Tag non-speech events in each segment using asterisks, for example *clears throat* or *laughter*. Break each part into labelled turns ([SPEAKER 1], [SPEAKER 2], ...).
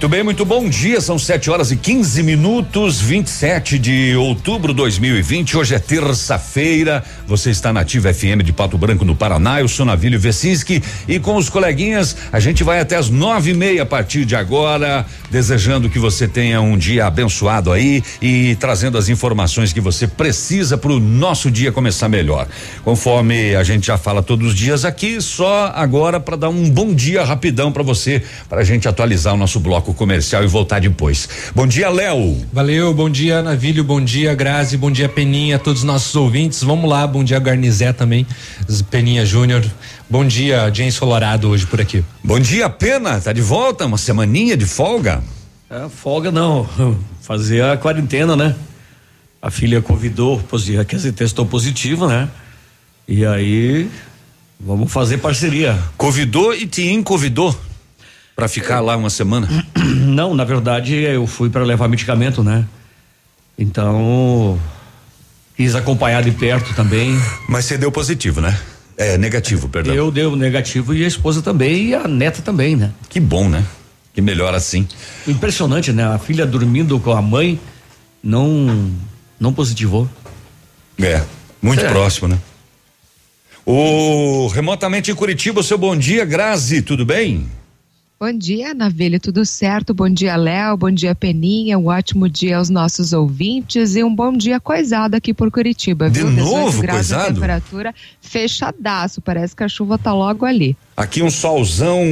[SPEAKER 1] Muito bem, muito bom dia. São 7 horas e 15 minutos, 27 de outubro de 2020. Hoje é terça-feira. Você está na Ativa FM de Pato Branco, no Paraná. Eu sou Navílio Vecinski e com os coleguinhas a gente vai até as nove e meia a partir de agora. Desejando que você tenha um dia abençoado aí e trazendo as informações que você precisa para o nosso dia começar melhor. Conforme a gente já fala todos os dias aqui, só agora para dar um bom dia rapidão para você, para a gente atualizar o nosso bloco bloco comercial e voltar depois. Bom dia, Léo.
[SPEAKER 2] Valeu, bom dia, Navilho, bom dia, Grazi, bom dia, Peninha, todos os nossos ouvintes. Vamos lá, bom dia, Garnizé também, Peninha Júnior. Bom dia, dia ensolarado hoje por aqui.
[SPEAKER 1] Bom dia, Pena, tá de volta, uma semaninha de folga?
[SPEAKER 3] É, folga não, *laughs* fazer a quarentena, né? A filha convidou, quer dizer, testou positivo, né? E aí, vamos fazer parceria.
[SPEAKER 1] Convidou e te convidou? Para ficar lá uma semana? *clears throat*
[SPEAKER 3] Não, na verdade eu fui para levar medicamento, né? Então quis acompanhar de perto também.
[SPEAKER 1] Mas você deu positivo, né? É negativo, perdão.
[SPEAKER 3] Eu deu negativo e a esposa também e a neta também, né?
[SPEAKER 1] Que bom, né? Que melhor assim.
[SPEAKER 3] Impressionante, né? A filha dormindo com a mãe não não positivou.
[SPEAKER 1] É, muito é. próximo, né? O remotamente em Curitiba, seu bom dia, Grazi, tudo bem?
[SPEAKER 4] Bom dia, Navilha, tudo certo? Bom dia, Léo, bom dia, Peninha, um ótimo dia aos nossos ouvintes e um bom dia coisado aqui por Curitiba,
[SPEAKER 1] De
[SPEAKER 4] viu?
[SPEAKER 1] novo, coisado?
[SPEAKER 4] temperatura fechadaço, parece que a chuva tá logo ali.
[SPEAKER 1] Aqui um solzão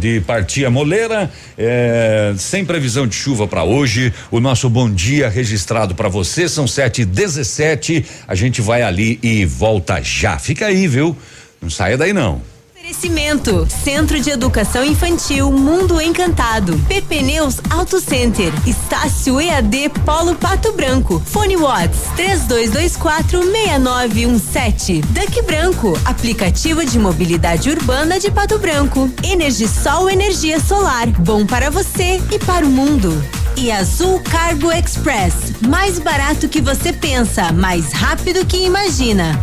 [SPEAKER 1] de partir a moleira, é, sem previsão de chuva para hoje. O nosso bom dia registrado para você, são sete e dezessete, a gente vai ali e volta já. Fica aí, viu? Não saia daí não.
[SPEAKER 5] Oferecimento: Centro de Educação Infantil Mundo Encantado. PP Neus Auto Center. Estácio EAD Polo Pato Branco. Fone Watts 3224 6917. Duck Branco. Aplicativo de mobilidade urbana de Pato Branco. Energisol Energia Solar. Bom para você e para o mundo. E Azul Cargo Express. Mais barato que você pensa, mais rápido que imagina.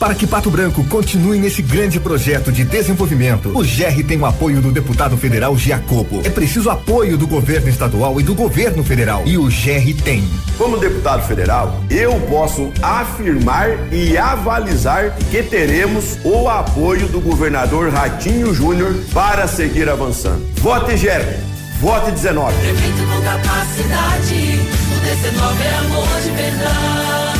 [SPEAKER 6] Para que Pato Branco continue nesse grande projeto de desenvolvimento, o GR tem o apoio do deputado federal Giacobo. É preciso apoio do governo estadual e do governo federal. E o GR tem.
[SPEAKER 7] Como deputado federal, eu posso afirmar e avalizar que teremos o apoio do governador Ratinho Júnior para seguir avançando. Vote GR. Vote 19.
[SPEAKER 8] Prefeito com capacidade, o 19 é amor de verdade.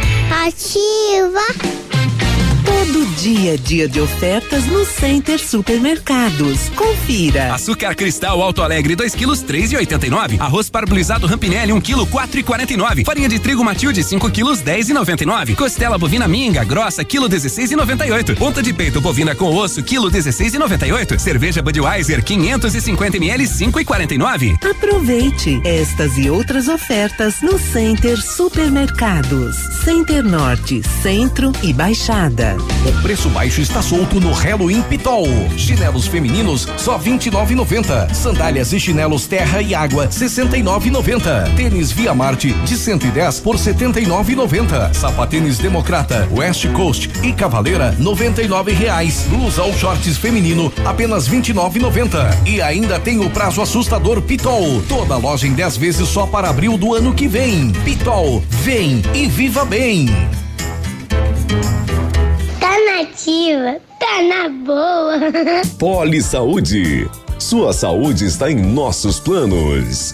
[SPEAKER 9] Ativa.
[SPEAKER 10] Todo dia, dia de ofertas no Center Supermercados. Confira.
[SPEAKER 11] Açúcar cristal Alto Alegre 2 quilos 3,89. Arroz parbolizado Rampinelli 1 um quilo 4,49. Farinha de trigo Matilde 5 quilos 10,99. Costela bovina minga grossa quilo 16,98. Ponta de peito bovina com osso quilo 16,98. Cerveja Budweiser 550 ml 5,49.
[SPEAKER 10] Aproveite estas e outras ofertas no Center Supermercados. Center Norte, Centro e Baixada.
[SPEAKER 12] O preço baixo está solto no Halloween Pitol. Chinelos femininos só 29,90. Sandálias e chinelos terra e água 69,90. Tênis Via Marte de 110 por 79,90. Sapatênis Democrata, West Coast e Cavaleira 99 reais. Blusa ou shorts feminino apenas 29,90. E ainda tem o prazo assustador Pitol. Toda loja em 10 vezes só para abril do ano que vem. Pitol, vem e viva bem
[SPEAKER 9] nativa, tá na boa. *laughs*
[SPEAKER 13] Poli Saúde. Sua saúde está em nossos planos.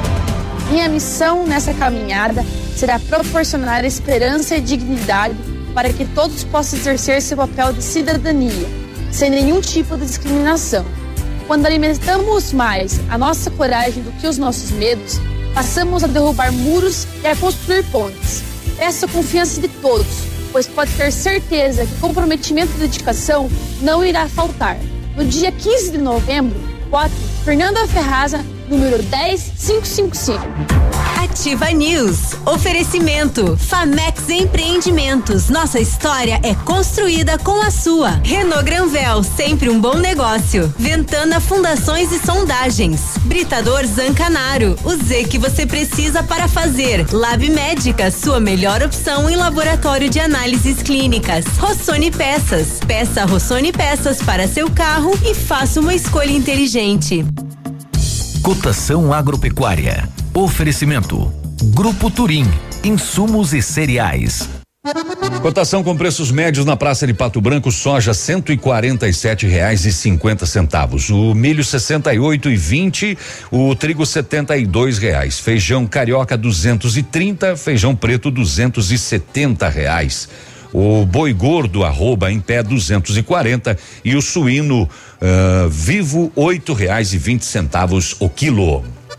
[SPEAKER 14] Minha missão nessa caminhada será proporcionar esperança e dignidade para que todos possam exercer seu papel de cidadania, sem nenhum tipo de discriminação. Quando alimentamos mais a nossa coragem do que os nossos medos, passamos a derrubar muros e a construir pontes. Peço a confiança de todos, pois pode ter certeza que comprometimento e dedicação não irá faltar. No dia 15 de novembro, vote Fernanda Ferraza número 10555.
[SPEAKER 5] Ativa News. Oferecimento. Famex Empreendimentos. Nossa história é construída com a sua. Renault Granvel, sempre um bom negócio. Ventana Fundações e Sondagens. Britador Zancanaro. O Z que você precisa para fazer. Lab Médica, sua melhor opção em laboratório de análises clínicas. Rossoni Peças. Peça Rossoni Peças para seu carro e faça uma escolha inteligente.
[SPEAKER 15] Cotação agropecuária. Oferecimento. Grupo Turim. Insumos e cereais.
[SPEAKER 1] Cotação com preços médios na Praça de Pato Branco, soja cento e quarenta e sete reais e cinquenta centavos, o milho sessenta e oito e vinte, o trigo setenta e dois reais, feijão carioca duzentos e trinta, feijão preto duzentos e setenta reais. O boi gordo arroba em pé 240 e o suíno uh, vivo oito reais e vinte centavos o quilo.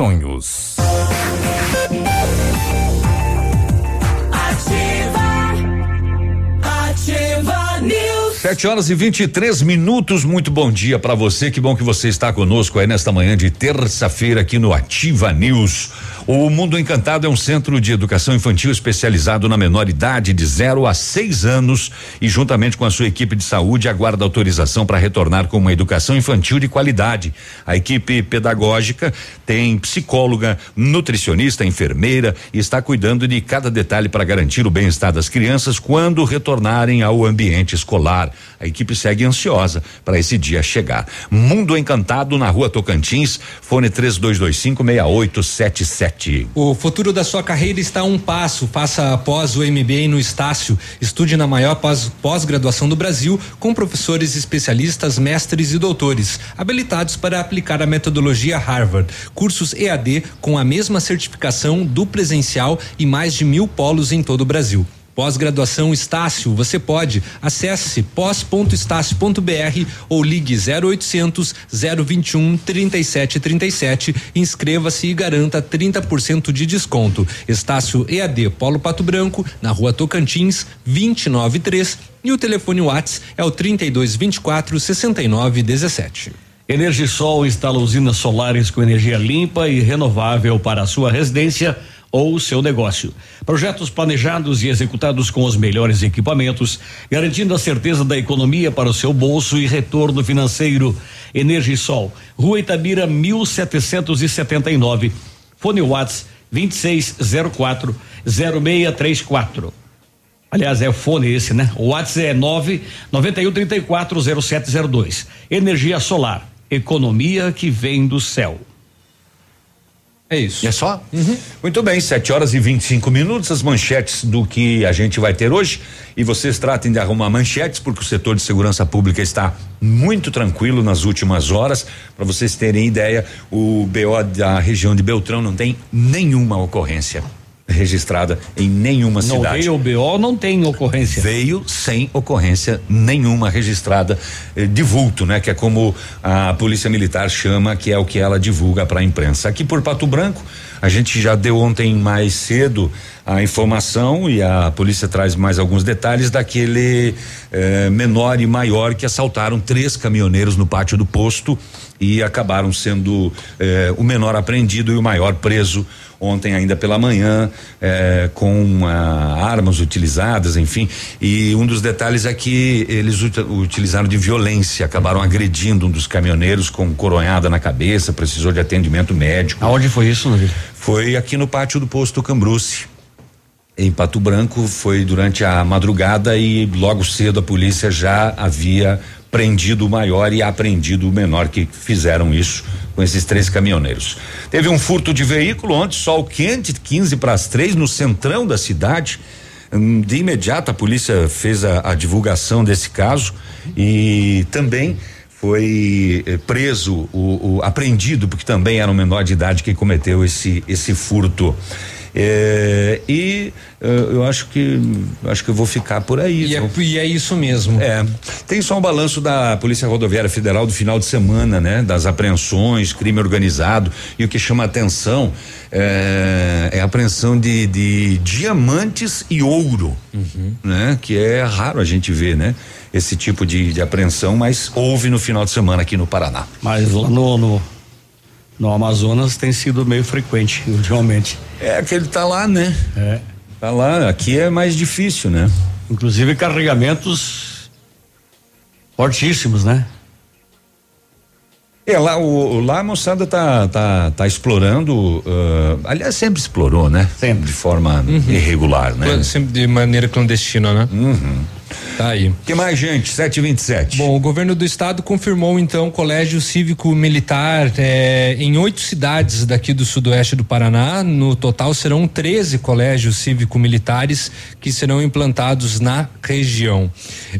[SPEAKER 8] Ativa
[SPEAKER 1] Sete horas e 23 minutos. Muito bom dia para você. Que bom que você está conosco aí nesta manhã de terça-feira aqui no Ativa News. O Mundo Encantado é um centro de educação infantil especializado na menor idade de 0 a 6 anos e, juntamente com a sua equipe de saúde, aguarda autorização para retornar com uma educação infantil de qualidade. A equipe pedagógica tem psicóloga, nutricionista, enfermeira e está cuidando de cada detalhe para garantir o bem-estar das crianças quando retornarem ao ambiente escolar. A equipe segue ansiosa para esse dia chegar. Mundo Encantado na Rua Tocantins, fone 3225 6877.
[SPEAKER 2] O futuro da sua carreira está a um passo. Faça após o MBA no Estácio. Estude na maior pós- pós-graduação do Brasil, com professores especialistas, mestres e doutores, habilitados para aplicar a metodologia Harvard. Cursos EAD com a mesma certificação do presencial e mais de mil polos em todo o Brasil. Pós-graduação Estácio, você pode. Acesse pós.estácio.br ou ligue 0800 021 3737. Inscreva-se e garanta 30% de desconto. Estácio EAD Polo Pato Branco, na rua Tocantins, 293. E o telefone Whats é o 3224 6917.
[SPEAKER 3] Energisol instala usinas solares com energia limpa e renovável para a sua residência ou seu negócio. Projetos planejados e executados com os melhores equipamentos, garantindo a certeza da economia para o seu bolso e retorno financeiro. Energisol, Rua Itabira, 1779. Fone Whats 2604 0634. Aliás, é o fone esse, né? O WhatsApp é 9 91 34 0702. Energia solar, economia que vem do céu.
[SPEAKER 2] É isso.
[SPEAKER 1] É só? Muito bem, 7 horas e 25 minutos, as manchetes do que a gente vai ter hoje. E vocês tratem de arrumar manchetes, porque o setor de segurança pública está muito tranquilo nas últimas horas. Para vocês terem ideia, o BO da região de Beltrão não tem nenhuma ocorrência registrada em nenhuma
[SPEAKER 3] Não
[SPEAKER 1] cidade.
[SPEAKER 3] veio o BO, não tem ocorrência.
[SPEAKER 1] Veio sem ocorrência nenhuma registrada eh, de vulto, né? Que é como a polícia militar chama, que é o que ela divulga para a imprensa. Aqui por Pato Branco, a gente já deu ontem mais cedo a informação e a polícia traz mais alguns detalhes daquele eh, menor e maior que assaltaram três caminhoneiros no pátio do posto e acabaram sendo eh, o menor apreendido e o maior preso ontem ainda pela manhã eh, com ah, armas utilizadas, enfim. E um dos detalhes é que eles uti- utilizaram de violência, acabaram agredindo um dos caminhoneiros com coronhada na cabeça, precisou de atendimento médico.
[SPEAKER 3] Aonde foi isso, Navilho?
[SPEAKER 1] Foi aqui no pátio do posto Cambruce. Em Pato Branco foi durante a madrugada e logo cedo a polícia já havia prendido o maior e apreendido o menor que fizeram isso com esses três caminhoneiros. Teve um furto de veículo ontem, sol quente, 15 para as três, no centrão da cidade. Hum, De imediato a polícia fez a, a divulgação desse caso e também foi eh, preso, o, o apreendido, porque também era um menor de idade que cometeu esse, esse furto. Eh, e eh, eu acho que acho que eu vou ficar por aí.
[SPEAKER 2] E é, e é isso mesmo.
[SPEAKER 1] É. Tem só um balanço da Polícia Rodoviária Federal do final de semana, né? Das apreensões, crime organizado. E o que chama atenção é, é a apreensão de, de diamantes e ouro, né? Que é raro a gente ver, né? Esse tipo de, de apreensão, mas houve no final de semana aqui no Paraná.
[SPEAKER 3] Mas lá no, no, no Amazonas tem sido meio frequente, ultimamente.
[SPEAKER 1] É que ele tá lá, né?
[SPEAKER 3] É.
[SPEAKER 1] Tá lá, aqui é mais difícil, né?
[SPEAKER 3] Inclusive carregamentos fortíssimos, né?
[SPEAKER 1] É, lá, o, o- lá a moçada tá, tá, tá explorando, ah, aliás, sempre explorou, né? Sempre. De forma irregular, né?
[SPEAKER 2] Sempre de maneira clandestina, né?
[SPEAKER 1] Uhum.
[SPEAKER 2] Tá aí.
[SPEAKER 1] que mais, gente? 727.
[SPEAKER 2] Bom, o governo do estado confirmou então o colégio cívico militar eh, em oito cidades daqui do sudoeste do Paraná. No total serão 13 colégios cívico-militares que serão implantados na região.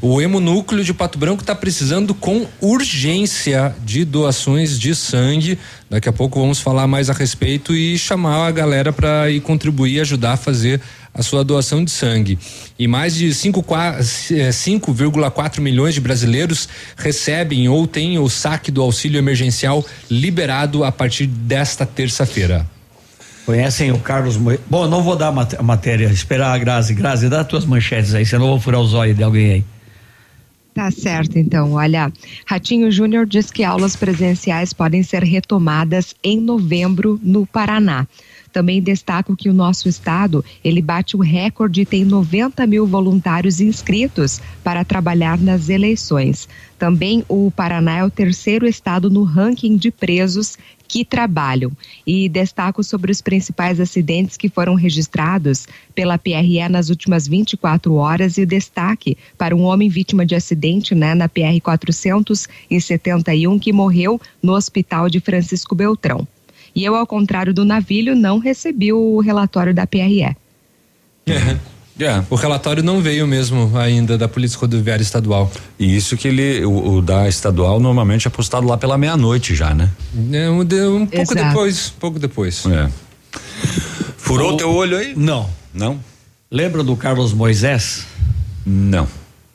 [SPEAKER 2] O hemonúcleo de Pato Branco está precisando com urgência de doações de sangue. Daqui a pouco vamos falar mais a respeito e chamar a galera para ir contribuir e ajudar a fazer a sua doação de sangue. E mais de 5, qua- eh, 5,4 milhões de brasileiros recebem ou têm o saque do auxílio emergencial liberado a partir desta terça-feira.
[SPEAKER 3] Conhecem o Carlos Moe... Bom, não vou dar a mat- a matéria, esperar a Grazi. Grazi, dá tuas manchetes aí, senão eu vou furar os olhos de alguém aí.
[SPEAKER 4] Tá certo, então. Olha, Ratinho Júnior diz que aulas presenciais podem ser retomadas em novembro no Paraná. Também destaco que o nosso estado ele bate o recorde e tem 90 mil voluntários inscritos para trabalhar nas eleições. Também o Paraná é o terceiro estado no ranking de presos que trabalham. E destaco sobre os principais acidentes que foram registrados pela PRE nas últimas 24 horas e o destaque para um homem vítima de acidente né, na PR 471 que morreu no hospital de Francisco Beltrão. E eu, ao contrário do navilho, não recebi o relatório da PRE.
[SPEAKER 2] O relatório não veio mesmo ainda da Polícia Rodoviária Estadual.
[SPEAKER 1] E isso que ele, o, o da estadual normalmente é postado lá pela meia-noite já, né?
[SPEAKER 2] É, um, um pouco
[SPEAKER 4] Exato.
[SPEAKER 2] depois, pouco depois.
[SPEAKER 1] É. Furou teu olho aí?
[SPEAKER 3] Não.
[SPEAKER 1] Não?
[SPEAKER 3] Lembra do Carlos Moisés?
[SPEAKER 1] Não.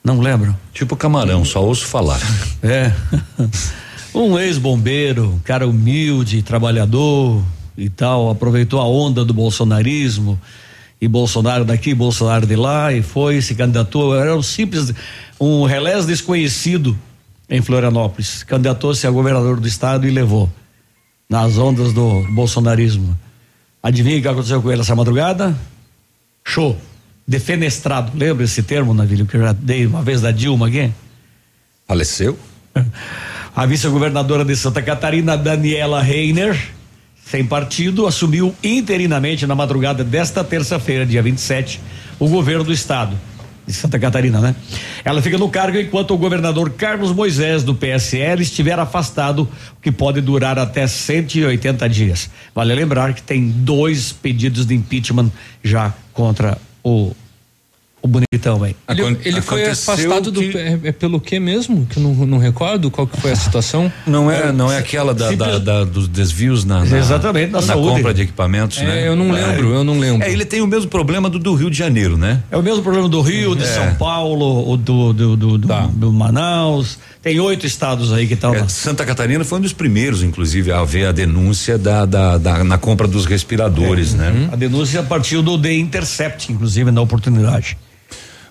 [SPEAKER 3] Não lembro?
[SPEAKER 1] Tipo camarão, só ouço falar.
[SPEAKER 3] É. *laughs* um ex-bombeiro, um cara humilde, trabalhador e tal, aproveitou a onda do bolsonarismo e Bolsonaro daqui, Bolsonaro de lá e foi, se candidatou, era um simples, um relés desconhecido em Florianópolis, candidatou-se a governador do estado e levou nas ondas do bolsonarismo. Adivinha o que aconteceu com ele essa madrugada? Show. Defenestrado. Lembra esse termo, Navilho, que eu já dei uma vez da Dilma aqui?
[SPEAKER 1] Faleceu? *laughs*
[SPEAKER 3] A vice-governadora de Santa Catarina, Daniela Reiner, sem partido, assumiu interinamente na madrugada desta terça-feira, dia 27, o governo do estado. de Santa Catarina, né? Ela fica no cargo enquanto o governador Carlos Moisés do PSL estiver afastado, o que pode durar até 180 dias. Vale lembrar que tem dois pedidos de impeachment já contra o o bonitão aí.
[SPEAKER 2] Ele, ele foi afastado do é, é, pelo que mesmo? Que eu não, não recordo qual que foi a situação.
[SPEAKER 1] Não é, não é aquela da, da, da dos desvios na, na
[SPEAKER 3] exatamente na,
[SPEAKER 1] na
[SPEAKER 3] saúde.
[SPEAKER 1] compra de equipamentos,
[SPEAKER 2] é,
[SPEAKER 1] né?
[SPEAKER 2] Eu não lembro, eu não lembro.
[SPEAKER 1] É, ele tem o mesmo problema do, do Rio de Janeiro, né?
[SPEAKER 3] É o mesmo problema do Rio, de
[SPEAKER 1] É.
[SPEAKER 3] São Paulo, o do do, do, do, do Manaus. Tem oito estados aí que estão.
[SPEAKER 1] É, Santa Catarina foi um dos primeiros, inclusive, a ver a denúncia da, da, da- na compra dos respiradores, né?
[SPEAKER 3] A denúncia partiu do The Intercept, inclusive, na oportunidade.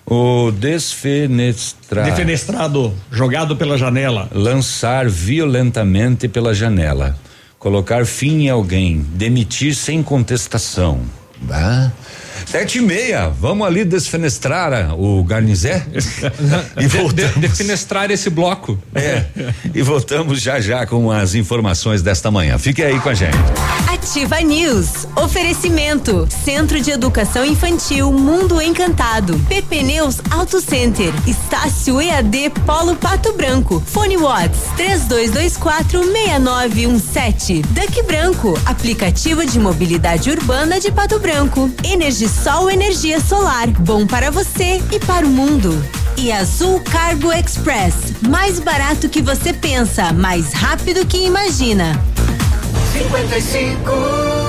[SPEAKER 1] O desfenestrar.
[SPEAKER 3] Defenestrado, jogado pela janela.
[SPEAKER 1] Lançar violentamente pela janela. Colocar fim em alguém. Demitir sem contestação. Bah. Sete e meia, vamos ali desfenestrar o Garnizé *laughs* e voltamos.
[SPEAKER 2] Defenestrar esse bloco.
[SPEAKER 1] É, e voltamos já já com as informações desta manhã. Fique aí com a gente.
[SPEAKER 5] Ativa News. Oferecimento. Centro de Educação Infantil Mundo Encantado. PP Neus Auto Center. Estácio EAD Polo Pato Branco. Fone Watts 32246917. Duck Branco. Aplicativo de mobilidade urbana de Pato Branco. Energisol Energia Solar. Bom para você e para o mundo. E Azul Cargo Express. Mais barato que você pensa, mais rápido que imagina.
[SPEAKER 16] 55.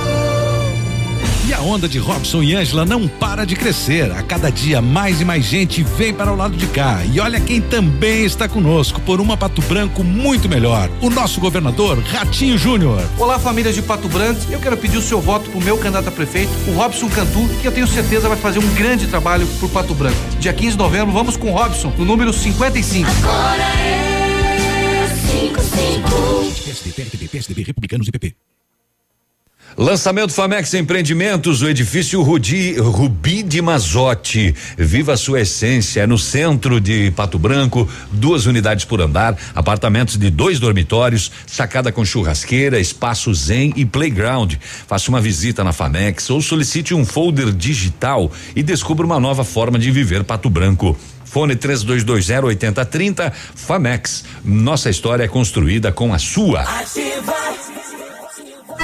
[SPEAKER 17] E a onda de Robson e Ângela não para de crescer. A cada dia mais e mais gente vem para o lado de cá. E olha quem também está conosco por uma Pato Branco muito melhor. O nosso governador Ratinho Júnior.
[SPEAKER 18] Olá, famílias de Pato Branco. Eu quero pedir o seu voto pro meu candidato a prefeito, o Robson Cantu, que eu tenho certeza vai fazer um grande trabalho por Pato Branco. Dia 15 de novembro, vamos com o Robson, no número 55.
[SPEAKER 16] Agora é 55.
[SPEAKER 17] PSDB, PSDB, PSDB, Republicanos e PP.
[SPEAKER 1] Lançamento Famex Empreendimentos, o edifício Rudi, Rubi de Mazotti. Viva a sua essência, é no centro de Pato Branco, duas unidades por andar, apartamentos de dois dormitórios, sacada com churrasqueira, espaço zen e playground. Faça uma visita na Famex ou solicite um folder digital e descubra uma nova forma de viver Pato Branco. Fone 3220 8030 Famex. Nossa história é construída com a sua.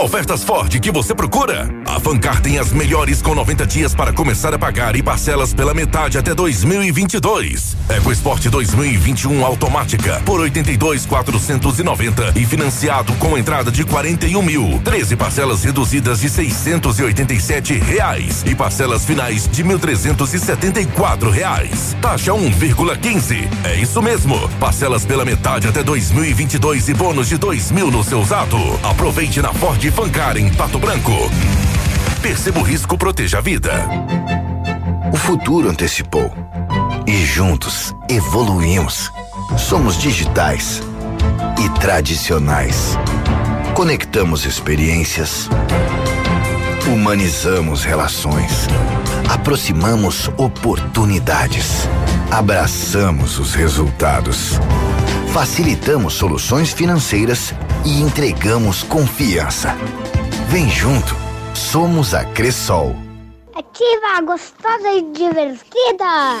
[SPEAKER 19] Ofertas Ford que você procura? A Fancar tem as melhores com 90 dias para começar a pagar e parcelas pela metade até 2022. EcoSport 2021 automática por 82,490 e financiado com entrada de 41 mil. 13 parcelas reduzidas de 687 reais e parcelas finais de 1.374 reais. Taxa 1,15. É isso mesmo. Parcelas pela metade até 2022 e bônus de 2 mil no seu usado. Aproveite na Ford Fancar em Pato Branco. Perceba o risco, proteja a vida.
[SPEAKER 20] O futuro antecipou. E juntos evoluímos. Somos digitais e tradicionais. Conectamos experiências. Humanizamos relações. Aproximamos oportunidades. Abraçamos os resultados. Facilitamos soluções financeiras e entregamos confiança. Vem junto. Somos a Cressol.
[SPEAKER 21] Ativa, gostosa e divertida.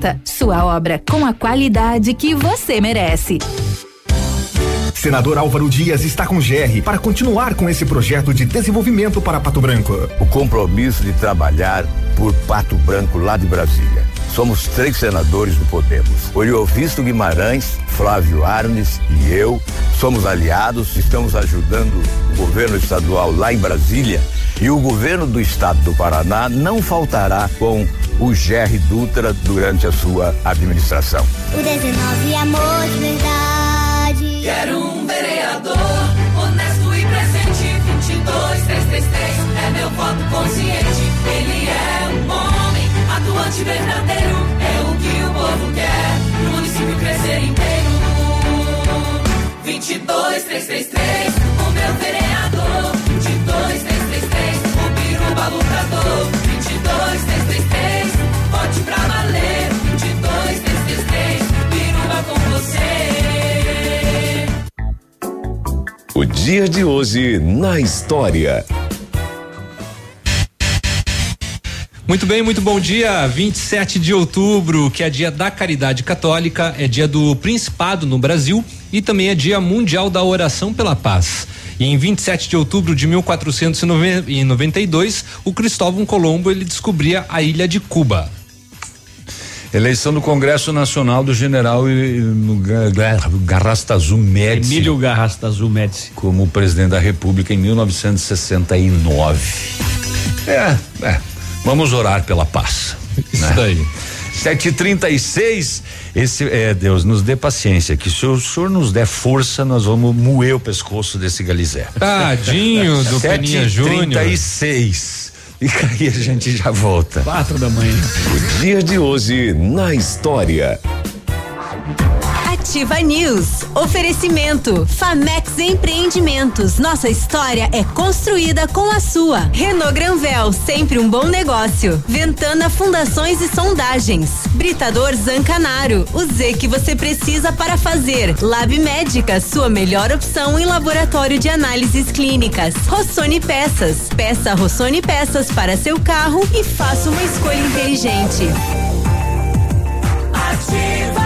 [SPEAKER 22] Sua obra com a qualidade que você merece.
[SPEAKER 6] Senador Álvaro Dias está com GR para continuar com esse projeto de desenvolvimento para Pato Branco.
[SPEAKER 13] O compromisso de trabalhar por Pato Branco lá de Brasília.
[SPEAKER 7] Somos três senadores do Podemos. Oriovisto Guimarães, Flávio Arnes e eu somos aliados, estamos ajudando o governo estadual lá em Brasília e o governo do estado do Paraná não faltará com o Gerry Dutra durante a sua administração.
[SPEAKER 21] O 19 é amor de verdade.
[SPEAKER 8] Quero um vereador honesto e presente. 22 333 é meu voto consciente. Verdadeiro. É o que o povo quer. O município crescer inteiro. 22 333 o meu vereador. 22 333 o Biruba lutador. 22 333 vote pra valer. 22 333 Biruba com você.
[SPEAKER 23] O dia de hoje na história.
[SPEAKER 2] Muito bem, muito bom dia. 27 de outubro, que é dia da Caridade Católica, é dia do Principado no Brasil e também é dia mundial da oração pela paz. E em 27 de outubro de 1492, o Cristóvão Colombo ele descobria a ilha de Cuba.
[SPEAKER 1] Eleição do Congresso Nacional do General Garrastazu Médici.
[SPEAKER 3] Emílio Garrastazu Médici.
[SPEAKER 1] Como presidente da República em 1969. É, é. Vamos orar pela paz. Isso
[SPEAKER 2] aí.
[SPEAKER 1] 7h36. Esse, é, Deus, nos dê paciência, que se o senhor nos der força, nós vamos moer o pescoço desse galizé.
[SPEAKER 2] Tadinho do Peninha Júnior.
[SPEAKER 1] 36. E aí a gente já volta.
[SPEAKER 3] Quatro da manhã.
[SPEAKER 23] O dia de hoje na história.
[SPEAKER 5] Ativa News. Oferecimento. Famex Empreendimentos. Nossa história é construída com a sua. Renault Granvel, sempre um bom negócio. Ventana Fundações e Sondagens. Britador Zancanaro. O Z que você precisa para fazer. Lab Médica, sua melhor opção em laboratório de análises clínicas. Rossoni Peças. Peça Rossoni Peças para seu carro e faça uma escolha inteligente.
[SPEAKER 8] Ativa,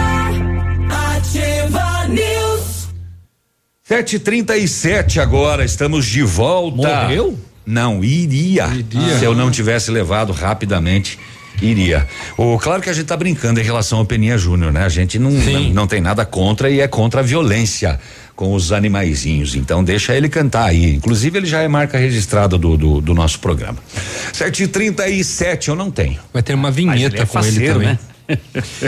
[SPEAKER 1] 7h37 agora, estamos de volta.
[SPEAKER 3] Morreu?
[SPEAKER 1] Não, iria.
[SPEAKER 2] Iria.
[SPEAKER 1] Se eu não tivesse levado rapidamente, iria. O, claro que a gente tá brincando em relação ao Peninha Júnior, né? A gente não, não, não tem nada contra e é contra a violência com os animaizinhos. Então deixa ele cantar aí. Inclusive, ele já é marca registrada do, do, do nosso programa. 7h37, eu não tenho.
[SPEAKER 2] Vai ter uma vinheta
[SPEAKER 1] ele é
[SPEAKER 2] com ele
[SPEAKER 1] faceiro,
[SPEAKER 2] também.
[SPEAKER 1] né?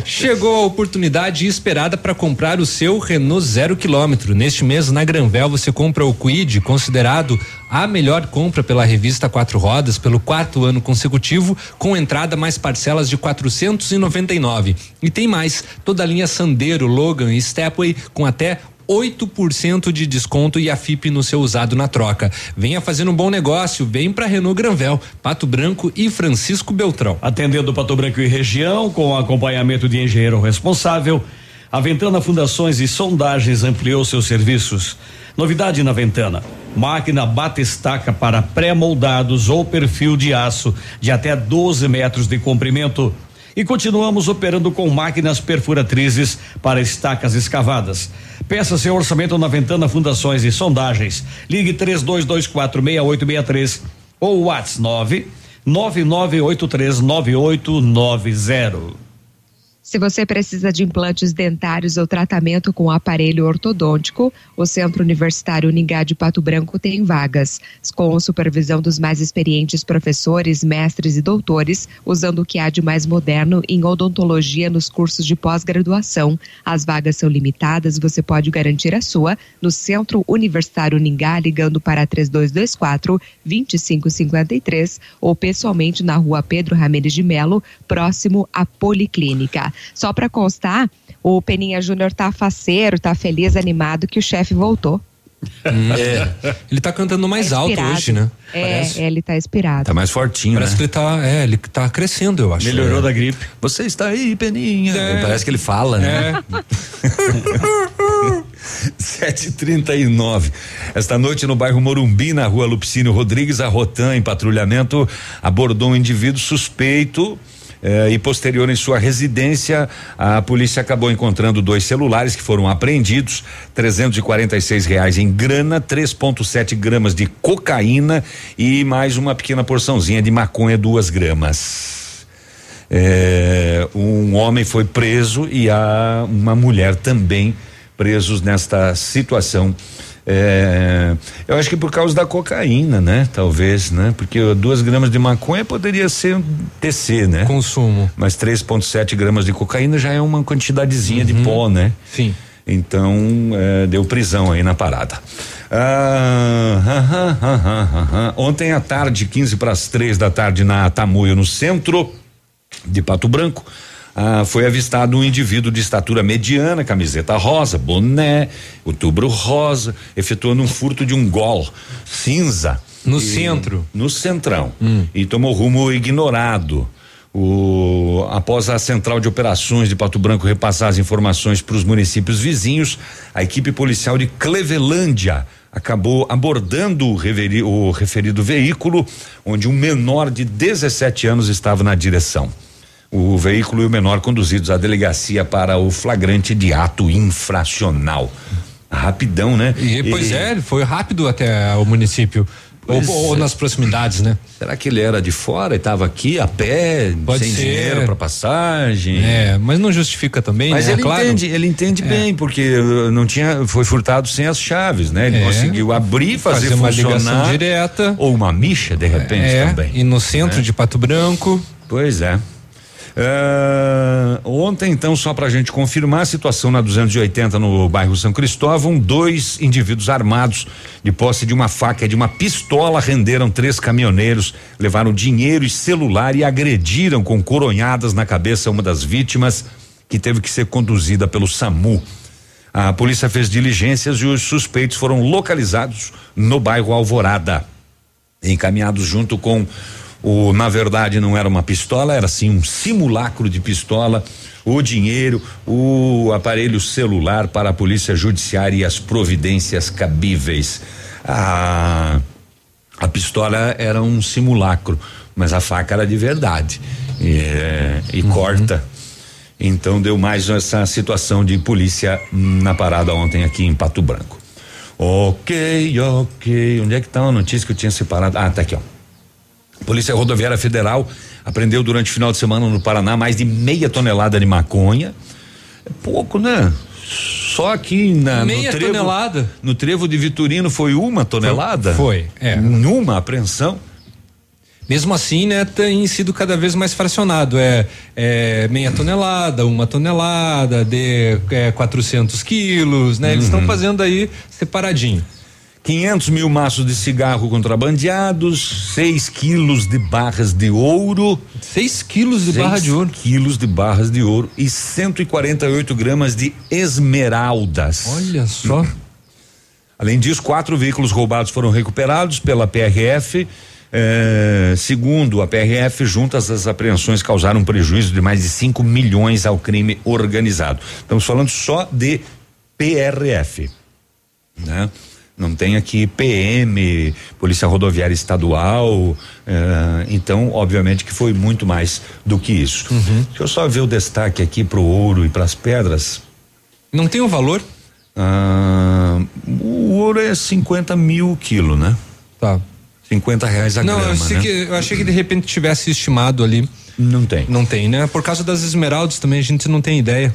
[SPEAKER 2] Chegou a oportunidade esperada para comprar o seu Renault zero quilômetro. Neste mês, na Granvel, você compra o Quid, considerado a melhor compra pela revista Quatro Rodas, pelo quarto ano consecutivo, com entrada mais parcelas de 499. E tem mais, toda a linha Sandero, Logan e Stepway com até 8% de desconto e a FIP no seu usado na troca. Venha fazer um bom negócio, vem para Renault Granvel, Pato Branco e Francisco Beltrão.
[SPEAKER 3] Atendendo Pato Branco e região, com acompanhamento de engenheiro responsável, a Ventana Fundações e Sondagens ampliou seus serviços. Novidade na Ventana: máquina bate-estaca para pré-moldados ou perfil de aço de até 12 metros de comprimento. E continuamos operando com máquinas perfuratrizes para estacas escavadas. Peça seu orçamento na Ventana Fundações e Sondagens. Ligue 32246863 ou WhatsApp 9 99839890.
[SPEAKER 4] Se você precisa de implantes dentários ou tratamento com aparelho ortodôntico, o Centro Universitário Uningá de Pato Branco tem vagas, com supervisão dos mais experientes professores, mestres e doutores, usando o que há de mais moderno em odontologia nos cursos de pós-graduação. As vagas são limitadas, você pode garantir a sua no Centro Universitário Uningá, ligando para 3224 2553 ou pessoalmente na rua Pedro Ramirez de Melo, próximo à Policlínica. Só para constar, o Peninha Júnior tá faceiro, tá feliz, animado que o chefe voltou.
[SPEAKER 2] É. Ele tá cantando mais alto
[SPEAKER 4] Inspirado.
[SPEAKER 2] hoje, né?
[SPEAKER 4] É, é, ele tá inspirado.
[SPEAKER 1] Tá mais fortinho,
[SPEAKER 2] Parece
[SPEAKER 1] né?
[SPEAKER 2] que ele tá, é, ele tá crescendo, eu acho.
[SPEAKER 1] Melhorou
[SPEAKER 2] É.
[SPEAKER 1] da gripe. Você está aí, Peninha.
[SPEAKER 2] É.
[SPEAKER 1] Parece que ele fala, né? *laughs* 7h39. Esta noite no bairro Morumbi, na rua Lupicínio Rodrigues, a Rotan, em patrulhamento, abordou um indivíduo suspeito. Eh, e posterior em sua residência, a polícia acabou encontrando dois celulares que foram apreendidos, 346 reais em grana, 3,7 gramas de cocaína e mais uma pequena porçãozinha de maconha, duas gramas. É, um homem foi preso e há uma mulher também presos nesta situação. É, eu acho que por causa da cocaína, né? Talvez, né? Porque duas gramas de maconha poderia ser um TC, né?
[SPEAKER 2] Consumo.
[SPEAKER 1] Mas 3,7 gramas de cocaína já é uma quantidadezinha de pó, né?
[SPEAKER 2] Sim.
[SPEAKER 1] Então, é, deu prisão aí na parada. Ah, ah, ah, Ontem à tarde, 15 para as três da tarde, na Tamoio, no centro de Pato Branco, foi avistado um indivíduo de estatura mediana, camiseta rosa, boné, outubro rosa, efetuando um furto de um gol cinza.
[SPEAKER 2] No
[SPEAKER 1] E-
[SPEAKER 2] centro?
[SPEAKER 1] No centrão. E tomou rumo ignorado. O, após a central de operações de Pato Branco repassar as informações para os municípios vizinhos, a equipe policial de Clevelândia acabou abordando o, o referido veículo, onde um menor de 17 anos estava na direção. O veículo e o menor conduzidos à delegacia para o flagrante de ato infracional. Rapidão, né?
[SPEAKER 2] E, pois é, ele foi rápido até o município. Ou, ou
[SPEAKER 1] é.
[SPEAKER 2] nas proximidades, né?
[SPEAKER 1] Será que ele era de fora e estava aqui a pé,
[SPEAKER 2] Pode
[SPEAKER 1] sem
[SPEAKER 2] ser.
[SPEAKER 1] dinheiro para passagem?
[SPEAKER 2] É, mas não justifica também,
[SPEAKER 1] Mas
[SPEAKER 2] né?
[SPEAKER 1] ele
[SPEAKER 2] Claro.
[SPEAKER 1] entende, ele entende
[SPEAKER 2] É.
[SPEAKER 1] bem, porque uh, não tinha, foi furtado sem as chaves, né? Ele
[SPEAKER 2] É.
[SPEAKER 1] conseguiu abrir, fazer,
[SPEAKER 2] Fazer uma ligação
[SPEAKER 1] funcionar.
[SPEAKER 2] direta.
[SPEAKER 1] Ou uma micha, de repente,
[SPEAKER 2] É,
[SPEAKER 1] também.
[SPEAKER 2] e no centro
[SPEAKER 1] né?
[SPEAKER 2] de Pato Branco.
[SPEAKER 1] Pois é. Ah, ontem, então, só para a gente confirmar a situação na 280 no bairro São Cristóvão, dois indivíduos armados de posse de uma faca e de uma pistola renderam três caminhoneiros, levaram dinheiro e celular e agrediram com coronhadas na cabeça uma das vítimas, que teve que ser conduzida pelo SAMU. A polícia fez diligências e os suspeitos foram localizados no bairro Alvorada encaminhados junto com o, na verdade não era uma pistola, era sim um simulacro de pistola, o dinheiro, o aparelho celular para a polícia judiciária e as providências cabíveis. A, a pistola era um simulacro, mas a faca era de verdade e, eh, e corta. Então deu mais essa situação de polícia na parada ontem aqui em Pato Branco. Ok, ok. Onde é que tá a notícia que eu tinha separado? Ah, tá aqui, ó. Polícia Rodoviária Federal apreendeu durante o final de semana no Paraná mais de meia tonelada de maconha. É pouco, né? Só aqui na
[SPEAKER 2] Meia
[SPEAKER 1] no trevo,
[SPEAKER 2] tonelada?
[SPEAKER 1] No trevo de Vitorino foi uma tonelada?
[SPEAKER 2] Foi, é.
[SPEAKER 1] Em uma apreensão?
[SPEAKER 2] Mesmo assim, né, tem sido cada vez mais fracionado. É, é meia tonelada, uma tonelada, de é, 400 quilos, né? Eles estão
[SPEAKER 1] Uhum.
[SPEAKER 2] fazendo aí separadinho.
[SPEAKER 1] 500 mil maços de cigarro contrabandeados, 6 quilos de barras de ouro.
[SPEAKER 2] 6 quilos de barra de ouro.
[SPEAKER 1] quilos de barras de ouro e 148 gramas de esmeraldas.
[SPEAKER 2] Olha só.
[SPEAKER 1] Além disso, quatro veículos roubados foram recuperados pela PRF. Eh, segundo a PRF, juntas as apreensões causaram um prejuízo de mais de 5 milhões ao crime organizado. Estamos falando só de PRF, né? Não tem aqui PM, Polícia Rodoviária Estadual, eh, então, obviamente que foi muito mais do que isso. Deixa eu só ver o destaque aqui pro ouro e para as pedras.
[SPEAKER 2] Não tem um valor?
[SPEAKER 1] Ah, o ouro é 50 mil quilo, né?
[SPEAKER 2] Tá.
[SPEAKER 1] 50 reais a
[SPEAKER 2] não,
[SPEAKER 1] grama,
[SPEAKER 2] sei
[SPEAKER 1] né?
[SPEAKER 2] que, eu achei que de repente tivesse estimado ali.
[SPEAKER 1] Não tem.
[SPEAKER 2] Não tem, né? Por causa das esmeraldas também a gente não tem ideia.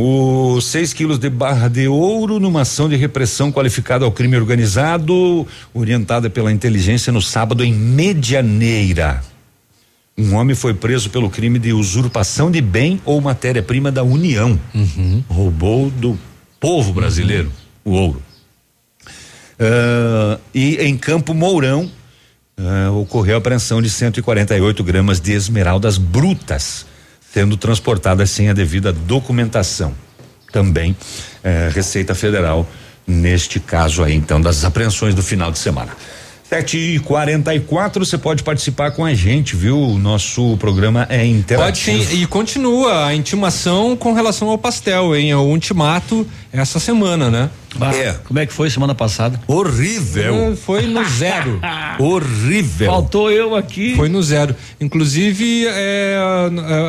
[SPEAKER 1] Os 6 quilos de barra de ouro numa ação de repressão qualificada ao crime organizado, orientada pela inteligência no sábado em Medianeira. Um homem foi preso pelo crime de usurpação de bem ou matéria-prima da União. Roubou do povo brasileiro o ouro. Ah, e em Campo Mourão ah, ocorreu a apreensão de 148 gramas de esmeraldas brutas, sendo transportadas sem a devida documentação. Também eh, Receita Federal neste caso aí, então, das apreensões do final de semana. Sete e quarenta e quatro, você pode participar com a gente, viu? O nosso programa é
[SPEAKER 2] Pode
[SPEAKER 1] interativo.
[SPEAKER 2] sim, e continua a intimação com relação ao pastel, hein? O ultimato essa semana, né?
[SPEAKER 3] é. Como é que foi semana passada?
[SPEAKER 1] Horrível.
[SPEAKER 2] É, Foi no zero. *laughs*
[SPEAKER 1] Horrível.
[SPEAKER 3] Faltou eu aqui.
[SPEAKER 2] Foi no zero. Inclusive, é,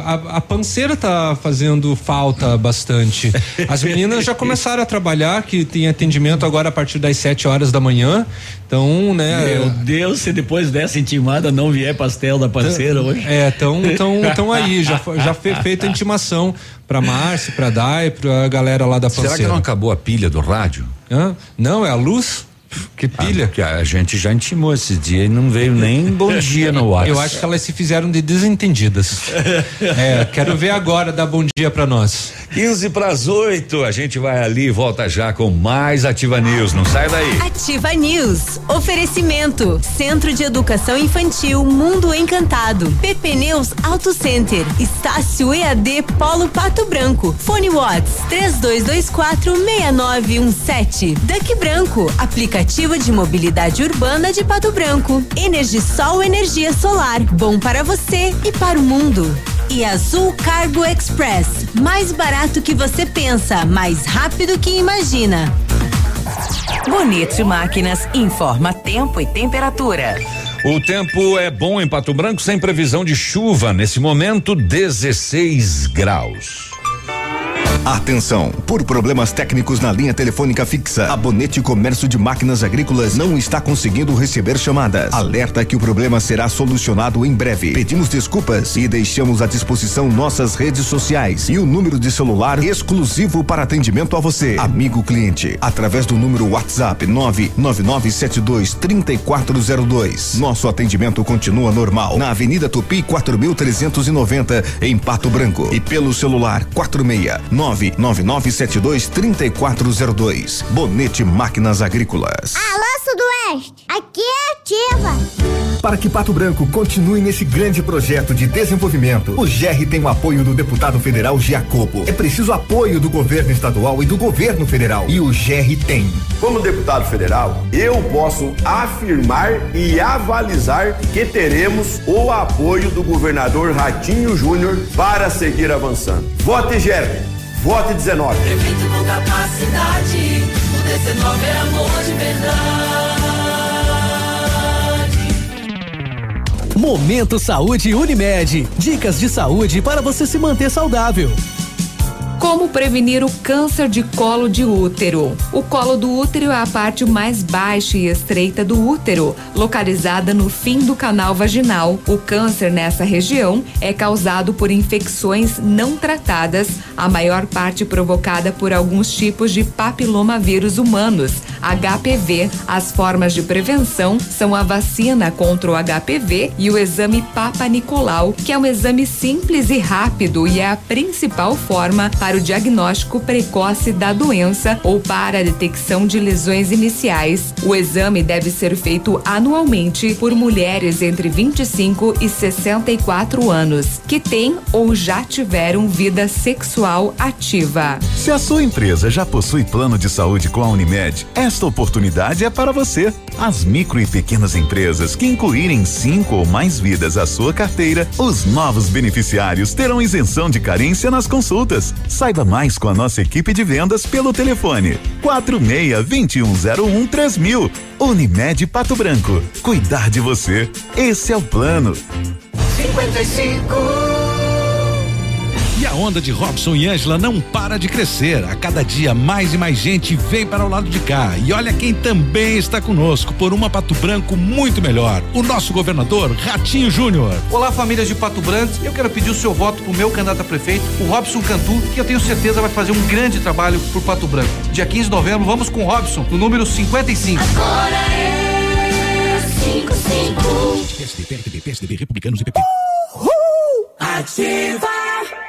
[SPEAKER 2] a, a panceira tá fazendo falta bastante. As meninas já começaram a trabalhar, que tem atendimento agora a partir das 7 horas da manhã. Então, né?
[SPEAKER 3] Meu Deus, se depois dessa intimada não vier pastel da parceira hoje.
[SPEAKER 2] É, tão, tão, tão aí, já, foi- já foi *laughs* feita a intimação pra Márcia, pra Dai, pra galera lá da panceira.
[SPEAKER 1] Será que não acabou a pilha do rádio?
[SPEAKER 2] Hã? Não, é a luz? Que pilha?
[SPEAKER 1] que a gente já intimou esse dia e não veio nem bom dia no WhatsApp.
[SPEAKER 2] Eu acho que elas se fizeram de desentendidas. *laughs* é, quero ver agora dar bom dia pra nós.
[SPEAKER 1] 15 para as 8, a gente vai ali e volta já com mais Ativa News. Não sai daí.
[SPEAKER 5] Ativa News. Oferecimento. Centro de Educação Infantil Mundo Encantado. PP Neus Auto Center. Estácio EAD Polo Pato Branco. Fone Watts 3224 6917. Duck Branco. Aplicativo de mobilidade urbana de Pato Branco. Energisol Energia Solar. Bom para você e para o mundo. E Azul Cargo Express. Mais barato que você pensa, mais rápido que imagina.
[SPEAKER 10] Bonito Máquinas informa tempo e temperatura.
[SPEAKER 1] O tempo é bom em Pato Branco, sem previsão de chuva. Nesse momento, 16 graus.
[SPEAKER 6] Atenção! Por problemas técnicos na linha telefônica fixa, a Bonete Comércio de Máquinas Agrícolas não está conseguindo receber chamadas. Alerta que o problema será solucionado em breve. Pedimos desculpas e deixamos à disposição nossas redes sociais e o número de celular exclusivo para atendimento a você, amigo cliente, através do número WhatsApp 99972 3402. Nosso atendimento continua normal na Avenida Tupi 4390 em Pato Branco e pelo celular 46 99972 3402. Bonete Máquinas Agrícolas.
[SPEAKER 21] Alô, Sudoeste, aqui é ativa.
[SPEAKER 6] Para que Pato Branco continue nesse grande projeto de desenvolvimento, o GR tem o apoio do deputado federal Giacobo. É preciso apoio do governo estadual e do governo federal. E o GR tem.
[SPEAKER 7] Como deputado federal, eu posso afirmar e avalizar que teremos o apoio do governador Ratinho Júnior para seguir avançando. Vote Gerber, vote 19.
[SPEAKER 24] Prefeito com capacidade, o 19 é amor de verdade.
[SPEAKER 25] Momento Saúde Unimed. Dicas de saúde para você se manter saudável.
[SPEAKER 4] Como prevenir o câncer de colo de útero? O colo do útero é a parte mais baixa e estreita do útero, localizada no fim do canal vaginal. O câncer nessa região é causado por infecções não tratadas, a maior parte provocada por alguns tipos de papilomavírus humanos, HPV. As formas de prevenção são a vacina contra o HPV e o exame Papa Nicolau, que é um exame simples e rápido e é a principal forma para o diagnóstico precoce da doença ou para a detecção de lesões iniciais. O exame deve ser feito anualmente por mulheres entre 25 e 64 anos que têm ou já tiveram vida sexual ativa.
[SPEAKER 13] Se a sua empresa já possui plano de saúde com a Unimed, esta oportunidade é para você. As micro e pequenas empresas que incluírem cinco ou mais vidas à sua carteira, os novos beneficiários terão isenção de carência nas consultas. Saiba mais com a nossa equipe de vendas pelo telefone 46 2101 3000. Unimed Pato Branco. Cuidar de você. Esse é o plano.
[SPEAKER 24] 55
[SPEAKER 17] E a onda de Robson e Ângela não para de crescer. A cada dia mais e mais gente vem para o lado de cá. E olha quem também está conosco por uma Pato Branco muito melhor. O nosso governador Ratinho Júnior.
[SPEAKER 26] Olá, famílias de Pato Branco. Eu quero pedir o seu voto pro meu candidato a prefeito, o Robson Cantu, que eu tenho certeza vai fazer um grande trabalho por Pato Branco. Dia 15 de novembro, vamos com o Robson, no número 55.
[SPEAKER 24] Agora é 55.
[SPEAKER 17] PSDB, PSDB, PSDB, Republicanos e PP.
[SPEAKER 24] Ativa.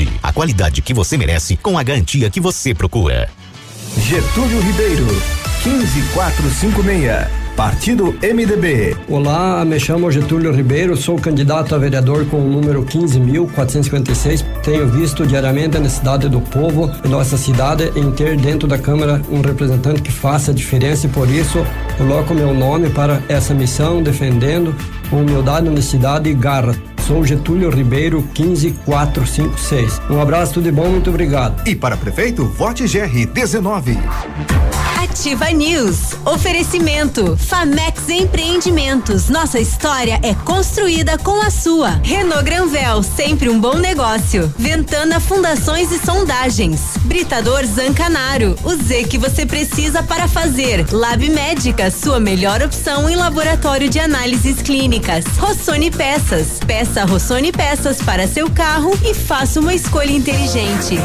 [SPEAKER 27] a qualidade que você merece com a garantia que você procura.
[SPEAKER 6] Getúlio Ribeiro, 15456. Partido MDB.
[SPEAKER 28] Olá, me chamo Getúlio Ribeiro, sou candidato a vereador com o número 15.456. Tenho visto diariamente a necessidade do povo em nossa cidade em ter dentro da Câmara um representante que faça a diferença e por isso coloco meu nome para essa missão, defendendo com humildade, honestidade e garra. Sou Getúlio Ribeiro, 15456. Um abraço, tudo de bom, muito obrigado.
[SPEAKER 6] E para prefeito, vote GR 19.
[SPEAKER 5] Ativa News. Oferecimento. Famex Empreendimentos. Nossa história é construída com a sua. Renault Granvel, sempre um bom negócio. Ventana Fundações e Sondagens. Britador Zancanaro. O Z que você precisa para fazer. Lab Médica, sua melhor opção em laboratório de análises clínicas. Rossoni Peças. Peça Rossoni Peças para seu carro e faça uma escolha inteligente.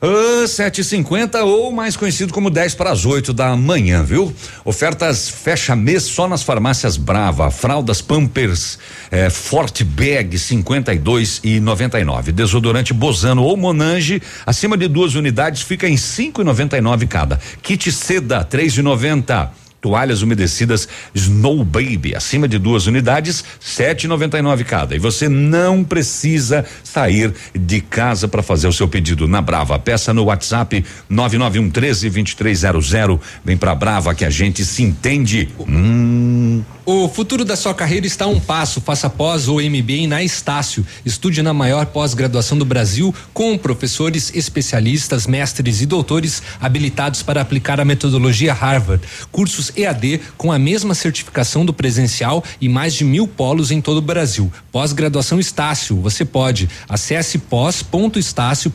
[SPEAKER 1] Ah, 750 ou mais conhecido como 10 para as 8 da manhã, viu? Ofertas fecha mês só nas farmácias Brava. Fraldas Pampers eh, Forte Bag 52 e 99. Desodorante Bozano ou Monange acima de duas unidades fica em 5,99 cada. Kit Seda 3,90. Toalhas umedecidas Snow Baby, acima de duas unidades, sete e noventa e nove cada. E você não precisa sair de casa para fazer o seu pedido na Brava. Peça no WhatsApp 991 13 2300. Vem pra Brava que a gente se entende. Hum.
[SPEAKER 2] O futuro da sua carreira está a um passo. Faça pós ou MBA na Estácio. Estude na maior pós-graduação do Brasil com professores especialistas, mestres e doutores habilitados para aplicar a metodologia Harvard. Cursos EAD com a mesma certificação do presencial e mais de mil polos em todo o Brasil. Pós-graduação Estácio. Você pode. Acesse pós.estácio.br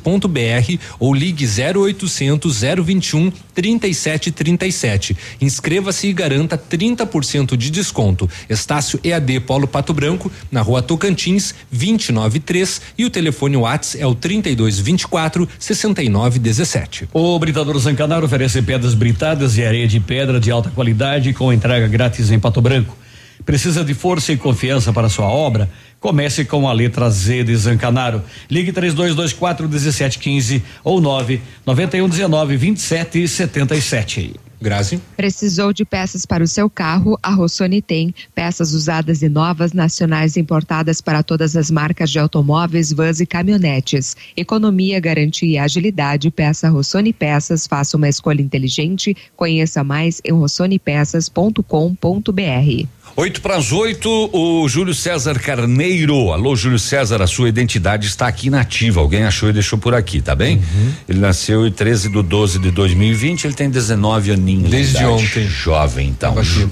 [SPEAKER 2] ou ligue 0800 021 3737. Inscreva-se e garanta 30% de desconto. Estácio EAD Polo Pato Branco, na rua Tocantins, 293 e o telefone Whats é o 3224 6917.
[SPEAKER 3] O Britador Zancanaro oferece pedras britadas e areia de pedra de alta qualidade com entrega grátis em Pato Branco. Precisa de força e confiança para sua obra? Comece com a letra Z de Zancanaro. Ligue 3224 1715 ou 9 9119 2777.
[SPEAKER 2] Grazi.
[SPEAKER 4] Precisou de peças para o seu carro? A Rossoni tem. Peças usadas e novas, nacionais importadas para todas as marcas de automóveis, vans e caminhonetes. Economia, garantia e agilidade. Peça Rossoni Peças. Faça uma escolha inteligente. Conheça mais em rossonipeças.com.br.
[SPEAKER 1] Oito para as oito, o Júlio César Carneiro. Alô, Júlio César, a sua identidade está aqui na ativa. Alguém achou e deixou por aqui, tá bem? Ele nasceu em 13 de 12 de 2020, ele tem 19 aninhos. de
[SPEAKER 2] Desde ontem.
[SPEAKER 1] Jovem, então. Jú-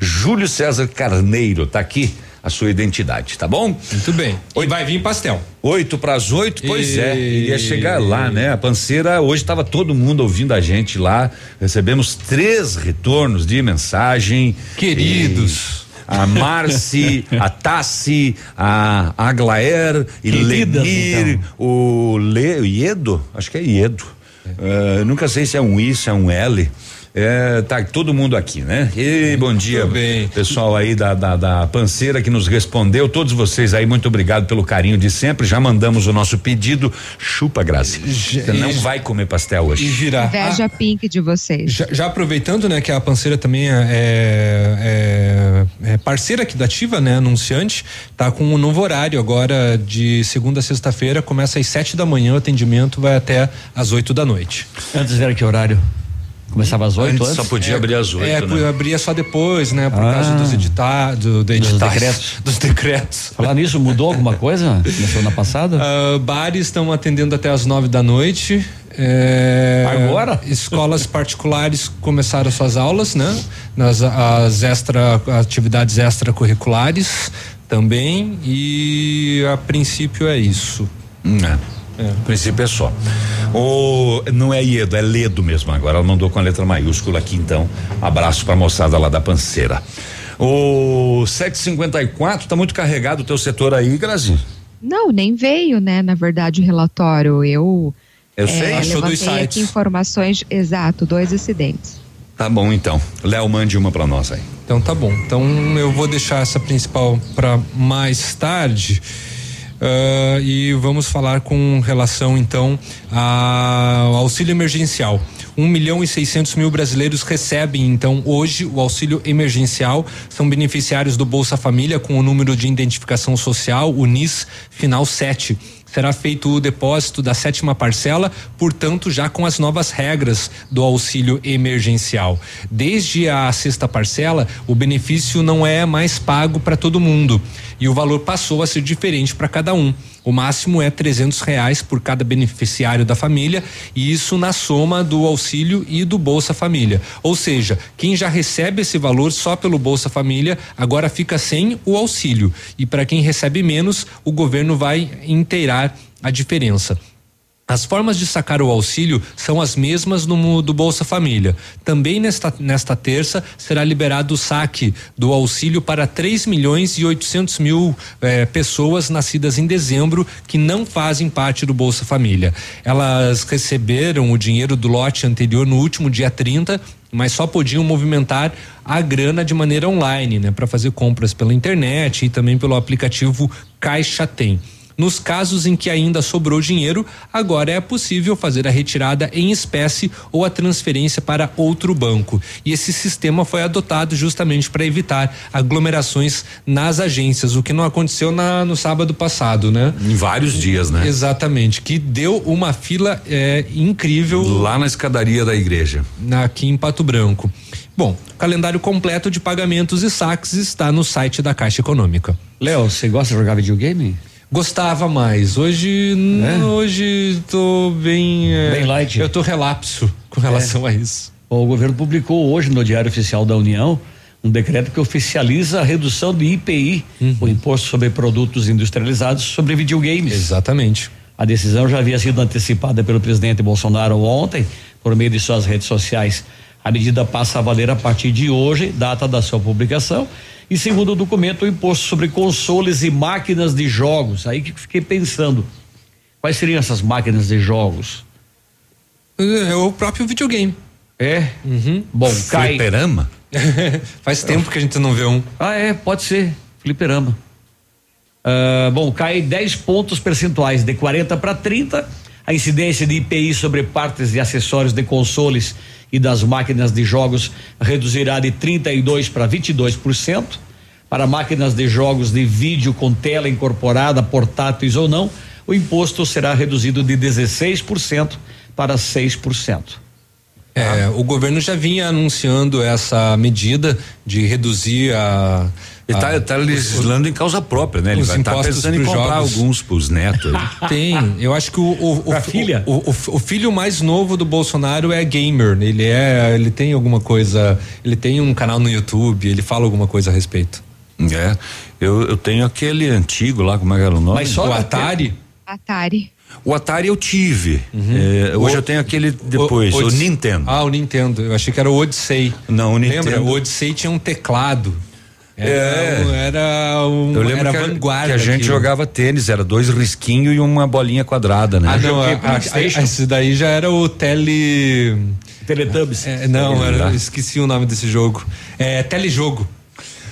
[SPEAKER 1] Júlio César Carneiro, tá aqui a sua identidade, tá bom?
[SPEAKER 2] Muito bem. E vai vir pastel.
[SPEAKER 1] Oito para as oito, pois
[SPEAKER 2] E-
[SPEAKER 1] é. Iria chegar lá, né? A panceira, hoje estava todo mundo ouvindo a gente lá. Recebemos três retornos de mensagem.
[SPEAKER 2] Queridos.
[SPEAKER 1] E a Marci, *laughs* a Tassi, a Aglaer, e
[SPEAKER 3] Queridas,
[SPEAKER 1] Lemir,
[SPEAKER 3] então.
[SPEAKER 1] o Le, o Iedo, acho que é Iedo. Eh, nunca sei se é um I, se é um L. É, tá todo mundo aqui, né? E bom dia, pessoal aí da, da, da panceira que nos respondeu. Todos vocês aí, muito obrigado pelo carinho de sempre. Já mandamos o nosso pedido. Chupa, Grazi. Você não vai comer pastel hoje.
[SPEAKER 2] E girar.
[SPEAKER 4] Inveja pink de vocês.
[SPEAKER 2] Já, já aproveitando, né, que a Panceira também é, é- é parceira aqui da Ativa, né, anunciante, tá com um novo horário agora de segunda a sexta-feira, começa às sete da manhã, o atendimento vai até às oito da noite.
[SPEAKER 3] Antes era que horário? Começava às oito
[SPEAKER 1] Antes
[SPEAKER 3] antes?
[SPEAKER 1] só podia abrir às oito,
[SPEAKER 2] É,
[SPEAKER 1] né?
[SPEAKER 2] abria só depois, né, por
[SPEAKER 3] Ah.
[SPEAKER 2] causa dos editados, do, do editais,
[SPEAKER 3] decretos. *laughs*
[SPEAKER 2] dos decretos.
[SPEAKER 3] Falar nisso, mudou alguma coisa na *laughs* semana passada?
[SPEAKER 2] Ah, bares estão atendendo até às nove da noite. É,
[SPEAKER 3] Agora?
[SPEAKER 2] Escolas particulares começaram suas aulas, né? Nas as extra atividades extracurriculares também e a princípio é isso.
[SPEAKER 1] Hum, é. O princípio é só. O, não é Iedo, é Ledo mesmo. Agora ela mandou com a letra maiúscula aqui, então. Abraço pra moçada lá da panceira. O 754 tá muito carregado o teu setor aí, Grazi.
[SPEAKER 4] Não, nem veio, né? Na verdade, o relatório. Eu.
[SPEAKER 1] Eu sei.
[SPEAKER 4] é,
[SPEAKER 1] Achou dos
[SPEAKER 4] levantei aqui
[SPEAKER 1] sites.
[SPEAKER 4] informações, exato, dois acidentes.
[SPEAKER 1] Tá bom então. Léo, mande uma pra nós aí.
[SPEAKER 2] Então tá bom. Então eu vou deixar essa principal para mais tarde. Uh, e vamos falar com relação então ao auxílio emergencial. 1 milhão e 600 mil brasileiros recebem, então, hoje o auxílio emergencial. São beneficiários do Bolsa Família com o número de identificação social, o NIS, final 7 será feito o depósito da sétima parcela, portanto, já com as novas regras do auxílio emergencial. Desde a sexta parcela, o benefício não é mais pago para todo mundo e o valor passou a ser diferente para cada um. O máximo é trezentos reais por cada beneficiário da família e isso na soma do auxílio e do Bolsa Família. Ou seja, quem já recebe esse valor só pelo Bolsa Família agora fica sem o auxílio e para quem recebe menos o governo vai inteirar a diferença. As formas de sacar o auxílio são as mesmas no do Bolsa Família. Também nesta, nesta terça será liberado o saque do auxílio para 3 milhões e 800 mil eh, pessoas nascidas em dezembro que não fazem parte do Bolsa Família. Elas receberam o dinheiro do lote anterior no último dia 30 mas só podiam movimentar a grana de maneira online, né, para fazer compras pela internet e também pelo aplicativo Caixa Tem. Nos casos em que ainda sobrou dinheiro, agora é possível fazer a retirada em espécie ou a transferência para outro banco. E esse sistema foi adotado justamente para evitar aglomerações nas agências, o que não aconteceu na, no sábado passado, né?
[SPEAKER 1] Em vários dias, né?
[SPEAKER 2] Exatamente, que deu uma fila é, incrível.
[SPEAKER 1] Lá na escadaria da igreja.
[SPEAKER 2] Aqui em Pato Branco. Bom, calendário completo de pagamentos e saques está no site da Caixa Econômica.
[SPEAKER 3] Léo, você gosta de jogar videogame?
[SPEAKER 2] Gostava mais. Hoje, é? hoje tô bem.
[SPEAKER 3] É, bem light.
[SPEAKER 2] Eu tô relapso com relação é. a isso.
[SPEAKER 3] O governo publicou hoje no Diário Oficial da União um decreto que oficializa a redução do IPI, uhum. o Imposto sobre Produtos Industrializados, sobre videogames.
[SPEAKER 2] Exatamente.
[SPEAKER 3] A decisão já havia sido antecipada pelo presidente Bolsonaro ontem, por meio de suas redes sociais. A medida passa a valer a partir de hoje, data da sua publicação, e segundo o documento, o imposto sobre consoles e máquinas de jogos. Aí que fiquei pensando, quais seriam essas máquinas de jogos?
[SPEAKER 2] É o próprio videogame.
[SPEAKER 3] É?
[SPEAKER 2] Uhum.
[SPEAKER 3] Bom, cai.
[SPEAKER 1] Fliperama? *laughs*
[SPEAKER 2] Faz tempo que a gente não vê um.
[SPEAKER 3] Ah, é, pode ser. Fliperama. Uh, bom, cai 10 pontos percentuais, de 40 para 30. A incidência de IPI sobre partes e acessórios de consoles e das máquinas de jogos reduzirá de 32 para 22%. Para máquinas de jogos de vídeo com tela incorporada, portáteis ou não, o imposto será reduzido de 16% para 6%.
[SPEAKER 2] É, o governo já vinha anunciando essa medida de reduzir a
[SPEAKER 1] ele está tá legislando em causa própria, né? Ele vai estar tá pensando em comprar jogos. alguns para os netos. *laughs*
[SPEAKER 2] Tem, eu acho que o o, o,
[SPEAKER 3] filha?
[SPEAKER 2] O, o, o, filho mais novo do Bolsonaro é gamer. Ele é, ele tem alguma coisa, ele tem um canal no YouTube, ele fala alguma coisa a respeito.
[SPEAKER 1] É, eu, eu tenho aquele antigo lá, como é que era o nome?
[SPEAKER 2] Mas só o Atari?
[SPEAKER 4] Atari.
[SPEAKER 1] O Atari eu tive. Uhum. É, hoje o, eu tenho aquele depois, o, o, o, Nintendo.
[SPEAKER 2] Ah, o Nintendo. Eu achei que era o Odyssey.
[SPEAKER 1] Não, o Nintendo.
[SPEAKER 2] Lembra? O Odyssey tinha um teclado. Era, é. era um,
[SPEAKER 1] Eu lembro
[SPEAKER 2] era
[SPEAKER 1] que,
[SPEAKER 2] vanguarda.
[SPEAKER 1] que a gente jogava tênis, era dois risquinhos e uma bolinha quadrada, né?
[SPEAKER 2] Ah, não, a, a, a, esse daí já era o tele.
[SPEAKER 3] Teletubbies.
[SPEAKER 2] É, não, era, esqueci o nome desse jogo. É telejogo.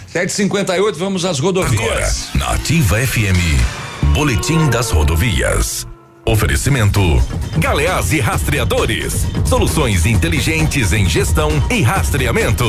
[SPEAKER 1] 758, vamos às rodovias.
[SPEAKER 19] Agora, na Ativa FM, Boletim das Rodovias. Oferecimento: Galeás e Rastreadores. Soluções inteligentes em gestão e rastreamento.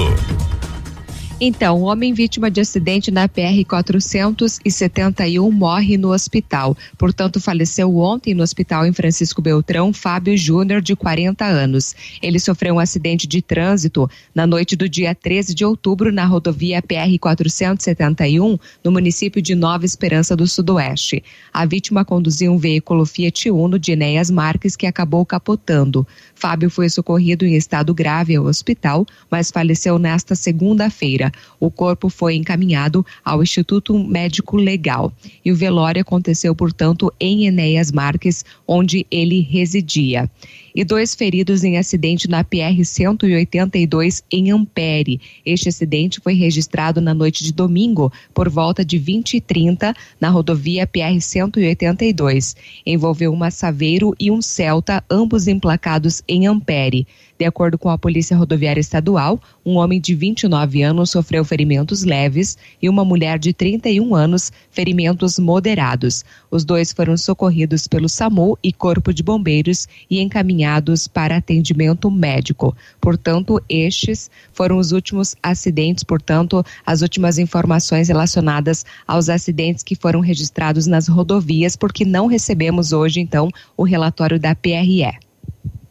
[SPEAKER 4] Então, o homem vítima de acidente na PR 471 morre no hospital. Portanto, faleceu ontem no hospital em Francisco Beltrão Fábio Júnior, de 40 anos. Ele sofreu um acidente de trânsito na noite do dia 13 de outubro na rodovia PR 471, no município de Nova Esperança do Sudoeste. A vítima conduzia um veículo Fiat Uno de Enéas Marques que acabou capotando. Fábio foi socorrido em estado grave ao hospital, mas faleceu nesta segunda-feira. O corpo foi encaminhado ao Instituto Médico Legal e o velório aconteceu, portanto, em Enéas Marques, onde ele residia. E dois feridos em acidente na PR 182 em Ampere. Este acidente foi registrado na noite de domingo, por volta de 20 e 30, na rodovia PR 182. Envolveu uma Saveiro e um Celta, ambos emplacados em Ampere. De acordo com a Polícia Rodoviária Estadual, um homem de 29 anos sofreu ferimentos leves e uma mulher de 31 anos ferimentos moderados. Os dois foram socorridos pelo SAMU e Corpo de Bombeiros e encaminhados para atendimento médico. Portanto, estes foram os últimos acidentes, portanto, as últimas informações relacionadas aos acidentes que foram registrados nas rodovias, porque não recebemos hoje, então, o relatório da PRE.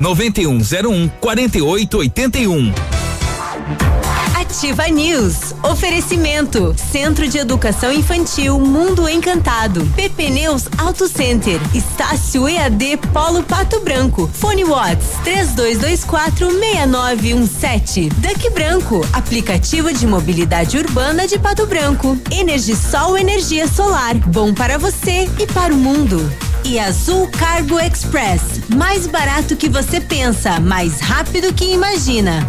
[SPEAKER 29] 9101 4881.
[SPEAKER 5] Ativa News. Oferecimento. Centro de Educação Infantil Mundo Encantado. PP Neus Auto Center. Estácio EAD Polo Pato Branco. Fone Watts 3224 6917. Duck Branco. Aplicativo de mobilidade urbana de Pato Branco. Energisol Energia Solar. Bom para você e para o mundo. E Azul Cargo Express. Mais barato que você pensa, mais rápido que imagina.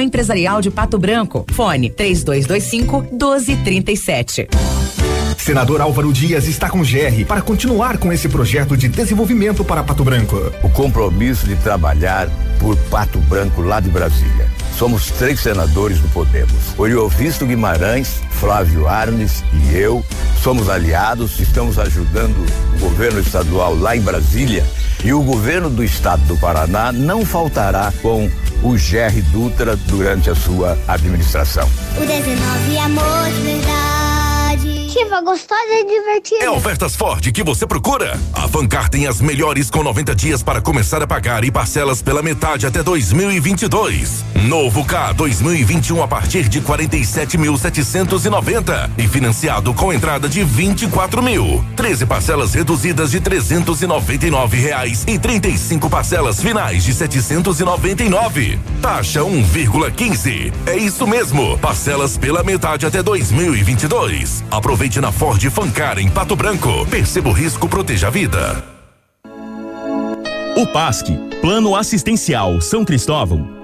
[SPEAKER 10] Empresarial de Pato Branco. Fone 3225 1237.
[SPEAKER 6] Senador Álvaro Dias está com GR para continuar com esse projeto de desenvolvimento para Pato Branco.
[SPEAKER 13] O compromisso de trabalhar por Pato Branco lá de Brasília. Somos três senadores do Podemos. Oriovisto Guimarães, Flávio Arnes e eu somos aliados, estamos ajudando o governo estadual lá em Brasília e o governo do estado do Paraná não faltará com o GR Dutra durante a sua administração.
[SPEAKER 21] O 19 é amor de verdade. Gostosa e divertida.
[SPEAKER 19] É ofertas Ford que você procura. A Fancar tem as melhores com 90 dias para começar a pagar e parcelas pela metade até 2022. Novo K 2021 a partir de 47.790 e financiado com entrada de 24 mil. 13 parcelas reduzidas de 399 reais e 35 parcelas finais de 799. Taxa 1,15. É isso mesmo. Parcelas pela metade até 2022. Aproveite na Ford Fancar em Pato Branco. Perceba o risco, proteja a vida.
[SPEAKER 30] O PASC, Plano Assistencial São Cristóvão,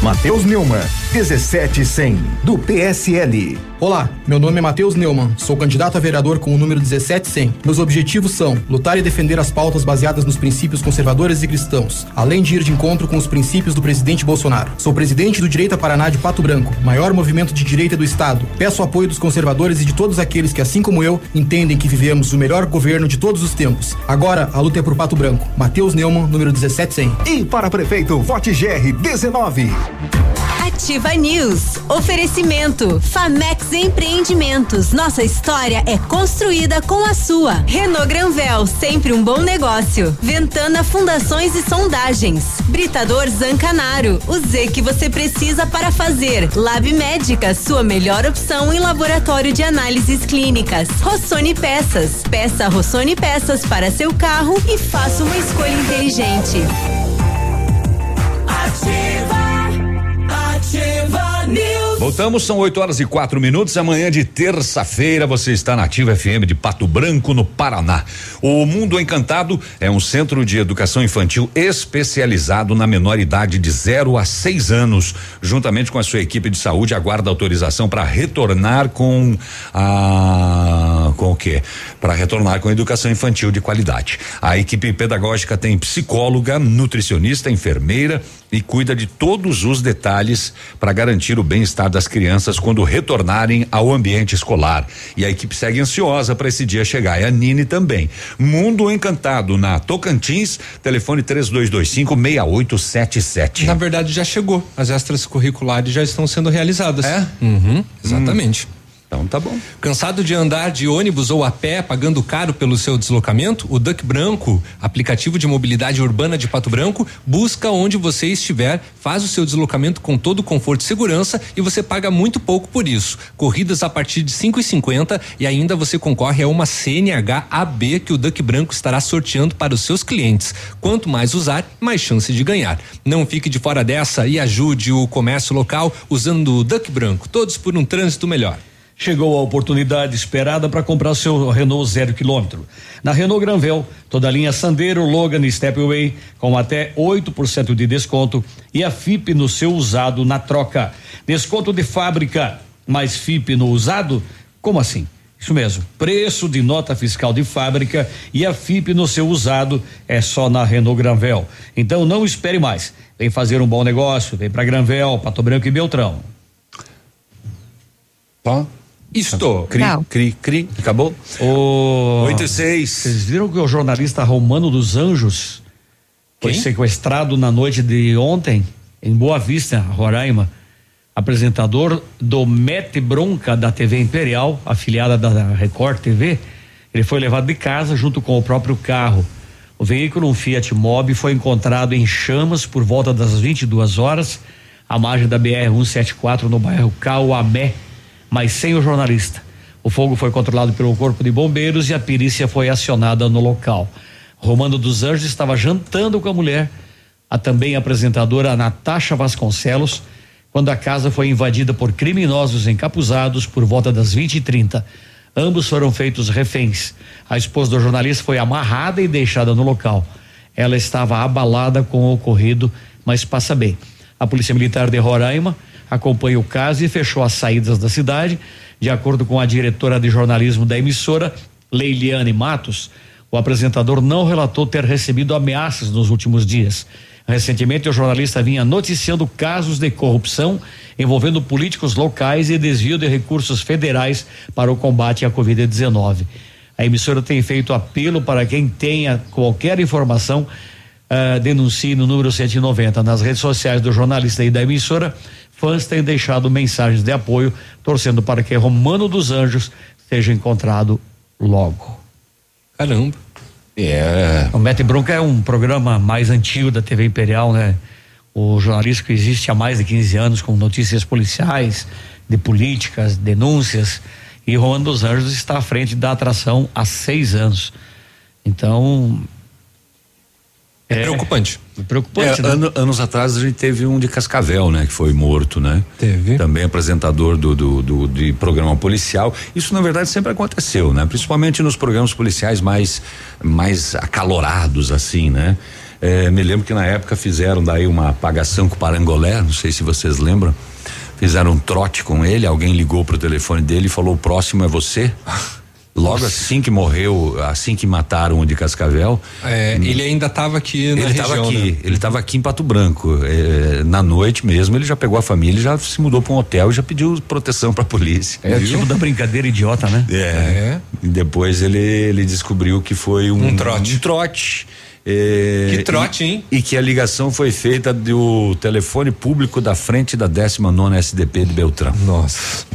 [SPEAKER 6] Matheus Neumann, 17100, do PSL.
[SPEAKER 31] Olá, meu nome é Matheus Neumann, sou candidato a vereador com o número 17100. Meus objetivos são lutar e defender as pautas baseadas nos princípios conservadores e cristãos, além de ir de encontro com os princípios do presidente Bolsonaro. Sou presidente do Direita Paraná de Pato Branco, maior movimento de direita do estado. Peço apoio dos conservadores e de todos aqueles que, assim como eu, entendem que vivemos o melhor governo de todos os tempos. Agora, a luta é por Pato Branco. Matheus Neumann, número 17100.
[SPEAKER 6] E para prefeito, vote GR 19.
[SPEAKER 5] Ativa News. Oferecimento. Famex Empreendimentos. Nossa história é construída com a sua. Renault Granvel, sempre um bom negócio. Ventana Fundações e Sondagens. Britador Zancanaro. O Z que você precisa para fazer. Lab Médica, sua melhor opção em laboratório de análises clínicas. Rossoni Peças. Peça Rossoni Peças para seu carro e faça uma escolha inteligente.
[SPEAKER 8] Ativa News.
[SPEAKER 1] Voltamos, são 8 horas e quatro minutos. Amanhã de terça-feira você está na Ativa FM de Pato Branco, no Paraná. O Mundo Encantado é um centro de educação infantil especializado na menor idade de 0 a 6 anos. Juntamente com a sua equipe de saúde, aguarda autorização para retornar com a. com o quê? Para retornar com a educação infantil de qualidade. A equipe pedagógica tem psicóloga, nutricionista, enfermeira e cuida de todos os detalhes para garantir o bem-estar das crianças quando retornarem ao ambiente escolar. E a equipe segue ansiosa para esse dia chegar. E a Nini também. Mundo Encantado na Tocantins, telefone 3225 6877.
[SPEAKER 2] Na verdade, já chegou. As extras curriculares já estão sendo realizadas. É? Uhum, exatamente.
[SPEAKER 1] Então tá bom.
[SPEAKER 2] Cansado de andar de ônibus ou a pé, pagando caro pelo seu deslocamento? O Duck Branco, aplicativo de mobilidade urbana de Pato Branco, busca onde você estiver, faz o seu deslocamento com todo conforto e segurança e você paga muito pouco por isso. Corridas a partir de cinco e cinquenta e ainda você concorre a uma CNH AB que o Duck Branco estará sorteando para os seus clientes. Quanto mais usar, mais chance de ganhar. Não fique de fora dessa e ajude o comércio local usando o Duck Branco. Todos por um trânsito melhor.
[SPEAKER 3] Chegou a oportunidade esperada para comprar seu Renault zero quilômetro. Na Renault Granvel, toda a linha Sandero, Logan e Stepway com até 8% de desconto e a FIP no seu usado na troca. Desconto de fábrica, mais FIP no usado? Como assim? Isso mesmo. Preço de nota fiscal de fábrica e a FIP no seu usado é só na Renault Granvel. Então não espere mais. Vem fazer um bom negócio, vem para Granvel, Pato Branco e Beltrão.
[SPEAKER 1] Tá? Isto. Cri,
[SPEAKER 3] Não.
[SPEAKER 1] cri, cri. Acabou?
[SPEAKER 3] O...
[SPEAKER 1] Oito e seis.
[SPEAKER 3] Vocês viram que o jornalista Romano dos Anjos foi
[SPEAKER 1] Quem?
[SPEAKER 3] sequestrado na noite de ontem em Boa Vista, Roraima. Apresentador do Mete Bronca da TV Imperial, afiliada da Record TV, ele foi levado de casa junto com o próprio carro. O veículo, um Fiat Mobi, foi encontrado em chamas por volta das 22 horas, à margem da BR 174 no bairro Cauamé, mas sem o jornalista. O fogo foi controlado pelo Corpo de Bombeiros e a perícia foi acionada no local. Romano dos Anjos estava jantando com a mulher, a também apresentadora Natasha Vasconcelos, quando a casa foi invadida por criminosos encapuzados por volta das 20 e 30 Ambos foram feitos reféns. A esposa do jornalista foi amarrada e deixada no local. Ela estava abalada com o ocorrido, mas passa bem. A Polícia Militar de Roraima acompanha o caso e fechou as saídas da cidade. De acordo com a diretora de jornalismo da emissora, Leiliane Matos, o apresentador não relatou ter recebido ameaças nos últimos dias. Recentemente, o jornalista vinha noticiando casos de corrupção envolvendo políticos locais e desvio de recursos federais para o combate à Covid-19. A emissora tem feito apelo para quem tenha qualquer informação, ah, denuncie no número 190. Nas redes sociais do jornalista e da emissora, fãs têm deixado mensagens de apoio, torcendo para que Romano dos Anjos seja encontrado logo.
[SPEAKER 2] Caramba.
[SPEAKER 1] É.
[SPEAKER 3] O Mete Bronca é um programa mais antigo da TV Imperial, né? O jornalista que existe há mais de 15 anos com notícias policiais, de políticas, denúncias. E Romano dos Anjos está à frente da atração há seis anos. Então.
[SPEAKER 2] É, preocupante.
[SPEAKER 3] Preocupante,
[SPEAKER 1] É,
[SPEAKER 3] né?
[SPEAKER 1] ano- anos atrás a gente teve um de Cascavel, né? Que foi morto, né?
[SPEAKER 2] Teve.
[SPEAKER 1] Também apresentador do, do, do- de programa policial. Isso na verdade sempre aconteceu, né? Principalmente nos programas policiais mais mais acalorados, assim, né? É, me lembro que na época fizeram daí uma apagação com o Parangolé, não sei se vocês lembram. Fizeram um trote com ele, alguém ligou pro telefone dele e falou: o próximo é você. Logo assim que morreu, assim que mataram o de Cascavel.
[SPEAKER 2] É, ele ainda estava aqui na
[SPEAKER 1] ele
[SPEAKER 2] região.
[SPEAKER 1] estava aqui,
[SPEAKER 2] né?
[SPEAKER 1] ele estava aqui em Pato Branco. É, na noite mesmo, ele já pegou a família, já se mudou para um hotel e já pediu proteção para a polícia.
[SPEAKER 3] É o tipo da brincadeira idiota, né?
[SPEAKER 1] É. E depois ele, ele descobriu que foi um,
[SPEAKER 2] Um trote.
[SPEAKER 1] Um trote. É,
[SPEAKER 2] Que trote,
[SPEAKER 1] e-
[SPEAKER 2] hein?
[SPEAKER 1] E que a ligação foi feita do telefone público da frente da 19 SDP de Beltrão.
[SPEAKER 2] Nossa.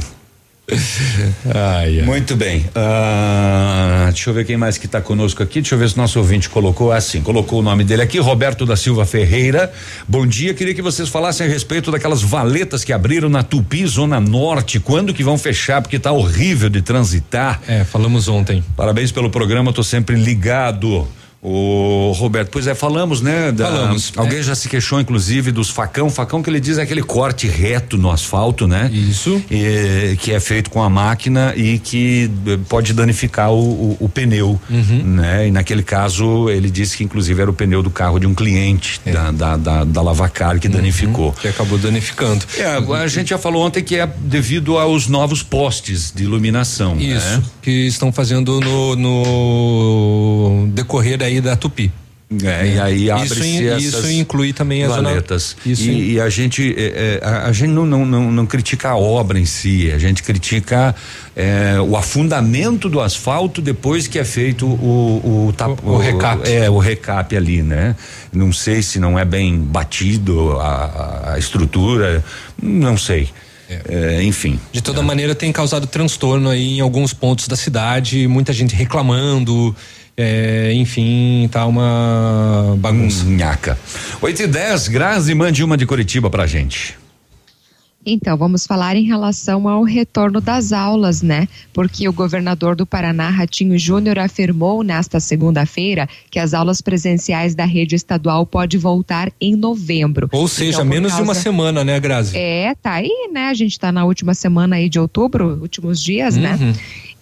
[SPEAKER 2] *laughs*
[SPEAKER 1] Muito bem. Ah, deixa eu ver quem mais que está conosco aqui. Deixa eu ver se nosso ouvinte colocou assim. Colocou o nome dele aqui, Roberto da Silva Ferreira. Bom dia. Queria que vocês falassem a respeito daquelas valetas que abriram na Tupi, Zona Norte. Quando que vão fechar? Porque tá horrível de transitar.
[SPEAKER 2] É, falamos ontem.
[SPEAKER 1] Parabéns pelo programa, tô sempre ligado. O Roberto, pois é, falamos, né? da-
[SPEAKER 2] Falamos,
[SPEAKER 1] Alguém já se queixou, inclusive, dos facão. Facão que ele diz é aquele corte reto no asfalto, né?
[SPEAKER 2] Isso.
[SPEAKER 1] E, que é feito com a máquina e que eh, pode danificar o, o- o pneu,
[SPEAKER 2] Uhum.
[SPEAKER 1] né? E naquele caso, ele disse que inclusive era o pneu do carro de um cliente
[SPEAKER 2] É.
[SPEAKER 1] da, da, da, da Lavacar
[SPEAKER 2] Uhum.
[SPEAKER 1] que danificou.
[SPEAKER 2] Que acabou danificando.
[SPEAKER 1] É, a gente já falou ontem que é devido aos novos postes de iluminação.
[SPEAKER 2] Isso,
[SPEAKER 1] né?
[SPEAKER 2] que estão fazendo no, no decorrer aí da Tupi.
[SPEAKER 1] É, e aí
[SPEAKER 2] Isso
[SPEAKER 1] abre-se essas
[SPEAKER 2] isso inclui também a zona-
[SPEAKER 1] valetas.
[SPEAKER 2] Isso
[SPEAKER 1] e, e a gente é, é, a, a gente não, não, não, não critica a obra em si, a gente critica é, o afundamento do asfalto depois que é feito o o, tap-
[SPEAKER 2] O- o recap.
[SPEAKER 1] É, o recap ali, né? Não sei se não é bem batido a, a- estrutura, não sei. É, enfim.
[SPEAKER 2] De toda maneira, tem causado transtorno aí em alguns pontos da cidade, muita gente reclamando. É, enfim, tá uma bagunça.
[SPEAKER 1] Nhaca. 8 e 10, Grazi, mande uma de Curitiba pra gente.
[SPEAKER 4] Então, vamos falar em relação ao retorno das aulas, né? Porque o governador do Paraná, Ratinho Júnior, afirmou nesta segunda-feira que as aulas presenciais da rede estadual podem voltar em novembro.
[SPEAKER 2] Ou seja,
[SPEAKER 4] Então,
[SPEAKER 2] menos de uma
[SPEAKER 4] causa-
[SPEAKER 2] semana, né, Grazi?
[SPEAKER 4] É, tá aí, né? A gente tá na última semana aí de outubro, últimos dias, né?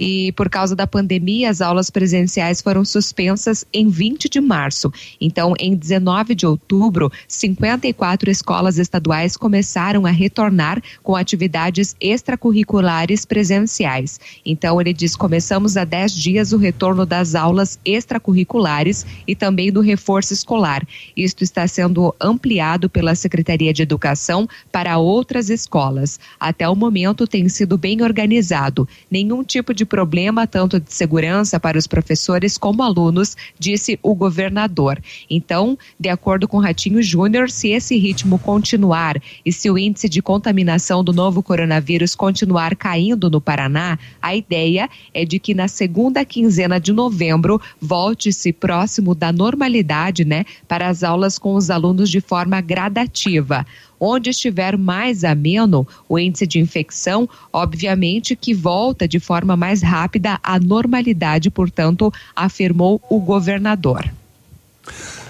[SPEAKER 4] E por causa da pandemia, as aulas presenciais foram suspensas em 20 de março. Então, em 19 de outubro, 54 escolas estaduais começaram a retornar com atividades extracurriculares presenciais. Então, ele diz: começamos há 10 dias o retorno das aulas extracurriculares e também do reforço escolar. Isto está sendo ampliado pela Secretaria de Educação para outras escolas. Até o momento tem sido bem organizado. Nenhum tipo de problema, tanto de segurança para os professores como alunos, disse o governador. Então, de acordo com Ratinho Júnior, se esse ritmo continuar e se o índice de contaminação do novo coronavírus continuar caindo no Paraná, a ideia é de que na segunda quinzena de novembro volte-se próximo da normalidade, né, para as aulas com os alunos de forma gradativa. Onde estiver mais ameno o índice de infecção, obviamente que volta de forma mais rápida à normalidade, portanto, afirmou o governador.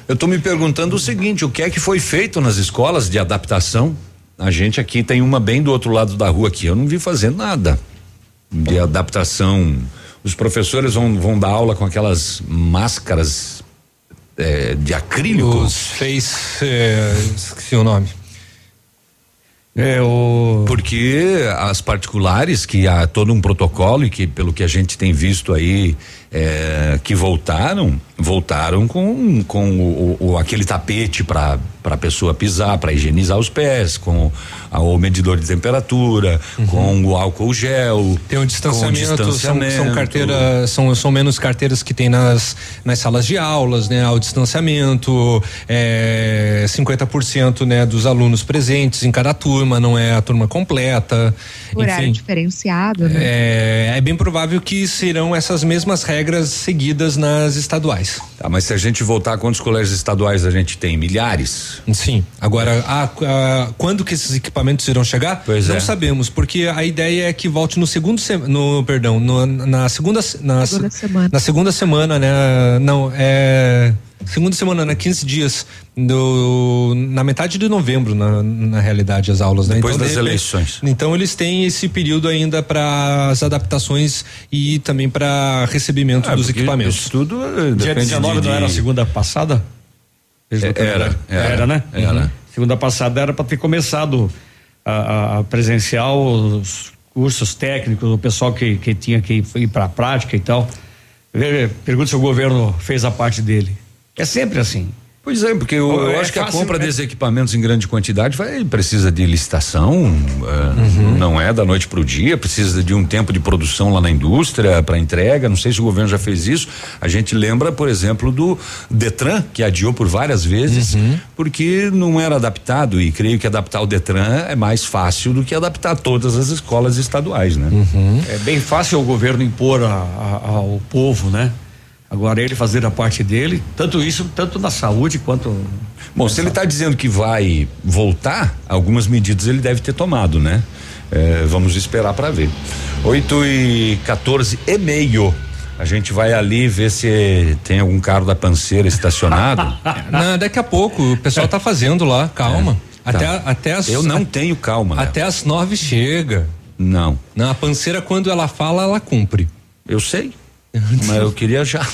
[SPEAKER 1] Eu estou me perguntando o seguinte: o que é que foi feito nas escolas de adaptação? A gente aqui tem uma bem do outro lado da rua aqui. Eu não vi fazer nada de adaptação. Os professores vão, vão dar aula com aquelas máscaras eh, de acrílico.
[SPEAKER 2] Os face. é, esqueci o nome.
[SPEAKER 1] É o porque as particulares que há todo um protocolo e que pelo que a gente tem visto aí é, que voltaram voltaram com com o, o- aquele tapete para para pessoa pisar para higienizar os pés com a- o medidor de temperatura com o álcool gel
[SPEAKER 2] Tem um distanciamento,
[SPEAKER 1] com o
[SPEAKER 2] São, são
[SPEAKER 1] distanciamento.
[SPEAKER 2] carteiras, são, são menos carteiras que tem nas, nas salas de aulas, né? Ao distanciamento, é, 50% né, dos alunos presentes em cada turma, não é a turma completa.
[SPEAKER 4] Horário
[SPEAKER 2] Enfim,
[SPEAKER 4] diferenciado, né?
[SPEAKER 2] é, é bem provável que serão essas mesmas regras seguidas nas estaduais.
[SPEAKER 1] Tá, mas se a gente voltar quantos colégios estaduais a gente tem milhares
[SPEAKER 2] Sim. Agora, ah, ah, quando que esses equipamentos irão chegar?
[SPEAKER 1] Pois
[SPEAKER 2] não
[SPEAKER 1] é.
[SPEAKER 2] sabemos, porque a ideia é que volte no segundo se- no perdão, no- na segunda se- na,
[SPEAKER 4] Segunda
[SPEAKER 2] se-
[SPEAKER 4] semana.
[SPEAKER 2] na segunda semana, né? Não, é segunda semana, né? 15 dias do na metade de novembro, na, na realidade as aulas, né?
[SPEAKER 1] Depois
[SPEAKER 2] Então,
[SPEAKER 1] das eleições.
[SPEAKER 2] Então eles têm esse período ainda para as adaptações e também para recebimento
[SPEAKER 1] Ah,
[SPEAKER 2] dos equipamentos.
[SPEAKER 1] isso tudo eh,
[SPEAKER 3] Dia
[SPEAKER 1] depende
[SPEAKER 3] 19
[SPEAKER 1] de-
[SPEAKER 3] não era a segunda passada?
[SPEAKER 1] Era, era,
[SPEAKER 3] era, né?
[SPEAKER 1] era.
[SPEAKER 3] Uhum. Segunda passada era para ter começado a, a, presencial os cursos técnicos, o pessoal que, que tinha que ir para a prática e tal. Pergunta se o governo fez a parte dele. É sempre assim.
[SPEAKER 1] Pois é, porque eu, eu
[SPEAKER 3] É
[SPEAKER 1] acho que a compra
[SPEAKER 3] né?
[SPEAKER 1] desses equipamentos em grande quantidade vai precisa de licitação, eh, não é da noite para o dia, precisa de um tempo de produção lá na indústria para entrega. Não sei se o governo já fez isso. A gente lembra, por exemplo, do Detran que adiou por várias vezes porque não era adaptado e creio que adaptar o Detran é mais fácil do que adaptar todas as escolas estaduais, né?
[SPEAKER 3] É bem fácil o governo impor a- a- ao povo, né? Agora ele fazer a parte dele, tanto isso, tanto na saúde quanto.
[SPEAKER 1] Bom, se ele está dizendo que vai voltar, algumas medidas ele deve ter tomado, né? Eh, vamos esperar para ver. 8 e 14 e meio. A gente vai ali ver se tem algum carro da panceira estacionado. *laughs*
[SPEAKER 2] Não, daqui a pouco, o pessoal tá fazendo lá, calma.
[SPEAKER 1] É,
[SPEAKER 2] até,
[SPEAKER 1] tá.
[SPEAKER 2] até as,
[SPEAKER 1] Eu não tenho calma. Léo.
[SPEAKER 2] Até às nove chega.
[SPEAKER 1] Não.
[SPEAKER 2] Não, a panceira, quando ela fala, ela cumpre.
[SPEAKER 1] Eu sei. Mas eu queria já.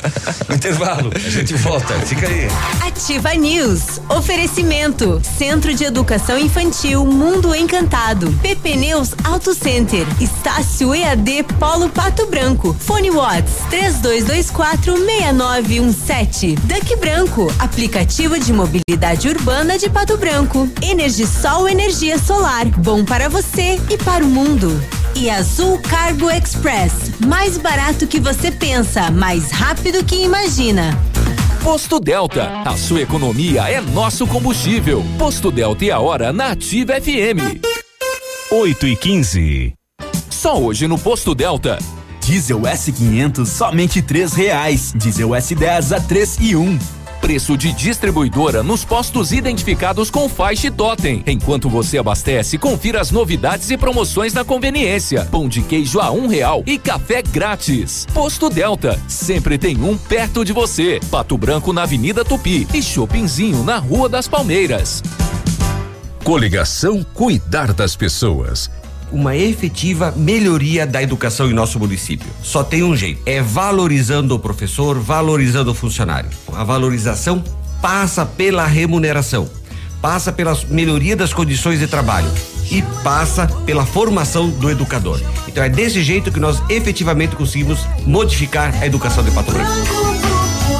[SPEAKER 1] *laughs* Intervalo. A gente volta. Fica aí.
[SPEAKER 5] Ativa News. Oferecimento. Centro de Educação Infantil Mundo Encantado. PP Neus Auto Center. Estácio EAD Polo Pato Branco. Fone Watts 3224 6917. Duck Branco. Aplicativo de mobilidade urbana de Pato Branco. Energisol Energia Solar. Bom para você e para o mundo. E Azul Cargo Express. Mais barato que você pensa, mais rápido que imagina.
[SPEAKER 32] Posto Delta, a sua economia é nosso combustível. Posto Delta e a hora na Ativa FM.
[SPEAKER 19] 8 e 15.
[SPEAKER 32] Só hoje no Posto Delta.
[SPEAKER 33] Diesel S500 somente três reais. Diesel S10 a três e um.
[SPEAKER 32] Preço de distribuidora nos postos identificados com faixa e totem. Enquanto você abastece, confira as novidades e promoções na conveniência. Pão de queijo a um real e café grátis. Posto Delta, sempre tem um perto de você. Pato Branco na Avenida Tupi e Shoppingzinho na Rua das Palmeiras.
[SPEAKER 34] Coligação Cuidar das Pessoas.
[SPEAKER 35] Uma efetiva melhoria da educação em nosso município. Só tem um jeito: é valorizando o professor, valorizando o funcionário. A valorização passa pela remuneração, passa pela melhoria das condições de trabalho e passa pela formação do educador. Então é desse jeito que nós efetivamente conseguimos modificar a educação de Pato Branco.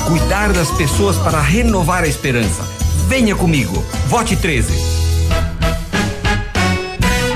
[SPEAKER 35] Cuidar das pessoas para renovar a esperança. Venha comigo. Vote 13.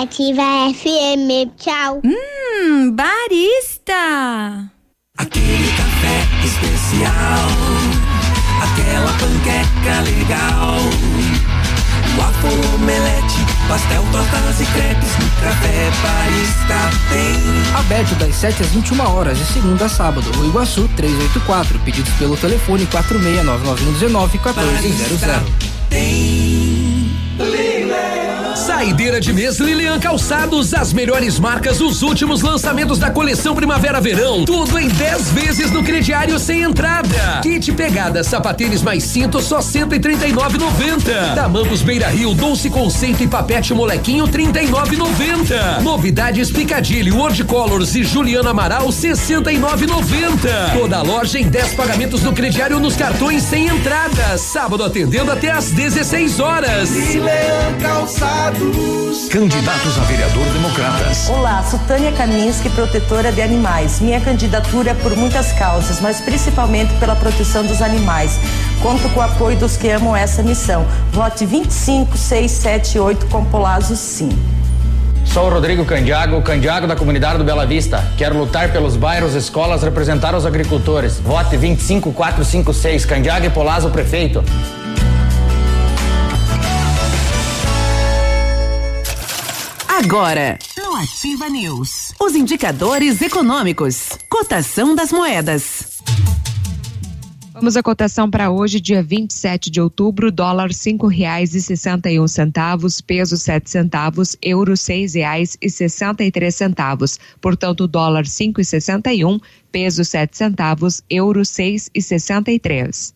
[SPEAKER 21] Ativa FM, tchau.
[SPEAKER 22] Hum, barista.
[SPEAKER 36] Aquele café especial, aquela panqueca legal. Waffle, omelete, pastel, tortas e crepes, no café barista tem.
[SPEAKER 37] Aberto das 7 às 21 horas, de segunda a sábado. O Iguaçu 384. Pedidos pelo telefone 469919 1400.
[SPEAKER 38] Saideira de mês Lilian Calçados, as melhores marcas, os últimos lançamentos da coleção Primavera-Verão. Tudo em 10 vezes no crediário sem entrada. Kit pegada, sapatênis mais cinto, só 139,90. Tamancos Beira Rio, Doce Conceito e Papete Molequinho, 39,90. Novidades Picadilly, World Colors e Juliana Amaral, 69,90. Toda loja em 10 pagamentos no crediário nos cartões sem entrada. Sábado atendendo até às 16 horas.
[SPEAKER 36] Calçados.
[SPEAKER 34] Candidatos a vereador Democratas.
[SPEAKER 23] Olá, sou Tânia Kaminski, protetora de animais. Minha candidatura é por muitas causas, mas principalmente pela proteção dos animais. Conto com o apoio dos que amam essa missão. Vote 25678 com Polazo sim.
[SPEAKER 39] Sou o Rodrigo Candiago, Candiago da comunidade do Bela Vista. Quero lutar pelos bairros, escolas, representar os agricultores. Vote 25456, Candiago e Polazo prefeito.
[SPEAKER 10] Agora, no Ativa News, os indicadores econômicos, cotação das moedas.
[SPEAKER 4] Vamos à cotação para hoje, dia 27 de outubro, dólar cinco reais e sessenta e um centavos, peso sete centavos, euro seis reais e sessenta e três centavos. Portanto, dólar cinco e sessenta e um, peso sete centavos, euro seis e sessenta e três.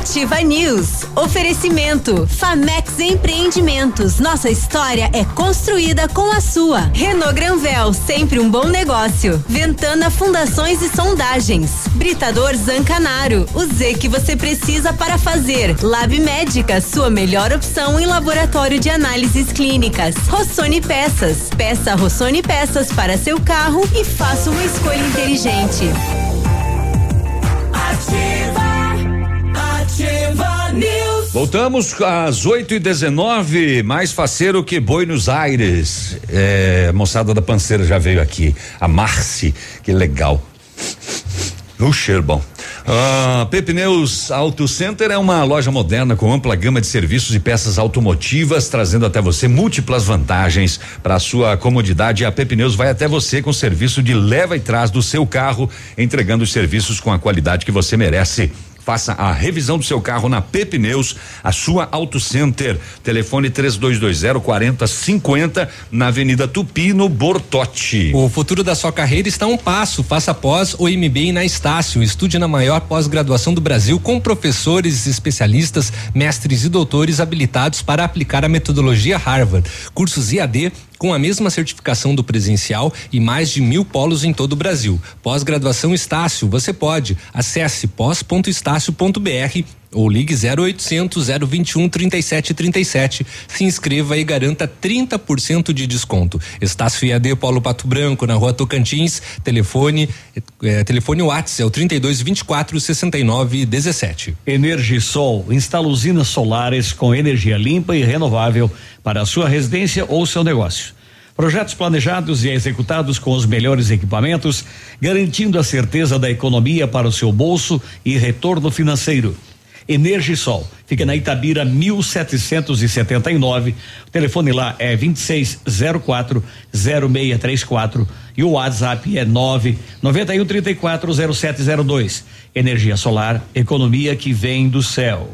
[SPEAKER 5] Ativa News. Oferecimento. Famex Empreendimentos. Nossa história é construída com a sua. Renault Granvel, sempre um bom negócio. Ventana Fundações e Sondagens. Britador Zancanaro. O Z que você precisa para fazer. Lab Médica, sua melhor opção em laboratório de análises clínicas. Rossoni Peças. Peça Rossoni Peças para seu carro e faça uma escolha inteligente.
[SPEAKER 8] Ativa, ativa News.
[SPEAKER 1] Voltamos às 8 e 19 mais faceiro que Buenos Aires. É, moçada da Panceira já veio aqui. A Marci, que legal. O cheiro bom. Ah, Pepineus Auto Center é uma loja moderna com ampla gama de serviços e peças automotivas, trazendo até você múltiplas vantagens para sua comodidade. A Pepineus vai até você com serviço de leva e trás do seu carro, entregando os serviços com a qualidade que você merece. Faça a revisão do seu carro na Pepineus, a sua Auto Center. Telefone 3220 4050 na Avenida Tupi, no Bortote.
[SPEAKER 2] O futuro da sua carreira está a um passo. Faça pós ou MBA na Estácio. Estude na maior pós-graduação do Brasil com professores especialistas, mestres e doutores habilitados para aplicar a metodologia Harvard. Cursos IAD com a mesma certificação do presencial e mais de mil polos em todo o Brasil. Pós-graduação Estácio, você pode. Acesse pós.estácio.br ou ligue 0800 021 3737. Se inscreva e garanta 30% de desconto. Estácio IAD Polo Pato Branco, na rua Tocantins. Telefone, eh, telefone WhatsApp é o 32 24 69 17.
[SPEAKER 3] Energisol instala usinas solares com energia limpa e renovável para a sua residência ou seu negócio. Projetos planejados e executados com os melhores equipamentos, garantindo a certeza da economia para o seu bolso e retorno financeiro. Energisol, fica na Itabira 1779. O telefone lá é 2604 0634 e o WhatsApp é 9 91 34 0702. Energia solar, economia que vem do céu.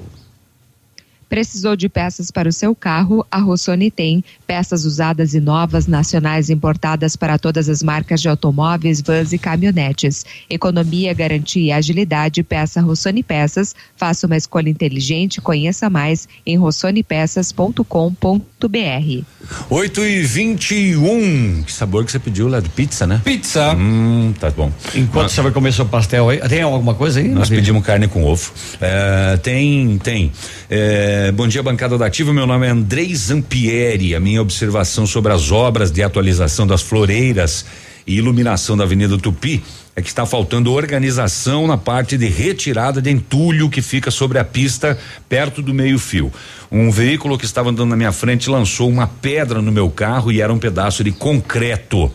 [SPEAKER 4] Precisou de peças para o seu carro? A Rossoni tem. Peças usadas e novas, nacionais importadas para todas as marcas de automóveis, vans e caminhonetes. Economia, garantia e agilidade. Peça Rossoni Peças. Faça uma escolha inteligente. Conheça mais em rossonepeças.com.br.
[SPEAKER 1] 8 e 21 Que sabor que você pediu lá de pizza, né?
[SPEAKER 2] Pizza.
[SPEAKER 1] Hum, tá bom.
[SPEAKER 3] Enquanto você vai comer seu pastel aí, tem alguma coisa aí?
[SPEAKER 1] Nós pedimos carne com ovo. É, tem, tem. É, bom dia, bancada da Ativa. Meu nome é Andrei Zampieri. A minha observação sobre as obras de atualização das floreiras e iluminação da Avenida Tupi é que está faltando organização na parte de retirada de entulho que fica sobre a pista perto do meio-fio. Um veículo que estava andando na minha frente lançou uma pedra no meu carro e era um pedaço de concreto.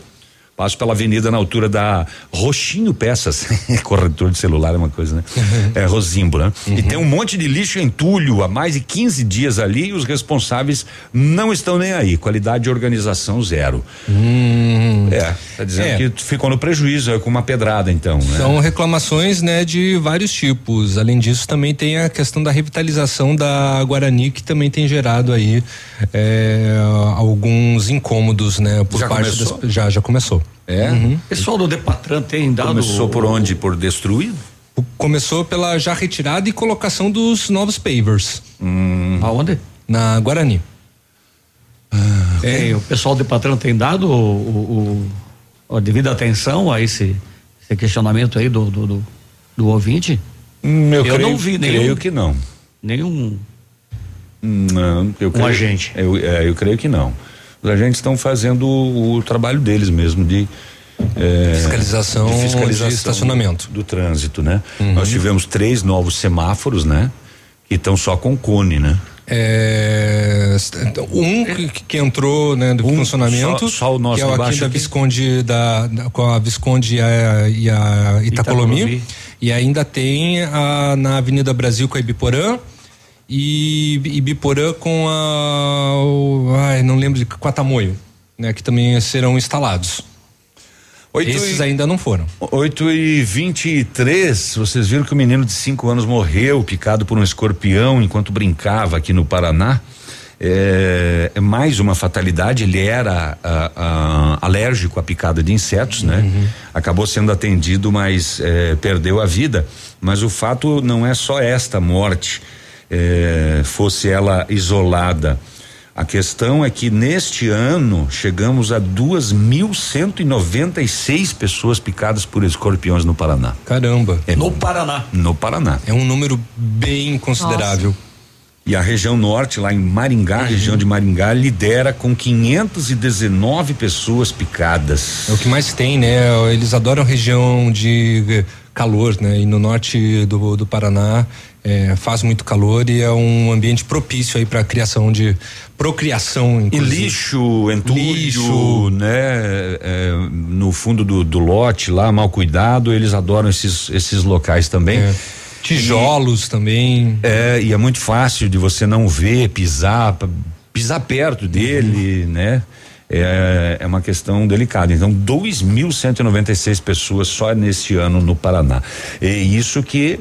[SPEAKER 1] Passo pela avenida na altura da Roxinho Peças. *laughs* Corretor de celular é uma coisa, né? *laughs* É Rosimbo, né? E tem um monte de lixo entulho há mais de 15 dias ali e os responsáveis não estão nem aí. Qualidade de organização zero. É, tá dizendo
[SPEAKER 2] É.
[SPEAKER 1] que ficou no prejuízo, é com uma pedrada então, né?
[SPEAKER 2] São reclamações, né, de vários tipos. Além disso, também tem a questão da revitalização da Guarani, que também tem gerado aí é, alguns incômodos, né, por
[SPEAKER 1] Já
[SPEAKER 2] parte
[SPEAKER 1] começou?
[SPEAKER 2] das. Já, já começou.
[SPEAKER 1] É?
[SPEAKER 3] Pessoal do Depatran tem dado.
[SPEAKER 1] Começou por onde? Por destruir?
[SPEAKER 2] Começou pela já retirada e colocação dos novos pavers.
[SPEAKER 3] Aonde?
[SPEAKER 2] Na Guarani.
[SPEAKER 3] É, o pessoal do Depatran tem dado o, o- o- a devida atenção a esse, esse questionamento aí do, do, do, do ouvinte?
[SPEAKER 1] Hum, eu,
[SPEAKER 3] Eu
[SPEAKER 1] creio,
[SPEAKER 3] não vi
[SPEAKER 1] creio
[SPEAKER 3] nenhum-
[SPEAKER 1] que não.
[SPEAKER 3] Nenhum.
[SPEAKER 1] Não, eu creio,
[SPEAKER 3] agente.
[SPEAKER 1] Eu, é, eu creio que não. Os agentes estão fazendo o, o trabalho deles mesmo de é,
[SPEAKER 2] Fiscalização de estacionamento.
[SPEAKER 1] do, do trânsito, né? Nós tivemos três novos semáforos, né? Que estão só com cone, né?
[SPEAKER 2] É, um que, que entrou né, do funcionamento,
[SPEAKER 1] só- só o nosso
[SPEAKER 2] que é o aqui da
[SPEAKER 1] aqui?
[SPEAKER 2] Visconde da, da- com a Visconde e a, e a Itacolomi,
[SPEAKER 3] Itacolomi.
[SPEAKER 2] e ainda tem a, na Avenida Brasil com a Ibiporã e Ibiporã com a o- ai, não lembro de com a Tamoio, né, que também serão instalados.
[SPEAKER 1] Oito
[SPEAKER 2] Esses
[SPEAKER 1] e-
[SPEAKER 2] ainda não foram.
[SPEAKER 1] 8 e 23 vocês viram que o menino de 5 anos morreu picado por um escorpião enquanto brincava aqui no Paraná. É, é mais uma fatalidade. Ele era ah, ah, alérgico à picada de insetos, né? Acabou sendo atendido, mas eh, perdeu a vida. Mas o fato não é só esta morte, eh, fosse ela isolada. A questão é que neste ano chegamos a 2.196 pessoas picadas por escorpiões no Paraná.
[SPEAKER 2] Caramba.
[SPEAKER 3] No Paraná.
[SPEAKER 1] No Paraná.
[SPEAKER 2] É um número bem considerável.
[SPEAKER 1] E a região norte, lá em Maringá,
[SPEAKER 2] Uhum.
[SPEAKER 1] a região de Maringá, lidera com 519 pessoas picadas.
[SPEAKER 2] É o que mais tem, né? Eles adoram região de eh, calor, né? E no norte do, do Paraná eh, faz muito calor e é um ambiente propício aí para criação de procriação.
[SPEAKER 1] E
[SPEAKER 2] inclusive.
[SPEAKER 1] lixo, entulho,
[SPEAKER 2] Lixo.
[SPEAKER 1] né? É, no fundo do, do lote lá, mal cuidado, eles adoram esses, esses locais também.
[SPEAKER 2] É. Tijolos também.
[SPEAKER 1] É, e é muito fácil de você não ver, pisar, pisar perto dele, né? É, é uma questão delicada. Então, 2.196 pessoas só nesse ano no Paraná. E isso que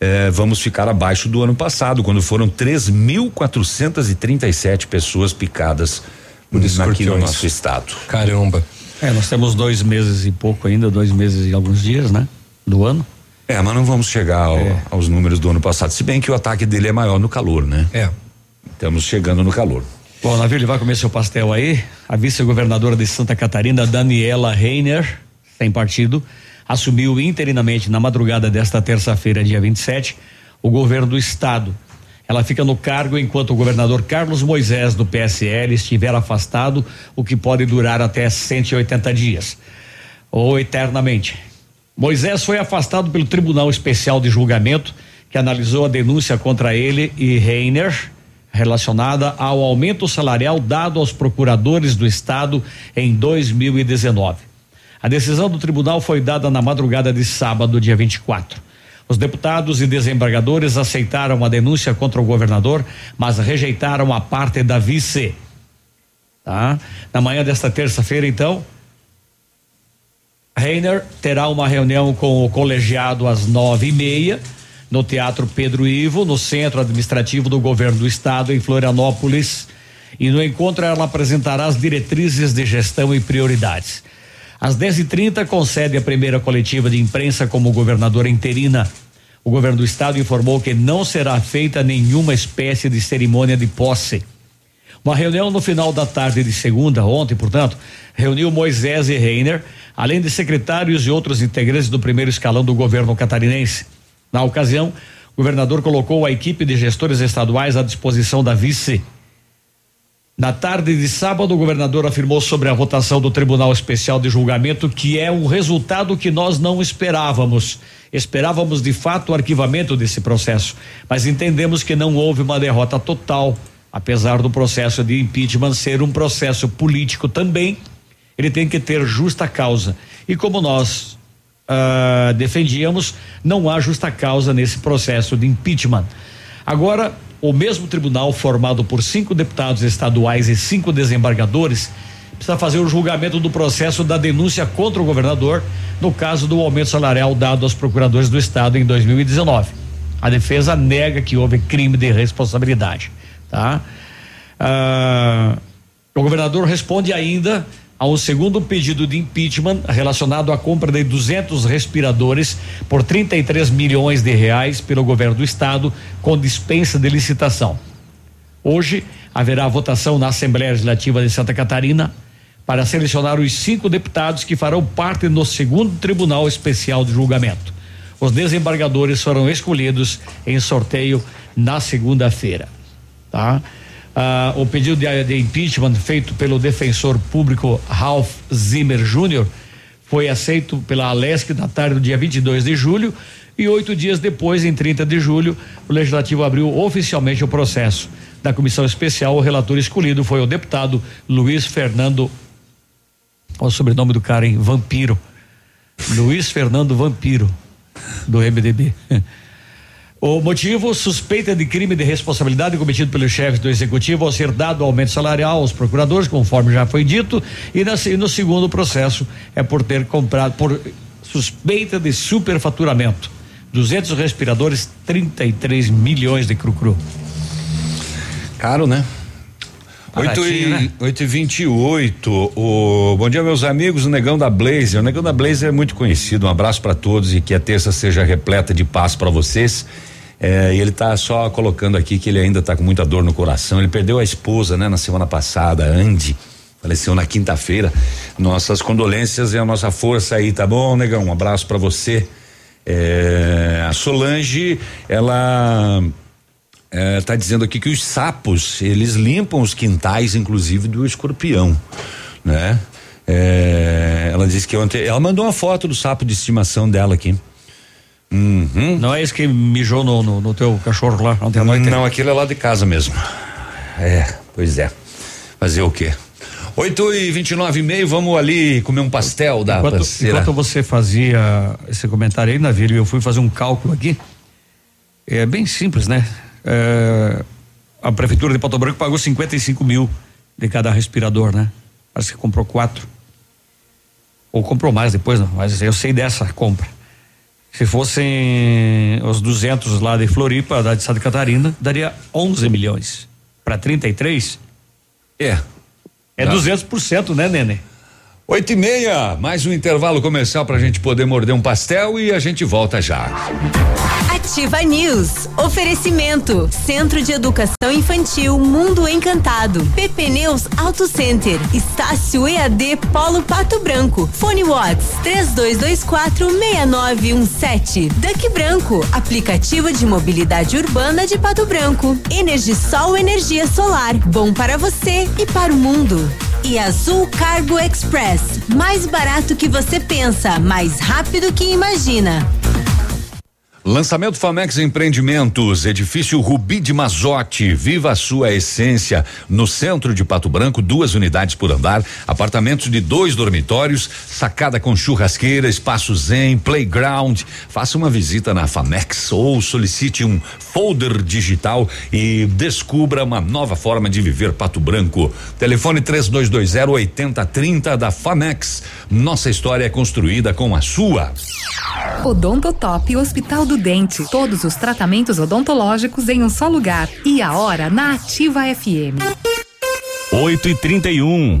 [SPEAKER 1] é, vamos ficar abaixo do ano passado, quando foram 3.437 pessoas picadas
[SPEAKER 2] Por
[SPEAKER 1] aqui no nosso estado.
[SPEAKER 2] Caramba.
[SPEAKER 3] É, nós temos dois meses e pouco ainda, dois meses e alguns dias, né? Do ano.
[SPEAKER 1] É, mas não vamos chegar ao- aos números do ano passado, se bem que o ataque dele é maior no calor, né?
[SPEAKER 2] É.
[SPEAKER 1] Estamos chegando no calor.
[SPEAKER 3] Bom, Navio, ele vai comer seu pastel aí. A vice-governadora de Santa Catarina, Daniela Reiner, sem partido, assumiu interinamente na madrugada desta terça-feira, dia 27, o governo do estado. Ela fica no cargo enquanto o governador Carlos Moisés, do PSL, estiver afastado, o que pode durar até 180 dias ou eternamente. Moisés foi afastado pelo Tribunal Especial de Julgamento, que analisou a denúncia contra ele e Reiner, relacionada ao aumento salarial dado aos procuradores do Estado em 2019. A decisão do tribunal foi dada na madrugada de sábado, dia 24. Os deputados e desembargadores aceitaram a denúncia contra o governador, mas rejeitaram a parte da vice. Tá? Na manhã desta terça-feira, então, Reiner terá uma reunião com o colegiado às nove e meia no Teatro Pedro Ivo, no Centro Administrativo do Governo do Estado, em Florianópolis. E no encontro ela apresentará as diretrizes de gestão e prioridades. Às 10h30, concede a primeira coletiva de imprensa como governadora interina. O governo do estado informou que não será feita nenhuma espécie de cerimônia de posse. Uma reunião no final da tarde de segunda, ontem, portanto, reuniu Moisés e Reiner, além de secretários e outros integrantes do primeiro escalão do governo catarinense. Na ocasião, o governador colocou a equipe de gestores estaduais à disposição da vice. Na tarde de sábado, o governador afirmou sobre a votação do Tribunal Especial de Julgamento que é um resultado que nós não esperávamos. Esperávamos de fato o arquivamento desse processo, mas entendemos que não houve uma derrota total, apesar do processo de impeachment ser um processo político também. Ele tem que ter justa causa. E como nós ah, defendíamos, não há justa causa nesse processo de impeachment. Agora, o mesmo tribunal, formado por cinco deputados estaduais e cinco desembargadores, precisa fazer o julgamento do processo da denúncia contra o governador no caso do aumento salarial dado aos procuradores do Estado em 2019. A defesa nega que houve crime de responsabilidade. Tá? Ah, o governador responde ainda a um segundo pedido de impeachment relacionado à compra de 200 respiradores por 33 milhões de reais pelo governo do estado com dispensa de licitação. Hoje haverá votação na Assembleia Legislativa de Santa Catarina para selecionar os cinco deputados que farão parte do segundo Tribunal Especial de Julgamento. Os desembargadores foram escolhidos em sorteio na segunda-feira. Tá? Ah, o pedido de, de impeachment feito pelo defensor público Ralph Zimmer Jr. foi aceito pela Alesc na tarde do dia 22 de julho e oito dias depois, em 30 de julho, o legislativo abriu oficialmente o processo. Da comissão especial, o relator escolhido foi o deputado Luiz Fernando. Olha o sobrenome do cara, hein? Vampiro. Luiz Fernando Vampiro, do MDB. *laughs* O motivo, suspeita de crime de responsabilidade cometido pelos chefes do executivo ao ser dado aumento salarial aos procuradores, conforme já foi dito, e, na, e no segundo processo é por ter comprado por suspeita de superfaturamento. 200 respiradores, 33 milhões de cru-cru.
[SPEAKER 1] Caro, né? 8 e,
[SPEAKER 3] né?
[SPEAKER 1] 8 e 28 o Bom dia, meus amigos. O Negão da Blazer. O Negão da Blazer é muito conhecido. Um abraço para todos e que a terça seja repleta de paz para vocês. É, e ele tá só colocando aqui que ele ainda tá com muita dor no coração. Ele perdeu a esposa, né, na semana passada, Andy. Faleceu na quinta-feira. Nossas condolências e a nossa força aí, tá bom, Negão? Um abraço para você. É, a Solange, ela está dizendo aqui que os sapos eles limpam os quintais, inclusive do escorpião, né? É, ela disse que ontem ela mandou uma foto do sapo de estimação dela aqui. Uhum.
[SPEAKER 3] Não é esse que mijou no, no, no teu cachorro lá ontem à noite?
[SPEAKER 1] Não, aquilo é lá de casa mesmo. É, pois é. Fazer o quê? 8 e 29 e meio, vamos ali comer um pastel da
[SPEAKER 3] enquanto,
[SPEAKER 1] parceira.
[SPEAKER 3] enquanto você fazia esse comentário aí, Navírio, eu fui fazer um cálculo aqui. É bem simples, né? É, a prefeitura de Pato Branco pagou 55 mil de cada respirador, né? Parece que comprou quatro. Ou comprou mais depois, não, mas eu sei dessa compra. Se fossem os 200 lá de Floripa, da de Santa Catarina, daria 11 milhões. Para 33?
[SPEAKER 1] É.
[SPEAKER 3] É
[SPEAKER 1] Tá.
[SPEAKER 3] 200%, né, Nenê?
[SPEAKER 1] Oito e meia, mais um intervalo comercial pra gente poder morder um pastel e a gente volta já.
[SPEAKER 5] Ativa News. Oferecimento. Centro de Educação Infantil Mundo Encantado. PP Neus Auto Center. Estácio EAD Polo Pato Branco. Fone Watts 32246917. Duck Branco. Aplicativo de mobilidade urbana de Pato Branco. Energisol Energia Solar. Bom para você e para o mundo. E Azul Cargo Express. Mais barato que você pensa, mais rápido que imagina.
[SPEAKER 1] Lançamento Famex Empreendimentos, edifício Rubi de Mazote, viva a sua essência. No centro de Pato Branco, duas unidades por andar, apartamentos de dois dormitórios, sacada com churrasqueira, espaço zen, playground. Faça uma visita na Famex ou solicite um folder digital e descubra uma nova forma de viver Pato Branco. Telefone 3220 8030 da Famex. Nossa história é construída com a sua.
[SPEAKER 40] Odontotop Hospital do Todos os tratamentos odontológicos em um só lugar. E a hora na Ativa FM.
[SPEAKER 30] 8 e 31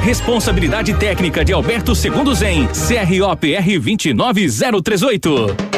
[SPEAKER 30] Responsabilidade técnica de Alberto Segundo Zen, CROPR 29038.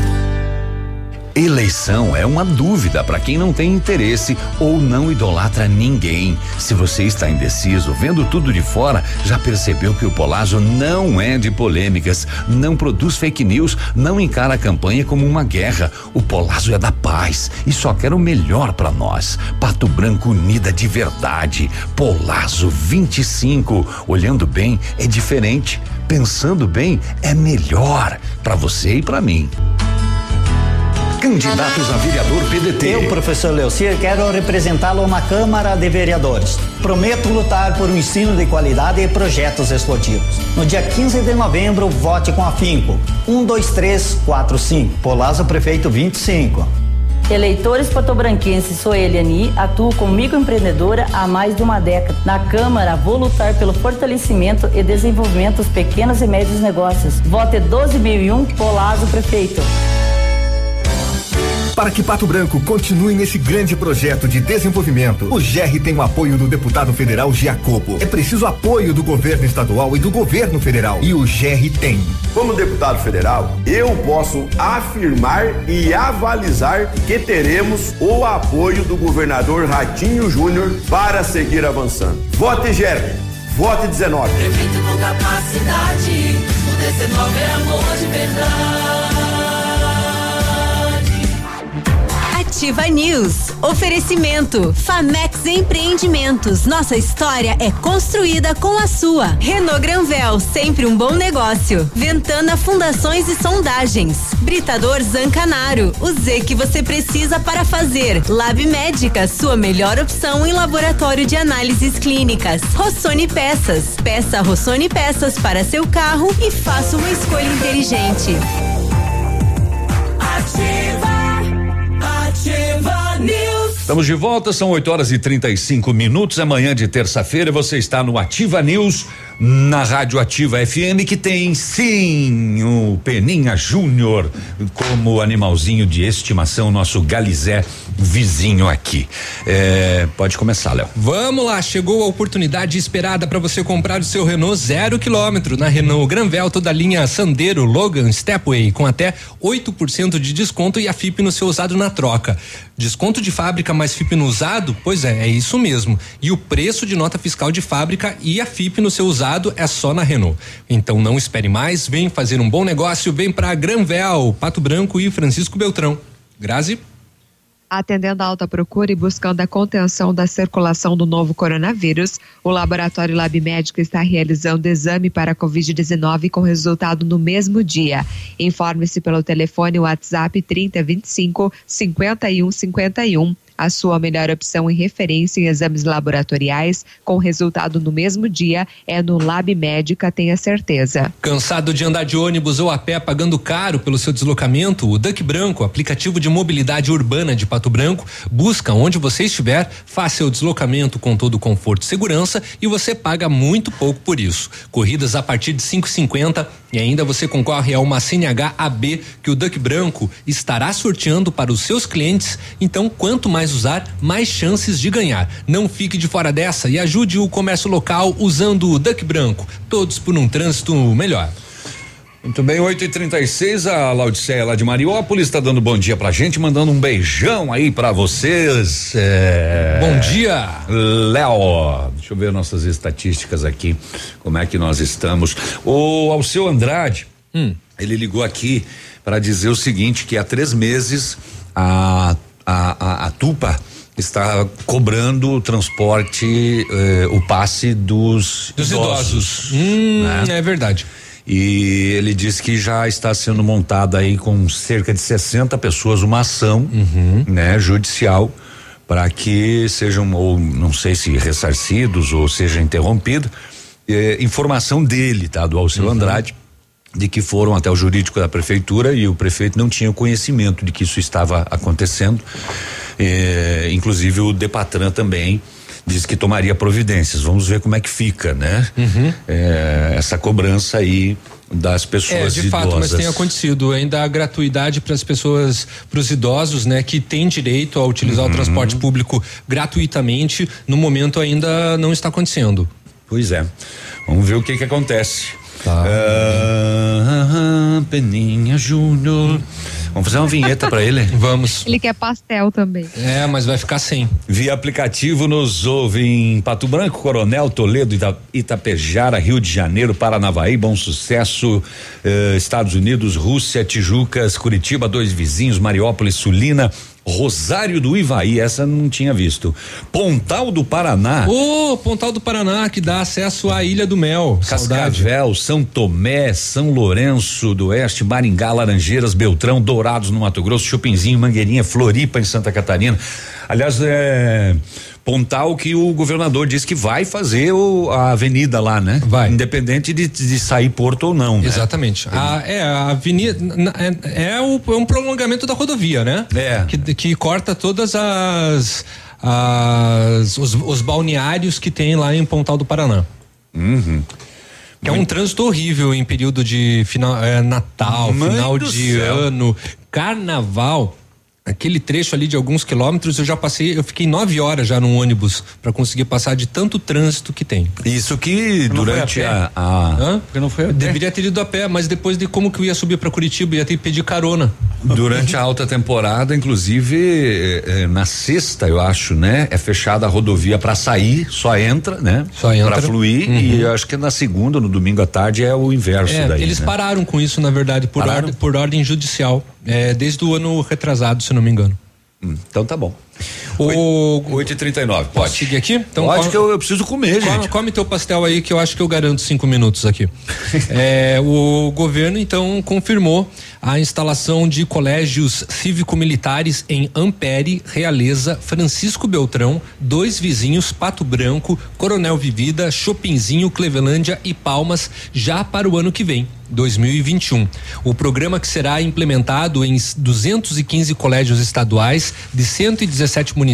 [SPEAKER 1] Eleição é uma dúvida para quem não tem interesse ou não idolatra ninguém. Se você está indeciso, vendo tudo de fora, já percebeu que o Polazo não é de polêmicas, não produz fake news, não encara a campanha como uma guerra. O Polazo é da paz e só quer o melhor para nós. Pato Branco unida de verdade. Polazo 25. Olhando bem é diferente, pensando bem é melhor para você e para mim. Candidatos a vereador PDT.
[SPEAKER 41] Eu, professor Leocir, quero representá-lo na Câmara de Vereadores. Prometo lutar por um ensino de qualidade e projetos esportivos. No dia 15 de novembro, vote com afinco. 1, 2, 3, 4, 5. Polazo Prefeito 25.
[SPEAKER 42] Eleitores patobranquenses, sou Eliani, atuo como microempreendedora há mais de uma década. Na Câmara, vou lutar pelo fortalecimento e desenvolvimento dos pequenos e médios negócios. Vote 12001, Polazo Prefeito.
[SPEAKER 43] Para que Pato Branco continue nesse grande projeto de desenvolvimento, o GR tem o apoio do deputado federal Giacobo. É preciso apoio do governo estadual e do governo federal. E o GR tem.
[SPEAKER 44] Como deputado federal, eu posso afirmar e avalizar que teremos o apoio do governador Ratinho Júnior para seguir avançando. Vote GR. Vote 19.
[SPEAKER 8] Prefeito com capacidade, o 19 é amor de verdade.
[SPEAKER 5] Ativa News. Oferecimento. Famex Empreendimentos. Nossa história é construída com a sua. Renault Granvel, sempre um bom negócio. Ventana Fundações e Sondagens. Britador Zancanaro. O Z que você precisa para fazer. Lab Médica, sua melhor opção em laboratório de análises clínicas. Rossoni Peças. Peça Rossoni Peças para seu carro e faça uma escolha inteligente.
[SPEAKER 8] Ativa, ativa News.
[SPEAKER 1] Estamos de volta, são 8 horas e 35 minutos. Amanhã de terça-feira você está no Ativa News, na Rádio Ativa FM, que tem sim o Peninha Júnior como animalzinho de estimação, nosso Galizé vizinho aqui. É, pode começar, Léo.
[SPEAKER 2] Vamos lá, chegou a oportunidade esperada para você comprar o seu Renault zero quilômetro na Renault Granvel, toda a linha Sandero, Logan, Stepway, com até 8% de desconto e a FIP no seu usado na troca. Desconto de fábrica mais FIP no usado? Pois é, é isso mesmo. E o preço de nota fiscal de fábrica e a FIP no seu usado é só na Renault. Então não espere mais, vem fazer um bom negócio, vem pra Granvel, Pato Branco e Francisco Beltrão. Grazi?
[SPEAKER 4] Atendendo à alta procura e buscando a contenção da circulação do novo coronavírus, o Laboratório Lab Médico está realizando exame para a Covid-19 com resultado no mesmo dia. Informe-se pelo telefone WhatsApp 3025 5151. A sua melhor opção em referência em exames laboratoriais com resultado no mesmo dia é no Lab Médica, tenha certeza.
[SPEAKER 2] Cansado de andar de ônibus ou a pé pagando caro pelo seu deslocamento? O Duck Branco, aplicativo de mobilidade urbana de Pato Branco, busca onde você estiver, faça o deslocamento com todo o conforto e segurança e você paga muito pouco por isso. Corridas a partir de 5,50 e ainda você concorre a uma CNH AB que o Duck Branco estará sorteando para os seus clientes. Então, quanto mais usar, mais chances de ganhar. Não fique de fora dessa e ajude o comércio local usando o Duck Branco. Todos por um trânsito melhor.
[SPEAKER 1] Muito bem, 8 e 36 a Laudiceia lá de Mariópolis está dando bom dia pra gente, mandando um beijão aí pra vocês. É...
[SPEAKER 2] Bom dia!
[SPEAKER 1] Léo, deixa eu ver nossas estatísticas aqui, como é que nós estamos. O Alceu Andrade,
[SPEAKER 2] Hum.
[SPEAKER 1] ele ligou aqui para dizer o seguinte: que há três meses a, a, a, a Tupa está cobrando o transporte, eh, o passe dos,
[SPEAKER 2] Dos idosos. Hum,
[SPEAKER 1] né?
[SPEAKER 2] É verdade.
[SPEAKER 1] E ele disse que já está sendo montada aí com cerca de 60 pessoas uma ação,
[SPEAKER 2] Uhum.
[SPEAKER 1] né, judicial para que sejam ou não sei se ressarcidos ou seja interrompido. Eh, informação dele, tá, do Alceu
[SPEAKER 2] Uhum.
[SPEAKER 1] Andrade, de que foram até o jurídico da prefeitura e o prefeito não tinha conhecimento de que isso estava acontecendo. Eh, inclusive o Depatran também disse que tomaria providências. Vamos ver como é que fica, né? Eh, essa cobrança aí das
[SPEAKER 2] É,
[SPEAKER 1] pessoas
[SPEAKER 2] de fato, mas
[SPEAKER 1] idosas.
[SPEAKER 2] tem acontecido ainda a gratuidade para as pessoas, para os idosos, né, que têm direito a utilizar
[SPEAKER 1] Uhum.
[SPEAKER 2] o transporte público gratuitamente. No momento ainda não está acontecendo.
[SPEAKER 1] Pois é. Vamos ver o que que acontece.
[SPEAKER 2] Tá.
[SPEAKER 1] Ah, Peninha Júnior. Vamos fazer uma vinheta pra ele? *laughs*
[SPEAKER 2] Vamos.
[SPEAKER 4] Ele quer pastel também.
[SPEAKER 2] É, mas vai ficar sem.
[SPEAKER 1] Via aplicativo nos ouve em Pato Branco, Coronel, Toledo, Ita, Itapejara, Rio de Janeiro, Paranavaí, Bom Sucesso, eh, Estados Unidos, Rússia, Tijucas, Curitiba, dois vizinhos, Mariópolis, Sulina, Rosário do Ivaí, essa não tinha visto. Pontal do Paraná.
[SPEAKER 2] Ô, Pontal do Paraná, que dá acesso à Ilha do Mel. Saudade.
[SPEAKER 1] Cascavel, São Tomé, São Lourenço do Oeste, Maringá, Laranjeiras, Beltrão, Dourados no Mato Grosso, Chupinzinho, Mangueirinha, Floripa em Santa Catarina. Aliás, é. Pontal que o governador disse que vai fazer o, a avenida lá, né? Vai. Independente de, de sair Porto ou não. né?
[SPEAKER 2] Exatamente. A, é, a avenida é, é o- é um prolongamento da rodovia, né?
[SPEAKER 1] É.
[SPEAKER 2] Que, que corta todas as, as os, os balneários que tem lá em Pontal do Paraná.
[SPEAKER 1] Uhum.
[SPEAKER 2] Que é um trânsito horrível em período de final, é, Natal,
[SPEAKER 1] Mãe
[SPEAKER 2] final de
[SPEAKER 1] céu.
[SPEAKER 2] ano, carnaval. Aquele trecho ali de alguns quilômetros eu já passei, eu fiquei nove horas já no ônibus para conseguir passar de tanto trânsito que tem.
[SPEAKER 1] Isso que durante a, a-
[SPEAKER 2] Hã?
[SPEAKER 3] Porque não foi a.
[SPEAKER 2] Deveria ter ido a pé, mas depois de como que eu ia subir para Curitiba, ia ter que pedir carona.
[SPEAKER 1] Durante a alta temporada, inclusive, eh, eh, na sexta, eu acho, né? É fechada a rodovia para sair, só entra, né?
[SPEAKER 2] Só entra.
[SPEAKER 1] Para fluir
[SPEAKER 2] Uhum.
[SPEAKER 1] e eu acho que na segunda, no domingo à tarde, é o inverso
[SPEAKER 2] É,
[SPEAKER 1] daí.
[SPEAKER 2] eles
[SPEAKER 1] né?
[SPEAKER 2] pararam com isso, na verdade, por, ordem, por ordem judicial, é, desde o ano retrasado, se não me engano.
[SPEAKER 1] Então tá bom.
[SPEAKER 2] O
[SPEAKER 1] 8h39,
[SPEAKER 2] Posso
[SPEAKER 1] pode.
[SPEAKER 2] seguir aqui? Então,
[SPEAKER 1] Pode
[SPEAKER 2] come-
[SPEAKER 1] que eu, eu preciso comer,
[SPEAKER 2] Come,
[SPEAKER 1] gente.
[SPEAKER 2] come teu pastel aí que eu acho que eu garanto cinco minutos aqui. *laughs* É, o governo então confirmou a instalação de colégios cívico-militares em Ampere, Realeza, Francisco Beltrão, dois vizinhos, Pato Branco, Coronel Vivida, Chopinzinho, Clevelândia e Palmas já para o ano que vem. 2021. O programa que será implementado em 215 colégios estaduais de 117 municípios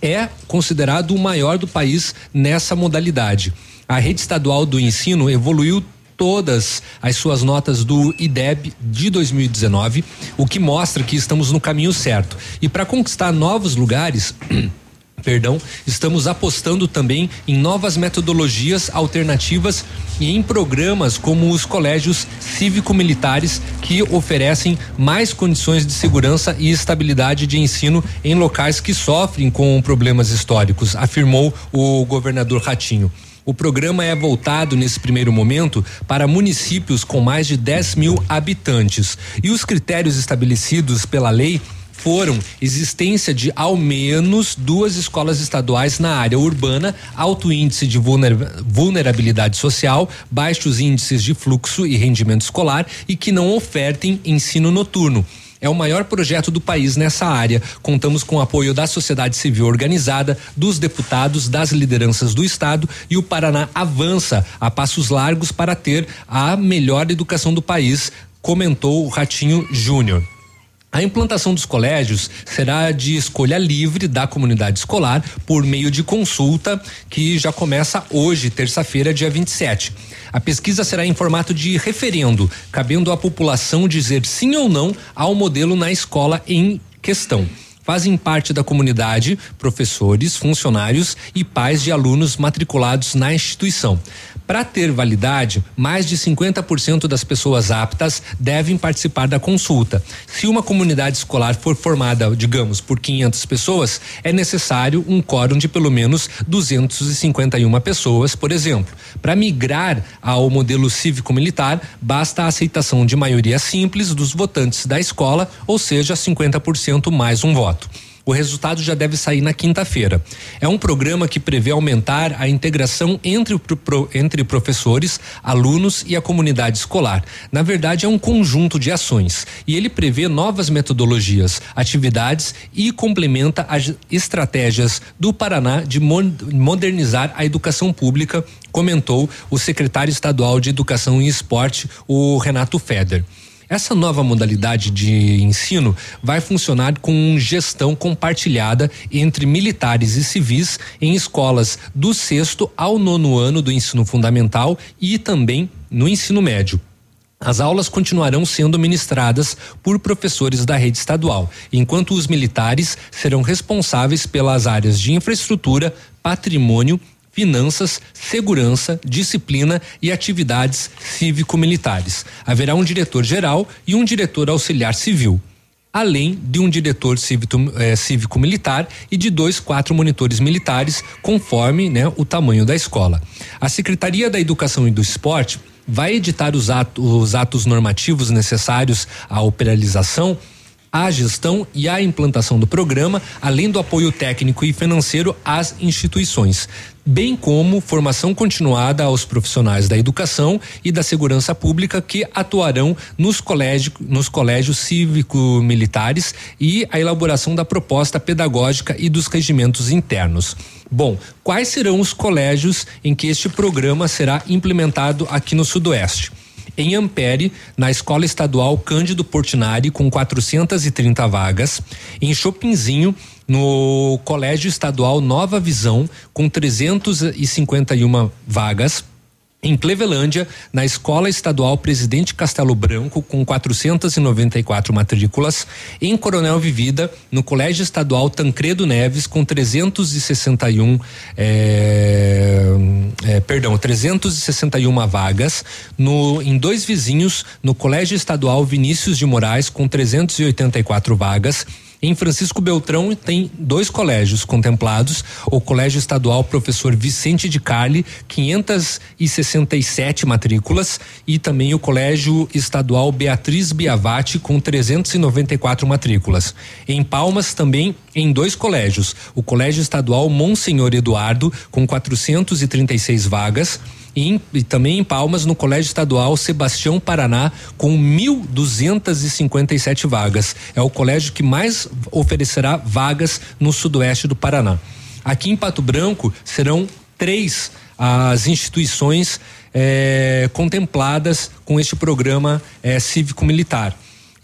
[SPEAKER 2] é considerado o maior do país nessa modalidade. A rede estadual do ensino evoluiu todas as suas notas do IDEB de 2019, o que mostra que estamos no caminho certo. E para conquistar novos lugares, *clears throat* perdão, estamos apostando também em novas metodologias alternativas e em programas como os colégios cívico-militares que oferecem mais condições de segurança e estabilidade de ensino em locais que sofrem com problemas históricos, afirmou o governador Ratinho. O programa é voltado, nesse primeiro momento, para municípios com mais de 10 mil habitantes. E os critérios estabelecidos pela lei foram existência de ao menos duas escolas estaduais na área urbana, alto índice de vulner- vulnerabilidade social, baixos índices de fluxo e rendimento escolar e que não ofertem ensino noturno. É o maior projeto do país nessa área. Contamos com o apoio da sociedade civil organizada, dos deputados, das lideranças do estado e o Paraná avança a passos largos para ter a melhor educação do país, comentou o Ratinho Júnior. A implantação dos colégios será de escolha livre da comunidade escolar por meio de consulta que já começa hoje, terça-feira, dia 27. A pesquisa será em formato de referendo, cabendo à população dizer sim ou não ao modelo na escola em questão. Fazem parte da comunidade professores, funcionários e pais de alunos matriculados na instituição. Para ter validade, mais de 50% das pessoas aptas devem participar da consulta. Se uma comunidade escolar for formada, digamos, por 500 pessoas, é necessário um quórum de pelo menos 251 pessoas, por exemplo. Para migrar ao modelo cívico-militar, basta a aceitação de maioria simples dos votantes da escola, ou seja, 50% mais um voto. O resultado já deve sair na quinta-feira. É um programa que prevê aumentar a integração entre, entre professores, alunos e a comunidade escolar. Na verdade, é um conjunto de ações. E ele prevê novas metodologias, atividades e complementa as estratégias do Paraná de modernizar a educação pública, comentou o secretário estadual de Educação e Esporte, o Renato Feder. Essa nova modalidade de ensino vai funcionar com gestão compartilhada entre militares e civis em escolas do sexto ao nono ano do ensino fundamental e também no ensino médio. As aulas continuarão sendo ministradas por professores da rede estadual, enquanto os militares serão responsáveis pelas áreas de infraestrutura, patrimônio, finanças, segurança, disciplina e atividades cívico-militares. Haverá um diretor-geral e um diretor auxiliar civil. Além de um diretor eh, cívico-militar e de dois, quatro monitores militares, conforme né, o tamanho da escola. A Secretaria da Educação e do Esporte vai editar os atos, os atos normativos necessários à operalização à gestão e à implantação do programa, além do apoio técnico e financeiro às instituições bem como formação continuada aos profissionais da educação e da segurança pública que atuarão nos colégios, nos colégios cívico-militares e a elaboração da proposta pedagógica e dos regimentos internos. Bom, quais serão os colégios em que este programa será implementado aqui no Sudoeste? em Ampere, na Escola Estadual Cândido Portinari, com 430 vagas, em Chopinzinho, no Colégio Estadual Nova Visão, com 351 vagas em Clevelândia, na Escola Estadual Presidente Castelo Branco, com 494 matrículas. Em Coronel Vivida, no Colégio Estadual Tancredo Neves, com 361, é, é, perdão, 361 vagas. No, em dois vizinhos, no Colégio Estadual Vinícius de Moraes, com 384 vagas em Francisco Beltrão tem dois colégios contemplados, o Colégio Estadual Professor Vicente de Carli, 567 matrículas, e também o Colégio Estadual Beatriz Biavati com 394 matrículas. Em Palmas também em dois colégios, o Colégio Estadual Monsenhor Eduardo com 436 vagas e, e também em Palmas, no Colégio Estadual Sebastião Paraná, com 1.257 vagas. É o colégio que mais oferecerá vagas no sudoeste do Paraná. Aqui em Pato Branco serão três as instituições eh, contempladas com este programa eh, cívico-militar.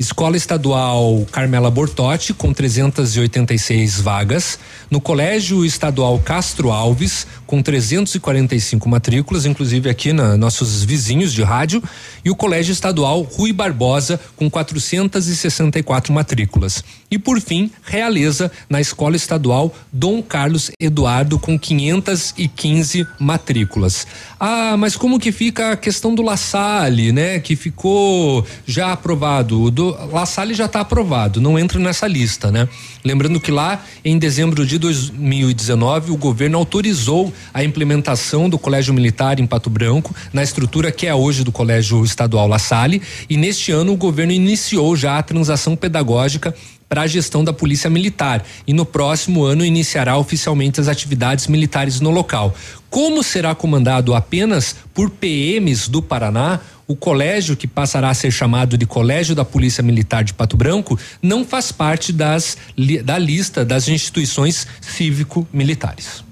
[SPEAKER 2] Escola Estadual Carmela Bortotti, com 386 vagas. No Colégio Estadual Castro Alves, com 345 matrículas, inclusive aqui na nossos vizinhos de rádio. E o Colégio Estadual Rui Barbosa, com 464 matrículas. E por fim, Realeza, na Escola Estadual Dom Carlos Eduardo, com 515 matrículas. Ah, mas como que fica a questão do La Salle, né? Que ficou já aprovado. Do La Salle já está aprovado, não entra nessa lista, né? Lembrando que lá em dezembro de 2019 o governo autorizou a implementação do Colégio Militar em Pato Branco na estrutura que é hoje do Colégio Estadual La Salle e neste ano o governo iniciou já a transação pedagógica para a gestão da Polícia Militar e no próximo ano iniciará oficialmente as atividades militares no local. Como será comandado apenas por PMs do Paraná, o colégio que passará a ser chamado de Colégio da Polícia Militar de Pato Branco não faz parte das da lista das instituições cívico-militares.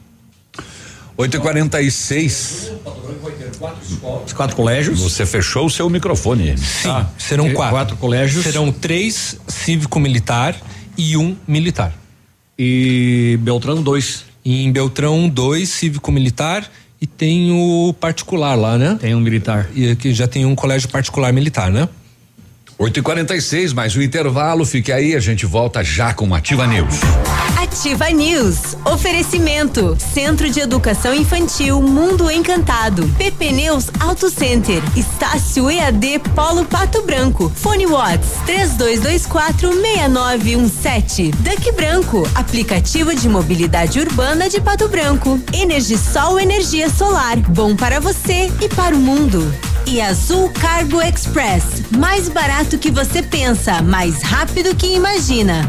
[SPEAKER 1] 8 e 46
[SPEAKER 3] Os quatro colégios.
[SPEAKER 1] Você fechou o seu microfone.
[SPEAKER 2] Sim, ah, serão quatro.
[SPEAKER 3] Quatro colégios.
[SPEAKER 2] Serão três cívico-militar e um militar.
[SPEAKER 3] E Beltrão, dois.
[SPEAKER 2] E em Beltrão, dois cívico-militar e tem o particular lá, né?
[SPEAKER 3] Tem um militar.
[SPEAKER 2] E que já tem um colégio particular militar, né?
[SPEAKER 1] 8 e 46 mais um intervalo. Fique aí, a gente volta já com Ativa News.
[SPEAKER 5] Ativa News. Oferecimento: Centro de Educação Infantil Mundo Encantado. PP Neus Auto Center. Estácio EAD Polo Pato Branco. Fone Watts 3224 6917. Duck Branco. Aplicativo de mobilidade urbana de Pato Branco. Energisol Energia Solar. Bom para você e para o mundo. E Azul Cargo Express. Mais barato que você pensa, mais rápido que imagina.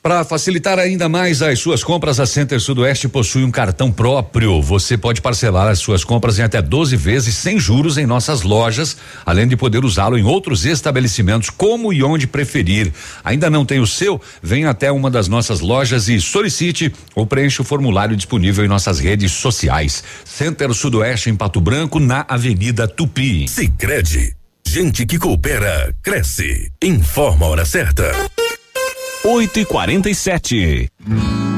[SPEAKER 1] Para facilitar ainda mais as suas compras, a Center Sudoeste possui um cartão próprio. Você pode parcelar as suas compras em até 12 vezes sem juros em nossas lojas, além de poder usá-lo em outros estabelecimentos, como e onde preferir. Ainda não tem o seu? Venha até uma das nossas lojas e solicite ou preencha o formulário disponível em nossas redes sociais. Center Sudoeste em Pato Branco, na Avenida Tupi.
[SPEAKER 23] Sicredi, gente que coopera cresce. Informa a hora certa.
[SPEAKER 30] 8 e 47
[SPEAKER 38] A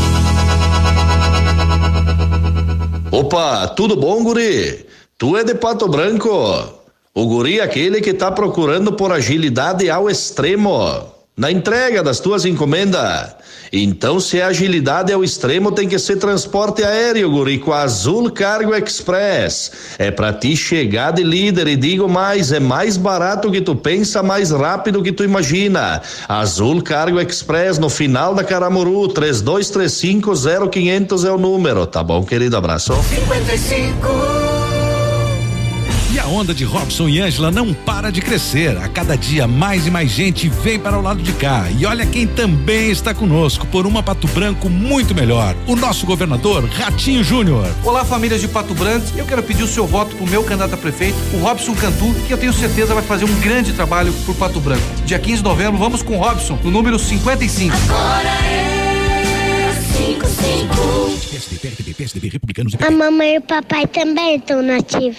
[SPEAKER 45] Opa, tudo bom, guri? Tu é de Pato Branco? O guri é aquele que tá procurando por agilidade ao extremo na entrega das tuas encomendas. Então, se a agilidade é o extremo, tem que ser transporte aéreo, guri, com a Azul Cargo Express. É pra ti chegar de líder e digo mais, é mais barato que tu pensa, mais rápido que tu imagina. Azul Cargo Express no final da Caramuru, 32350500 é o número, tá bom, querido? Abraço.
[SPEAKER 46] 55
[SPEAKER 47] e a onda de Robson e Ângela não para de crescer. A cada dia mais e mais gente vem para o lado de cá. E olha quem também está conosco por uma Pato Branco muito melhor. O nosso governador Ratinho Júnior.
[SPEAKER 26] Olá, famílias de Pato Branco. Eu quero pedir o seu voto para o meu candidato a prefeito, o Robson Cantu, que eu tenho certeza vai fazer um grande trabalho por Pato Branco. Dia 15 de novembro, vamos com o Robson, no número 55.
[SPEAKER 46] Agora é
[SPEAKER 21] A mamãe e o papai também estão nativos.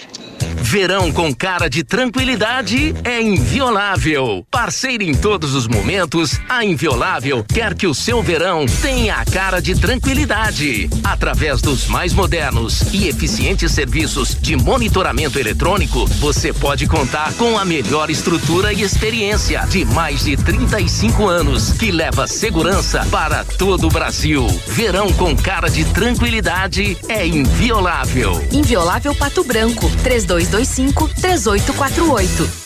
[SPEAKER 48] Verão com cara de tranquilidade é inviolável. Parceiro em todos os momentos, a Inviolável quer que o seu verão tenha a cara de tranquilidade. Através dos mais modernos e eficientes serviços de monitoramento eletrônico, você pode contar com a melhor estrutura e experiência de mais de 35 anos, que leva segurança para todo o Brasil. Verão com cara de tranquilidade é inviolável.
[SPEAKER 10] Inviolável Pato Branco, 3225 3848.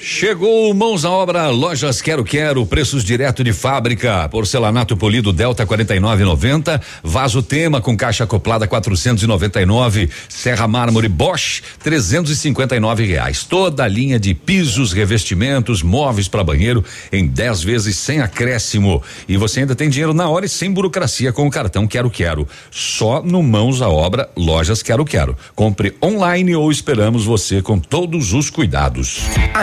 [SPEAKER 1] Chegou mãos à obra, lojas Quero Quero, preços direto de fábrica. Porcelanato polido Delta 49,90, vaso tema com caixa acoplada 499, Serra Mármore Bosch 359 reais. Toda a linha de pisos, revestimentos, móveis para banheiro em 10 vezes sem acréscimo. E você ainda tem dinheiro na hora e sem burocracia com o cartão Quero Quero. Só no mãos à obra, lojas Quero Quero. Compre online ou esperamos você com todos os cuidados.
[SPEAKER 48] A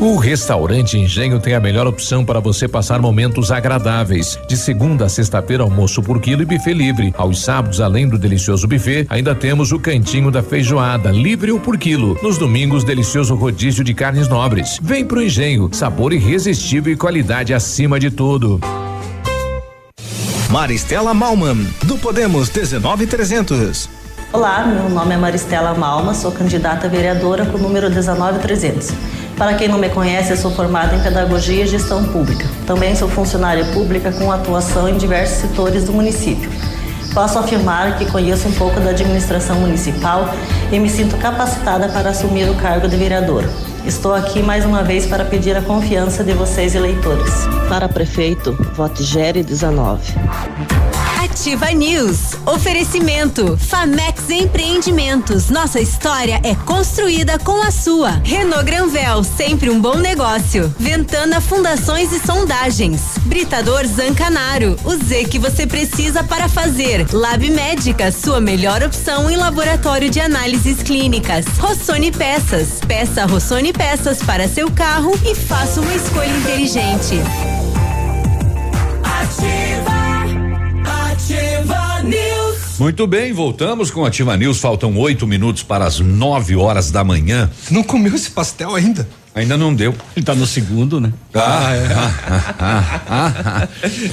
[SPEAKER 49] O restaurante Engenho tem a melhor opção para você passar momentos agradáveis. De segunda a sexta-feira, almoço por quilo e buffet livre. Aos sábados, além do delicioso buffet, ainda temos o cantinho da feijoada, livre ou por quilo. Nos domingos, delicioso rodízio de carnes nobres. Vem pro Engenho, sabor irresistível e qualidade acima de tudo.
[SPEAKER 50] Maristela Malman, do Podemos 19300.
[SPEAKER 42] Olá, meu nome é Maristela Malma, sou candidata a vereadora com o número 19300. Para quem não me conhece, sou formada em Pedagogia e Gestão Pública. Também sou funcionária pública com atuação em diversos setores do município. Posso afirmar que conheço um pouco da administração municipal e me sinto capacitada para assumir o cargo de vereadora. Estou aqui mais uma vez para pedir a confiança de vocês, eleitores. Para prefeito, vote Gere 19.
[SPEAKER 5] Ativa News. Oferecimento. Famex Empreendimentos. Nossa história é construída com a sua. Renault Granvel, sempre um bom negócio. Ventana Fundações e Sondagens. Britador Zancanaro. O Z que você precisa para fazer. Lab Médica, sua melhor opção em laboratório de análises clínicas. Rossoni Peças. Peça Rossoni Peças para seu carro e faça uma escolha inteligente.
[SPEAKER 46] Ativa News.
[SPEAKER 1] Muito bem, voltamos com Ativa News. Faltam oito minutos para as nove horas da manhã.
[SPEAKER 2] Não comeu esse pastel ainda?
[SPEAKER 1] Ainda não deu.
[SPEAKER 3] Ele tá no segundo, né?
[SPEAKER 1] Ah, é. Ah, ah, ah,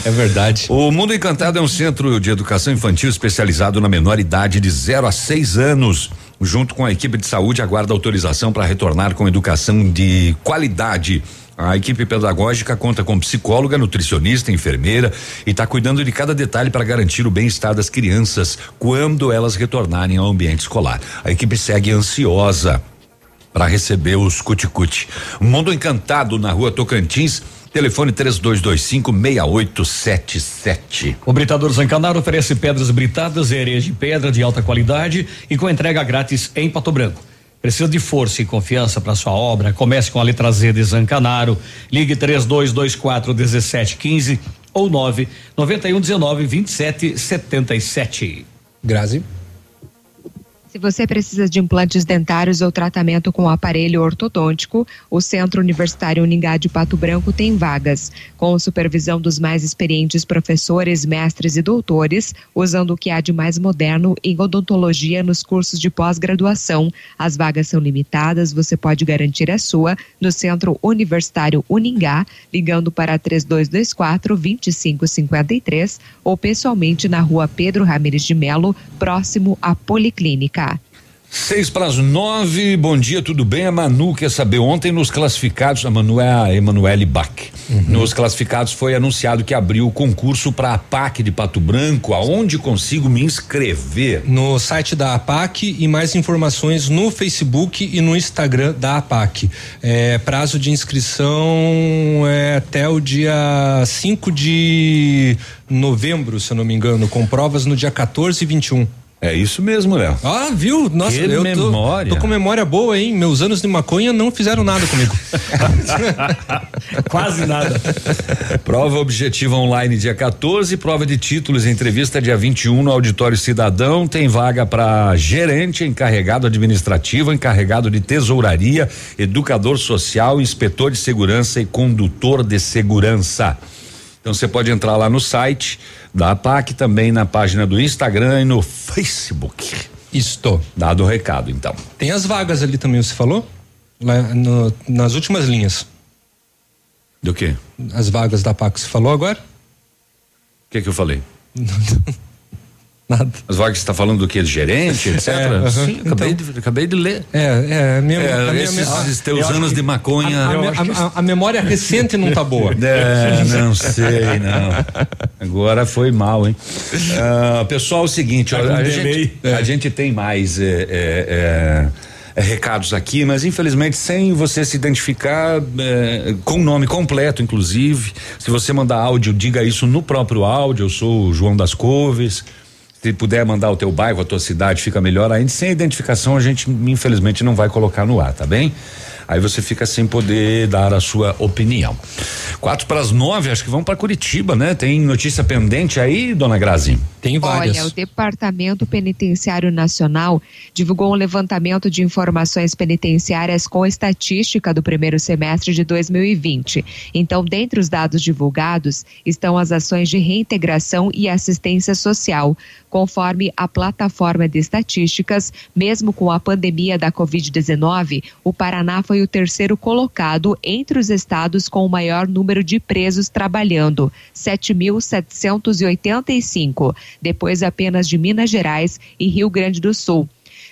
[SPEAKER 2] é verdade.
[SPEAKER 1] O Mundo Encantado é um centro de educação infantil especializado na menor idade de 0 a 6 anos. Junto com a equipe de saúde, aguarda autorização para retornar com educação de qualidade. A equipe pedagógica conta com psicóloga, nutricionista, enfermeira e está cuidando de cada detalhe para garantir o bem-estar das crianças quando elas retornarem ao ambiente escolar. A equipe segue ansiosa para receber os cuticute. Mundo Encantado na rua Tocantins. Telefone 3225 6877.
[SPEAKER 3] O Britador Zancanaro oferece pedras britadas e areias de pedra de alta qualidade e com entrega grátis em Pato Branco. Precisa de força e confiança para sua obra? Comece com a letra Z de Zancanaro. Ligue 3224 1715 ou 9 9119 2777.
[SPEAKER 2] Grazi.
[SPEAKER 4] Se você precisa de implantes dentários ou tratamento com aparelho ortodôntico, o Centro Universitário Uningá de Pato Branco tem vagas, com supervisão dos mais experientes professores, mestres e doutores, usando o que há de mais moderno em odontologia nos cursos de pós-graduação. As vagas são limitadas, você pode garantir a sua no Centro Universitário Uningá, ligando para 3224 2553 ou pessoalmente na rua Pedro Ramires de Melo, próximo à Policlínica.
[SPEAKER 1] Seis para as nove, bom dia, tudo bem? A Manu quer saber, ontem nos classificados, a Manu é a Emanuele Bach, uhum. nos classificados foi anunciado que abriu o concurso para a APAC de Pato Branco, aonde consigo me inscrever?
[SPEAKER 2] No site da APAC e mais informações no Facebook e no Instagram da APAC. É, prazo de inscrição é até o dia 5 de novembro, se eu não me engano, com provas no dia 14 e 21.
[SPEAKER 1] É isso mesmo, Léo.
[SPEAKER 2] Ah, viu? Nossa,
[SPEAKER 1] que
[SPEAKER 2] eu
[SPEAKER 1] memória.
[SPEAKER 2] Tô, tô, com memória boa, hein? Meus anos de maconha não fizeram nada comigo. *laughs*
[SPEAKER 3] Quase nada.
[SPEAKER 1] Prova objetiva online dia 14, prova de títulos entrevista dia 21 no Auditório Cidadão. Tem vaga para gerente, encarregado administrativo, encarregado de tesouraria, educador social, inspetor de segurança e condutor de segurança. Então você pode entrar lá no site da APAC, também na página do Instagram e no Facebook.
[SPEAKER 2] Isto.
[SPEAKER 1] Dado o recado, então.
[SPEAKER 2] Tem as vagas ali também, você falou? Lá no, nas últimas linhas.
[SPEAKER 1] Do que?
[SPEAKER 2] As vagas da APAC, você falou agora?
[SPEAKER 1] O que que eu falei? *laughs*
[SPEAKER 2] Nada.
[SPEAKER 1] As vagas que você está falando do que? Gerente, *laughs* etc?
[SPEAKER 2] É.
[SPEAKER 1] Sim, acabei, então, de, acabei de ler.
[SPEAKER 2] É, é. Minha,
[SPEAKER 1] é minha, esses teus anos de maconha.
[SPEAKER 2] A, a, a, a, memória recente não tá boa. *laughs*
[SPEAKER 1] É, não sei, não. Agora foi mal, hein? Uh, pessoal, é o seguinte, ó, a, gente, a gente tem mais. É, é, é, recados aqui, mas infelizmente sem você se identificar é, com o nome completo, inclusive. Se você mandar áudio, diga isso no próprio áudio. Eu sou o João das Couves. Se puder mandar o teu bairro, a tua cidade, fica melhor ainda. Sem identificação, a gente infelizmente não vai colocar no ar, tá bem? Aí você fica sem poder dar a sua opinião. Quatro para as nove, acho que vão para Curitiba, né? Tem notícia pendente aí, dona Grazi?
[SPEAKER 2] Tem várias.
[SPEAKER 4] Olha, o Departamento Penitenciário Nacional divulgou um levantamento de informações penitenciárias com estatística do primeiro semestre de 2020. Então, dentre os dados divulgados estão as ações de reintegração e assistência social. Conforme a plataforma de estatísticas, mesmo com a pandemia da Covid-19, o Paraná foi o terceiro colocado entre os estados com o maior número de presos trabalhando, 7.785, depois apenas de Minas Gerais e Rio Grande do Sul.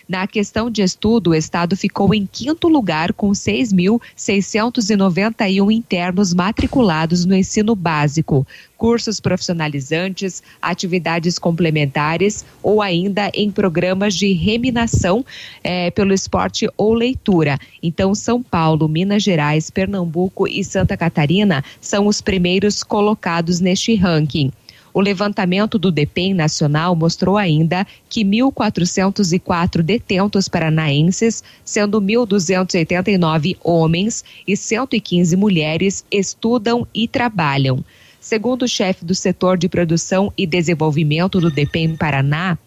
[SPEAKER 4] Na questão de estudo, o estado ficou em quinto lugar com 6.691 internos matriculados no ensino básico, cursos profissionalizantes, atividades complementares ou ainda em programas de reminação eh, pelo esporte ou leitura. Então, São Paulo, Minas Gerais, Pernambuco e Santa Catarina são os primeiros colocados neste ranking. O levantamento do DEPEN nacional mostrou ainda que 1.404 detentos paranaenses, sendo 1.289 homens e 115 mulheres, estudam e trabalham. Segundo o chefe do setor de produção e desenvolvimento do DEPEN Paraná,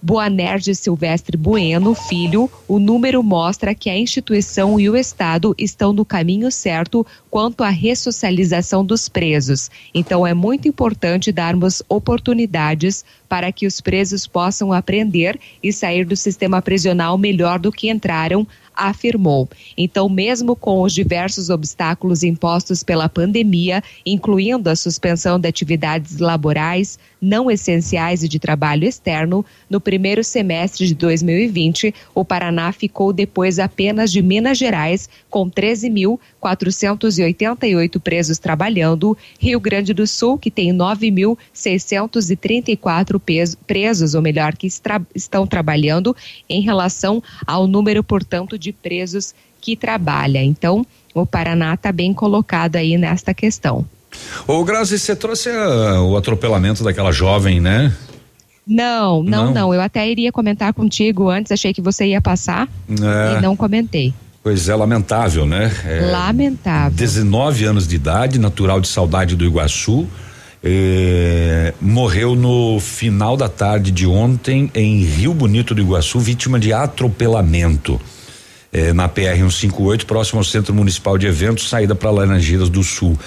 [SPEAKER 4] Boanerges Silvestre Bueno, filho, o número mostra que a instituição e o Estado estão no caminho certo quanto à ressocialização dos presos. Então é muito importante darmos oportunidades para que os presos possam aprender e sair do sistema prisional melhor do que entraram, afirmou. Então, mesmo com os diversos obstáculos impostos pela pandemia, incluindo a suspensão de atividades laborais não essenciais e de trabalho externo, no primeiro semestre de 2020, o Paraná ficou depois apenas de Minas Gerais, com 13.488 presos trabalhando, Rio Grande do Sul, que tem 9.634 presos, ou melhor, que estão trabalhando, em relação ao número, portanto, de presos que trabalha. Então, o Paraná está bem colocado aí nesta questão.
[SPEAKER 1] Ô Grazi, você trouxe uh, o atropelamento daquela jovem, né?
[SPEAKER 4] Não, não, não, não, Eu até iria comentar contigo antes, achei que você ia passar é. e não comentei.
[SPEAKER 1] Pois é, lamentável, né? É,
[SPEAKER 4] lamentável.
[SPEAKER 1] 19 anos de idade, natural de saudade do Iguaçu. É, morreu no final da tarde de ontem em Rio Bonito do Iguaçu, vítima de atropelamento. É, na PR 158, próximo ao Centro Municipal de Eventos, saída para Laranjeiras do Sul.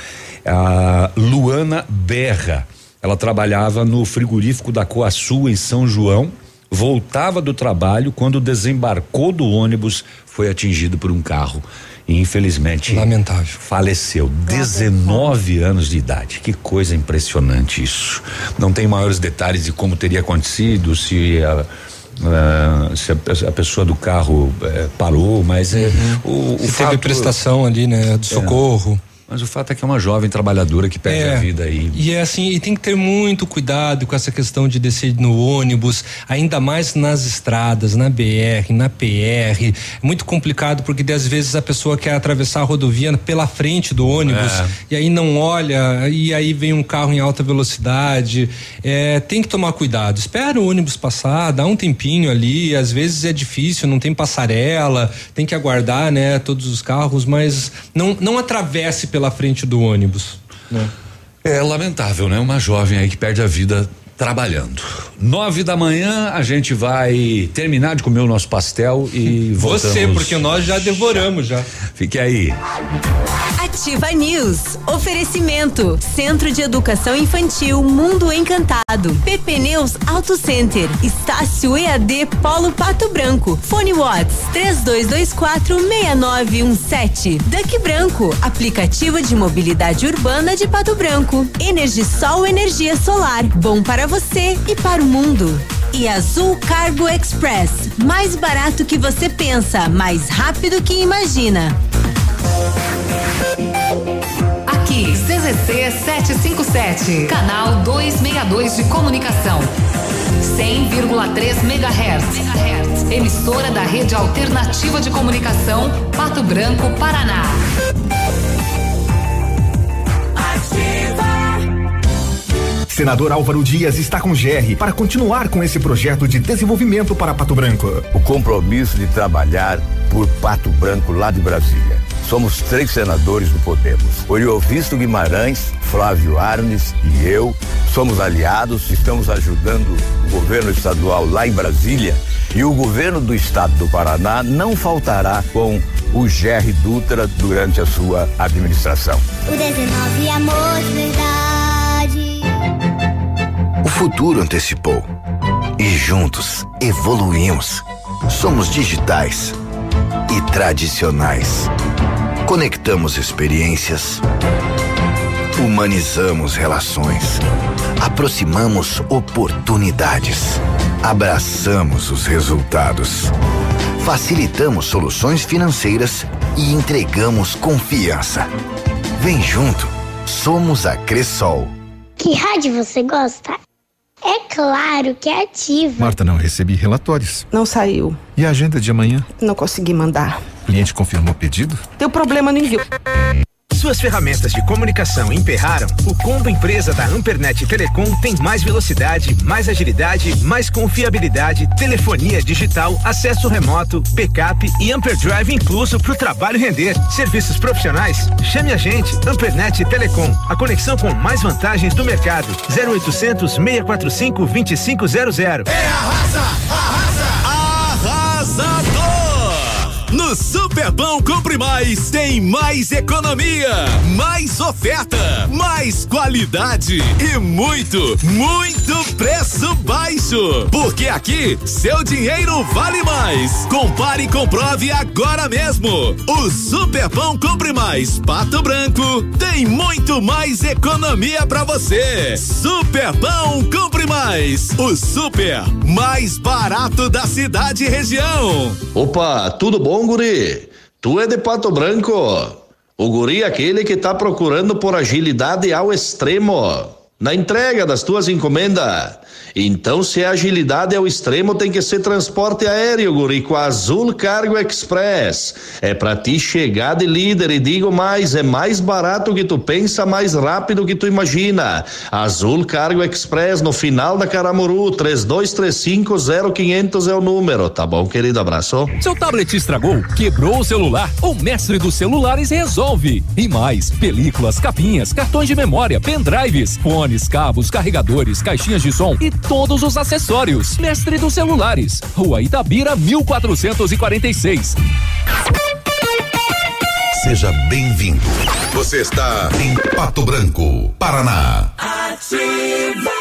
[SPEAKER 1] A Luana Berra, ela trabalhava no frigorífico da Coaçu em São João, voltava do trabalho quando desembarcou do ônibus, foi atingido por um carro. E infelizmente
[SPEAKER 2] lamentável.
[SPEAKER 1] faleceu. 19 anos de idade. Que coisa impressionante isso. Não tem maiores detalhes de como teria acontecido se a, Uh, se a, a, pessoa do carro uh, parou, mas é,
[SPEAKER 2] uhum. o, o se fato, teve prestação ali, né, do socorro.
[SPEAKER 1] Mas o fato é que é uma jovem trabalhadora que perde é, a vida aí.
[SPEAKER 2] E é assim, e tem que ter muito cuidado com essa questão de descer no ônibus, ainda mais nas estradas, na BR, na PR. É muito complicado porque às vezes a pessoa quer atravessar a rodovia pela frente do ônibus é. e aí não olha, e aí vem um carro em alta velocidade. É, tem que tomar cuidado. Espera o ônibus passar, dá um tempinho ali. Às vezes é difícil, não tem passarela, tem que aguardar, né, todos os carros, mas não, não atravesse pela pela frente do ônibus. Né?
[SPEAKER 1] É lamentável, né? Uma jovem aí que perde a vida trabalhando. Nove da manhã a gente vai terminar de comer o nosso pastel e voltamos.
[SPEAKER 2] Você, porque nós já devoramos já.
[SPEAKER 1] Fique aí.
[SPEAKER 5] Ativa News. Oferecimento. Centro de Educação Infantil Mundo Encantado. PP Neus Auto Center. Estácio EAD Polo Pato Branco. Fone Watts 3224 6917. Duck Branco. Aplicativo de mobilidade urbana de Pato Branco. Energisol Energia Solar. Bom para você e para o mundo. E Azul Cargo Express. Mais barato que você pensa, mais rápido que imagina.
[SPEAKER 40] Aqui, CZC 757, canal 262 de comunicação. 100,3 MHz. Emissora da Rede Alternativa de Comunicação, Pato Branco, Paraná.
[SPEAKER 50] Senador Álvaro Dias está com GR para continuar com esse projeto de desenvolvimento para Pato Branco.
[SPEAKER 51] O compromisso de trabalhar por Pato Branco lá de Brasília. Somos três senadores do Podemos. Oriovisto Guimarães, Flávio Arnes e eu somos aliados, estamos ajudando o governo estadual lá em Brasília e o governo do estado do Paraná não faltará com o GR Dutra durante a sua administração.
[SPEAKER 21] O 19 amor verdade.
[SPEAKER 52] O futuro antecipou. E juntos evoluímos. Somos digitais e tradicionais. Conectamos experiências. Humanizamos relações. Aproximamos oportunidades. Abraçamos os resultados. Facilitamos soluções financeiras e entregamos confiança. Vem junto. Somos a Cressol.
[SPEAKER 21] Que rádio você gosta? É claro que é ativa.
[SPEAKER 50] Marta, não recebi relatórios.
[SPEAKER 11] Não saiu.
[SPEAKER 50] E a agenda de amanhã?
[SPEAKER 11] Não consegui mandar.
[SPEAKER 50] O cliente confirmou o pedido?
[SPEAKER 11] Teu problema no envio. suas ferramentas de comunicação emperraram, o combo empresa da Ampernet Telecom tem mais velocidade, mais agilidade, mais confiabilidade, telefonia digital, acesso remoto, backup e Amperdrive incluso para o trabalho render. Serviços profissionais? Chame a gente, Ampernet Telecom, a conexão com mais vantagens do mercado. 0800 645 2500.
[SPEAKER 53] É arrasa, arrasa, arrasador! No Superpão Compre Mais tem mais economia, mais oferta, mais qualidade e muito, muito preço baixo. Porque aqui seu dinheiro vale mais. Compare e comprove agora mesmo. O Superpão Compre Mais Pato Branco tem muito mais economia para você. Superpão Compre Mais, o super mais barato da cidade e região.
[SPEAKER 45] Opa, tudo bom, guri? Tu é de Pato Branco? O guri é aquele que tá procurando por agilidade ao extremo na entrega das tuas encomendas. Então, se a agilidade é o extremo, tem que ser transporte aéreo, guri, com a Azul Cargo Express. É pra ti chegar de líder e digo mais, é mais barato que tu pensa, mais rápido que tu imagina. Azul Cargo Express no final da Caramuru, 32350500 é o número, tá bom, querido? Abraço.
[SPEAKER 38] Seu tablet estragou, quebrou o celular, o mestre dos celulares resolve. E mais, películas, capinhas, cartões de memória, pendrives, fones, cabos, carregadores, caixinhas de som e todos os acessórios. Mestre dos celulares, Rua Itabira, 1446.
[SPEAKER 19] Seja bem-vindo. Você está em Pato Branco, Paraná.
[SPEAKER 54] Ativa.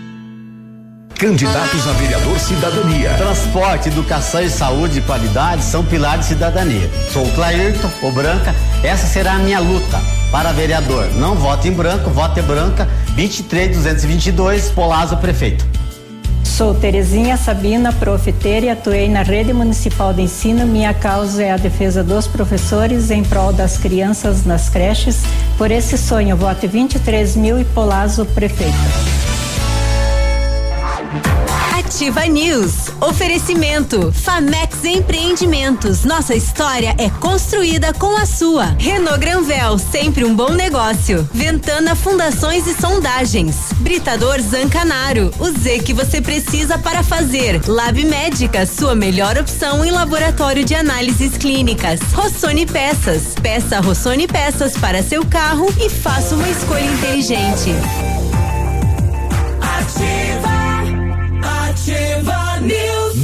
[SPEAKER 1] Candidatos a vereador Cidadania.
[SPEAKER 55] Transporte, educação e saúde de qualidade são pilares de cidadania. Sou o Clairton, o Branca, essa será a minha luta para vereador. Não vote em branco, vote em branca, 23222, Polazo Prefeito.
[SPEAKER 56] Sou Terezinha Sabina, profiteira e atuei na rede municipal de ensino. Minha causa é a defesa dos professores em prol das crianças nas creches. Por esse sonho, vote 23 mil e Polazo Prefeito.
[SPEAKER 5] Ativa News. Oferecimento. Famex Empreendimentos. Nossa história é construída com a sua. Renault Granvel, sempre um bom negócio. Ventana Fundações e Sondagens. Britador Zancanaro. O Z que você precisa para fazer. Lab Médica, sua melhor opção em laboratório de análises clínicas. Rossoni Peças. Peça Rossoni Peças para seu carro e faça uma escolha inteligente.
[SPEAKER 54] Ativa.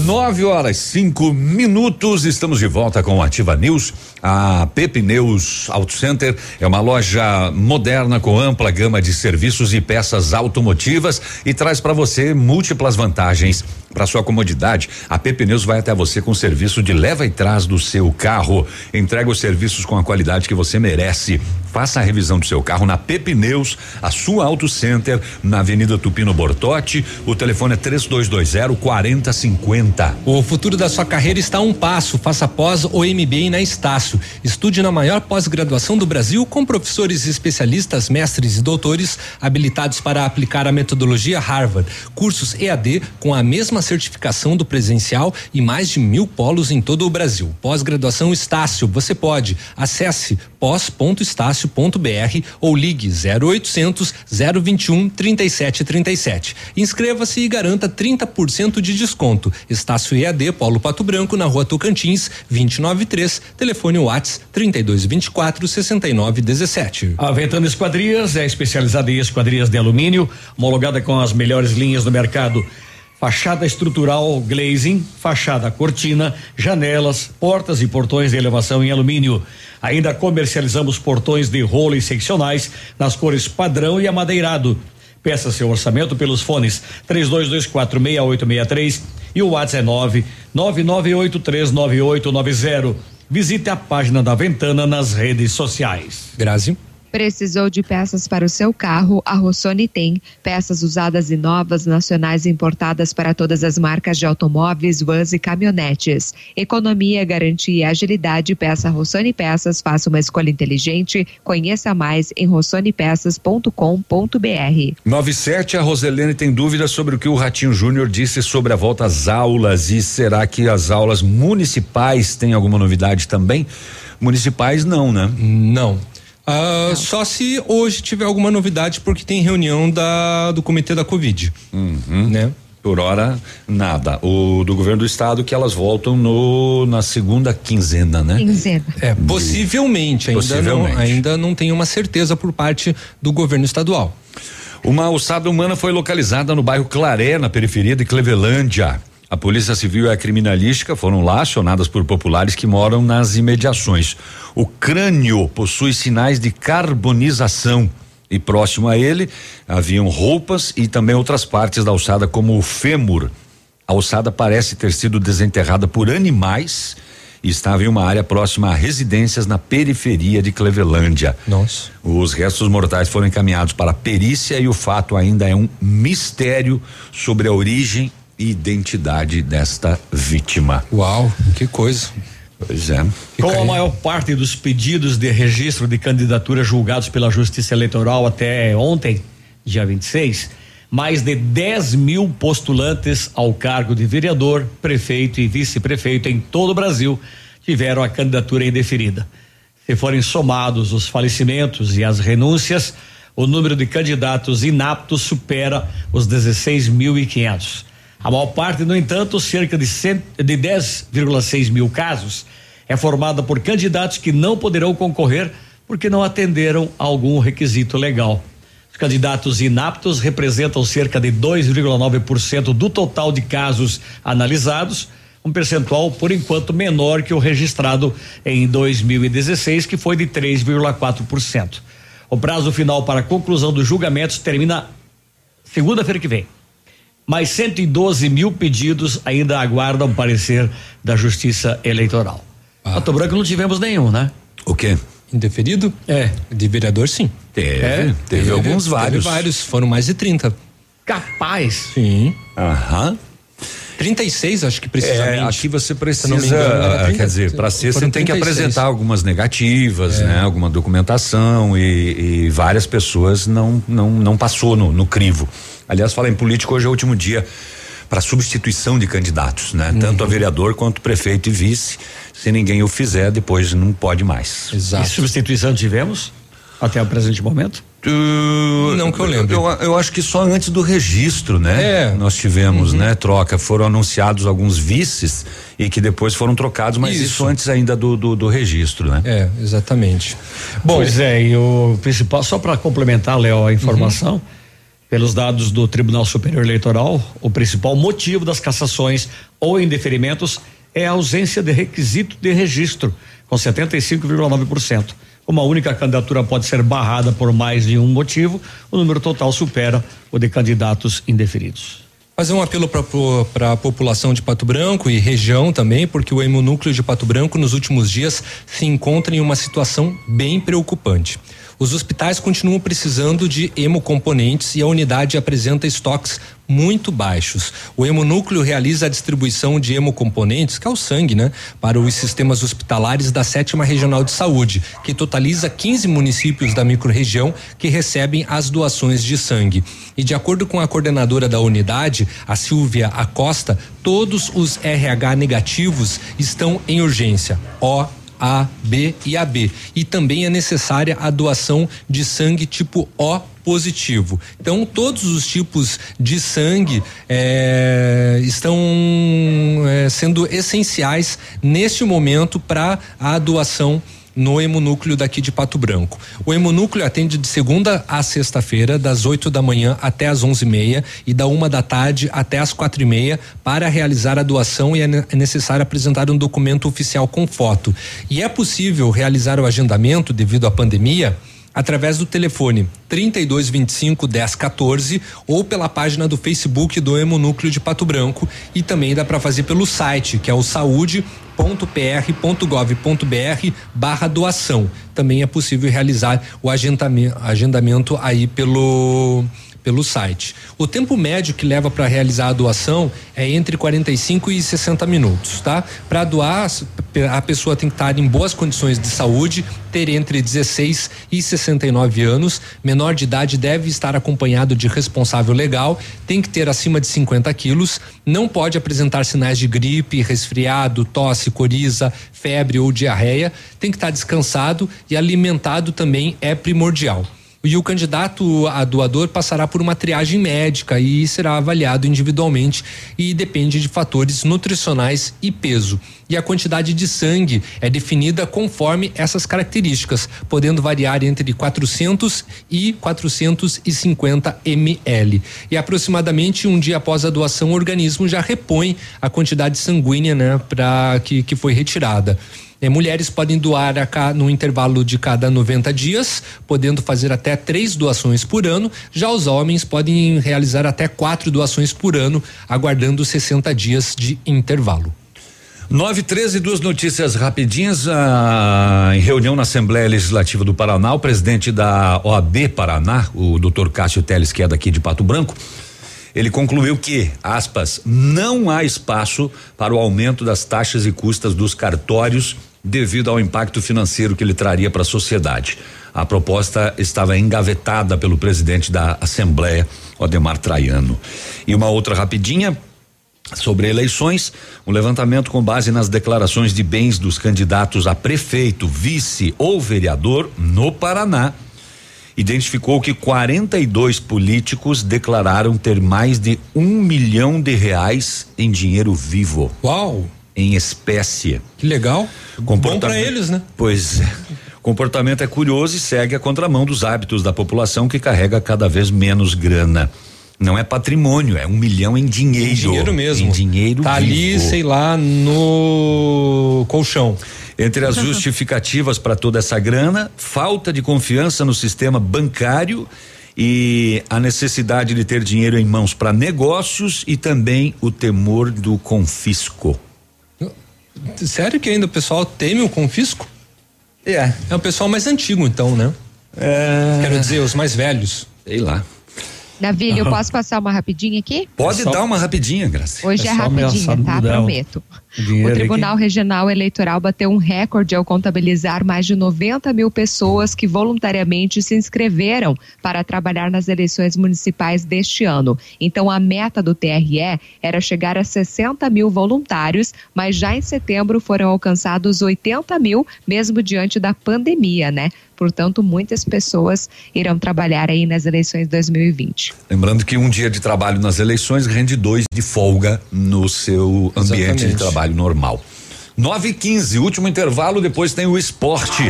[SPEAKER 54] News.
[SPEAKER 1] Nove horas cinco minutos, estamos de volta com Ativa News. A Pepe Neus Auto Center é uma loja moderna com ampla gama de serviços e peças automotivas e traz para você múltiplas vantagens. Para sua comodidade, a Pepe Neus vai até você com serviço de leva e trás do seu carro. Entrega os serviços com a qualidade que você merece. Faça a revisão do seu carro na Pepe Neus, a sua Auto Center, na Avenida Tupino Bortote. O telefone é 3220 4050.
[SPEAKER 2] O futuro da sua carreira está a um passo. Faça pós ou MBA na Estácio. Estude na maior pós-graduação do Brasil com professores especialistas, mestres e doutores habilitados para aplicar a metodologia Harvard. Cursos EAD com a mesma certificação do presencial e mais de mil polos em todo o Brasil. Pós-graduação Estácio, você pode. Acesse pós.estácio.br ou ligue 0800 021 3737. Inscreva-se e garanta 30% de desconto. Estácio EAD Polo Pato Branco na Rua Tocantins, 293, telefone Whats 3224 6917.
[SPEAKER 3] A Ventana Esquadrias é especializada em esquadrias de alumínio, homologada com as melhores linhas do mercado. Fachada estrutural glazing, fachada cortina, janelas, portas e portões de elevação em alumínio. Ainda comercializamos portões de rolo e seccionais nas cores padrão e amadeirado. Peça seu orçamento pelos fones 32246863 e o WhatsApp é 999839890. Visite a página da Ventana nas redes sociais.
[SPEAKER 2] Grazi.
[SPEAKER 4] Precisou de peças para o seu carro? A Rossoni tem. Peças usadas e novas, nacionais e importadas para todas as marcas de automóveis, vans e caminhonetes. Economia, garantia e agilidade. Peça Rossoni Peças. Faça uma escolha inteligente. Conheça mais em rossonepeças.com.br.
[SPEAKER 1] 97, a Roselene tem dúvidas sobre o que o Ratinho Júnior disse sobre a volta às aulas e será que as aulas municipais têm alguma novidade também? Municipais não, né?
[SPEAKER 2] Não. Ah, só se hoje tiver alguma novidade, porque tem reunião da, do comitê da Covid.
[SPEAKER 1] Uhum.
[SPEAKER 2] Né?
[SPEAKER 1] Por hora, nada. O do governo do estado que elas voltam no na segunda quinzena, né?
[SPEAKER 4] Quinzena.
[SPEAKER 2] É, possivelmente, ainda,
[SPEAKER 1] Possivelmente.
[SPEAKER 2] Não, ainda não tem uma certeza por parte do governo estadual.
[SPEAKER 1] Uma ossada humana foi localizada no bairro Claré, na periferia de Clevelândia. A Polícia Civil e a Criminalística foram lá acionadas por populares que moram nas imediações. O crânio possui sinais de carbonização e próximo a ele haviam roupas e também outras partes da ossada, como o fêmur. A ossada parece ter sido desenterrada por animais e estava em uma área próxima a residências na periferia de Clevelândia.
[SPEAKER 2] Nossa.
[SPEAKER 1] Os restos mortais foram encaminhados para a perícia e o fato ainda é um mistério sobre a origem identidade desta vítima.
[SPEAKER 2] Uau, que coisa.
[SPEAKER 1] Pois é.
[SPEAKER 3] Com a maior parte dos pedidos de registro de candidatura julgados pela Justiça Eleitoral até ontem, dia 26, mais de 10 mil postulantes ao cargo de vereador, prefeito e vice-prefeito em todo o Brasil tiveram a candidatura indeferida. Se forem somados os falecimentos e as renúncias, o número de candidatos inaptos supera os 16.500. A maior parte, no entanto, cerca de, de 10,6 mil casos, é formada por candidatos que não poderão concorrer porque não atenderam a algum requisito legal. Os candidatos inaptos representam cerca de 2,9% do total de casos analisados, um percentual por enquanto menor que o registrado em 2016, que foi de 3,4%. O prazo final para a conclusão dos julgamentos termina segunda-feira que vem. Mais 112 mil pedidos ainda aguardam parecer da Justiça Eleitoral. Pato Branco não tivemos nenhum, né?
[SPEAKER 1] O quê?
[SPEAKER 2] Indeferido?
[SPEAKER 3] É.
[SPEAKER 2] De vereador, sim.
[SPEAKER 1] Teve,
[SPEAKER 2] É,
[SPEAKER 1] teve alguns vários.
[SPEAKER 2] Teve vários, foram mais de 30.
[SPEAKER 3] Capaz.
[SPEAKER 2] Sim.
[SPEAKER 1] Aham.
[SPEAKER 2] 36, acho que precisamente.
[SPEAKER 1] É, aqui você precisa,
[SPEAKER 2] me engano, era
[SPEAKER 1] ah,
[SPEAKER 2] 30,
[SPEAKER 1] quer dizer, para ser você tem que
[SPEAKER 2] 36.
[SPEAKER 1] apresentar algumas negativas,
[SPEAKER 2] É.
[SPEAKER 1] né? Alguma documentação e, e várias pessoas não não não passou no, no crivo. Aliás, falar em político hoje é o último dia para substituição de candidatos, né?
[SPEAKER 2] Uhum.
[SPEAKER 1] Tanto a vereador quanto prefeito e vice. Se ninguém o fizer, depois não pode mais.
[SPEAKER 3] E substituição tivemos até o presente momento?
[SPEAKER 1] Não que eu lembro. Eu, eu acho que só antes do registro, né?
[SPEAKER 2] É.
[SPEAKER 1] Nós tivemos,
[SPEAKER 2] Uhum.
[SPEAKER 1] né? Troca. Foram anunciados alguns vices e que depois foram trocados, mas isso,
[SPEAKER 2] Isso.
[SPEAKER 1] antes ainda do, do, do registro, né?
[SPEAKER 2] É, exatamente.
[SPEAKER 3] Bom, pois é, e o principal, só para complementar, Léo, a informação, pelos dados do Tribunal Superior Eleitoral, o principal motivo das cassações ou indeferimentos é a ausência de requisito de registro, com 75,9%. Uma única candidatura pode ser barrada por mais de um motivo, o número total supera o de candidatos indeferidos.
[SPEAKER 2] Fazer um apelo para a população de Pato Branco e região também, porque o hemonúcleo de Pato Branco nos últimos dias se encontra em uma situação bem preocupante. Os hospitais continuam precisando de hemocomponentes e a unidade apresenta estoques muito baixos. O hemonúcleo realiza a distribuição de hemocomponentes, que é o sangue, né, para os sistemas hospitalares da sétima regional de saúde, que totaliza 15 municípios da microrregião que recebem as doações de sangue. E de acordo com a coordenadora da unidade, a Silvia Acosta, todos os RH negativos estão em urgência. O a, B e AB. E também é necessária a doação de sangue tipo O positivo. Então, todos os tipos de sangue eh, estão eh, sendo essenciais neste momento para a doação no hemonúcleo daqui de Pato Branco. O hemonúcleo atende de segunda a sexta-feira, das 8 da manhã até as onze e meia e da uma da tarde até as quatro e meia para realizar a doação e é é necessário apresentar um documento oficial com foto. E é possível realizar o agendamento devido à pandemia através do telefone 3225 1014 ou pela página do Facebook do Hemonúcleo de Pato Branco e também dá para fazer pelo site que é o saúde www.pr.gov.br barra doação. Também é possível realizar o agendamento, agendamento aí pelo pelo site. O tempo médio que leva para realizar a doação é entre 45 e 60 minutos, tá? Para doar, a pessoa tem que estar em boas condições de saúde, ter entre 16 e 69 anos, menor de idade deve estar acompanhado de responsável legal, tem que ter acima de 50 quilos, não pode apresentar sinais de gripe, resfriado, tosse, coriza, febre ou diarreia, tem que estar descansado e alimentado também é primordial. E o candidato a doador passará por uma triagem médica e será avaliado individualmente e depende de fatores nutricionais e peso. E a quantidade de sangue é definida conforme essas características, podendo variar entre 400 e 450 ml. E aproximadamente um dia após a doação, o organismo já repõe a quantidade sanguínea, né, para que, que foi retirada. É, mulheres podem doar a, no intervalo de cada 90 dias, podendo fazer até três doações por ano. Já os homens podem realizar até quatro doações por ano, aguardando 60 dias de intervalo.
[SPEAKER 1] 9 13 duas notícias rapidinhas. Ah, em reunião na Assembleia Legislativa do Paraná, o presidente da OAB Paraná, o doutor Cássio Teles, que é daqui de Pato Branco, ele concluiu que, aspas, não há espaço para o aumento das taxas e custas dos cartórios devido ao impacto financeiro que ele traria para a sociedade. A proposta estava engavetada pelo presidente da Assembleia, Odemar Traiano. E uma outra rapidinha, sobre eleições, um levantamento com base nas declarações de bens dos candidatos a prefeito, vice ou vereador no Paraná identificou que 42 políticos declararam ter mais de um milhão de reais em dinheiro vivo.
[SPEAKER 2] Uau!
[SPEAKER 1] Em espécie.
[SPEAKER 2] Que legal. Bom para eles, né?
[SPEAKER 1] Pois é. *laughs* Comportamento é curioso e segue a contramão dos hábitos da população que carrega cada vez menos grana. Não é patrimônio, é um milhão em dinheiro. Em
[SPEAKER 2] dinheiro mesmo.
[SPEAKER 1] Em dinheiro
[SPEAKER 2] Tá
[SPEAKER 1] vivo.
[SPEAKER 2] ali, sei lá, no colchão.
[SPEAKER 1] Entre as *laughs* justificativas para toda essa grana, falta de confiança no sistema bancário e a necessidade de ter dinheiro em mãos para negócios e também o temor do confisco.
[SPEAKER 2] Sério que ainda o pessoal teme o confisco?
[SPEAKER 1] É.
[SPEAKER 2] É o pessoal mais antigo, então, né?
[SPEAKER 1] É.
[SPEAKER 2] Quero dizer, os mais velhos.
[SPEAKER 1] Sei lá.
[SPEAKER 4] Davi, eu posso passar uma rapidinha aqui?
[SPEAKER 1] Pode
[SPEAKER 2] É só-
[SPEAKER 1] dar uma rapidinha, Graça.
[SPEAKER 4] Hoje é,
[SPEAKER 3] É
[SPEAKER 4] rapidinha, tá?
[SPEAKER 3] mudar
[SPEAKER 4] Prometo.
[SPEAKER 3] O dinheiro
[SPEAKER 4] O. Tribunal Regional Eleitoral bateu um recorde ao contabilizar mais de 90 mil pessoas que voluntariamente se inscreveram para trabalhar nas eleições municipais deste ano. Então, a meta do TRE era chegar a 60 mil voluntários, mas já em setembro foram alcançados 80 mil, mesmo diante da pandemia, né? Portanto, muitas pessoas irão trabalhar aí nas eleições 2020.
[SPEAKER 1] Lembrando que um dia de trabalho nas eleições rende dois de folga no seu ambiente de
[SPEAKER 2] Exatamente.
[SPEAKER 1] trabalho normal. 9 e 15 último intervalo, depois tem o esporte.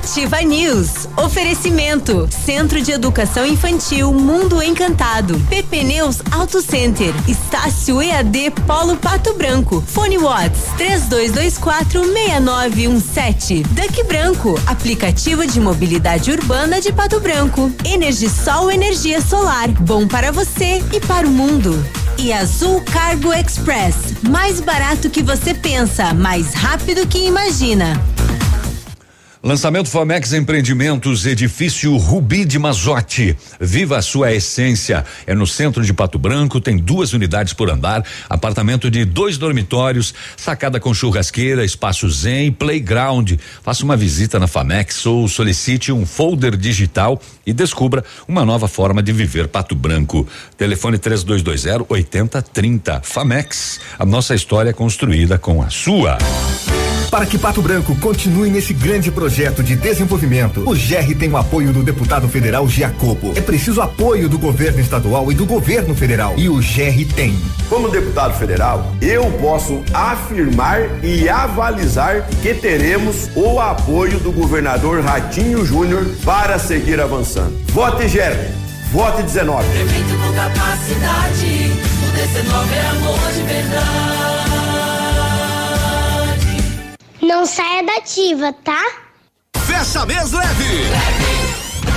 [SPEAKER 5] Ativa News. Oferecimento. Centro de Educação Infantil Mundo Encantado. PP Neus Auto Center. Estácio EAD Polo Pato Branco. Fone Watts 32246917. Duck Branco. Aplicativo de mobilidade urbana de Pato Branco. Energisol Energia Solar. Bom para você e para o mundo. E Azul Cargo Express. Mais barato que você pensa, mais rápido que imagina.
[SPEAKER 1] Lançamento Famex Empreendimentos, edifício Rubi de Mazote. Viva a sua essência. É no centro de Pato Branco, tem duas unidades por andar, apartamento de dois dormitórios, sacada com churrasqueira, espaço zen playground. Faça uma visita na Famex ou solicite um folder digital e descubra uma nova forma de viver Pato Branco. Telefone 3220 8030. Famex, a nossa história é construída com a sua.
[SPEAKER 50] Para que Pato Branco continue nesse grande projeto de desenvolvimento, o GR tem o apoio do deputado federal Giacobo. É preciso apoio do governo estadual e do governo federal. E o GR tem.
[SPEAKER 57] Como deputado federal, eu posso afirmar e avalizar que teremos o apoio do governador Ratinho Júnior para seguir avançando. Vote GR, vote 19.
[SPEAKER 46] Prefeito com capacidade, o 19 é amor de verdade.
[SPEAKER 21] Não saia da ativa, tá?
[SPEAKER 58] Fecha mês leve.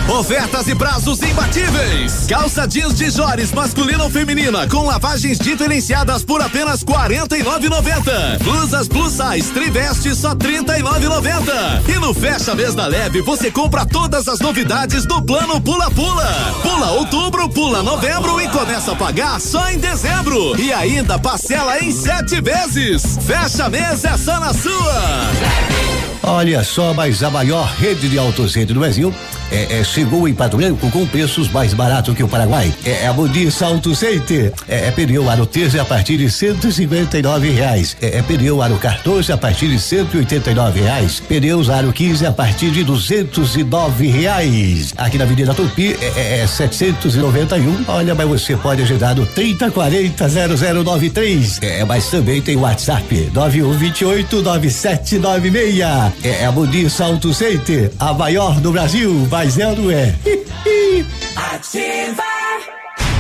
[SPEAKER 59] Ofertas e prazos imbatíveis. Calça jeans de Jores masculina ou feminina com lavagens diferenciadas por apenas 49,90. Blusas plus size triveste só 39,90. E no fecha mês da leve você compra todas as novidades do plano Pula Pula. Pula outubro, pula novembro e começa a pagar só em dezembro. E ainda parcela em sete vezes. Fecha mês é só na sua.
[SPEAKER 60] Olha só, mas a maior rede de autocentro do Brasil é, é, chegou em Pato Branco com preços mais baratos que o Paraguai. É, é a Modis Auto Center. É, é pneu aro 13 a partir de 159 reais. É, é pneu aro 14 a partir de 189 reais. Pneus aro 15 a partir de 209 reais. Aqui na Avenida Tupi é, é, é 791. Olha, mas você pode ajudar no 3040 0093. É, mas também tem WhatsApp 9128 9796. É, é a Modis Auto Center, a maior do Brasil, mas é não é? *laughs*
[SPEAKER 61] Ativa.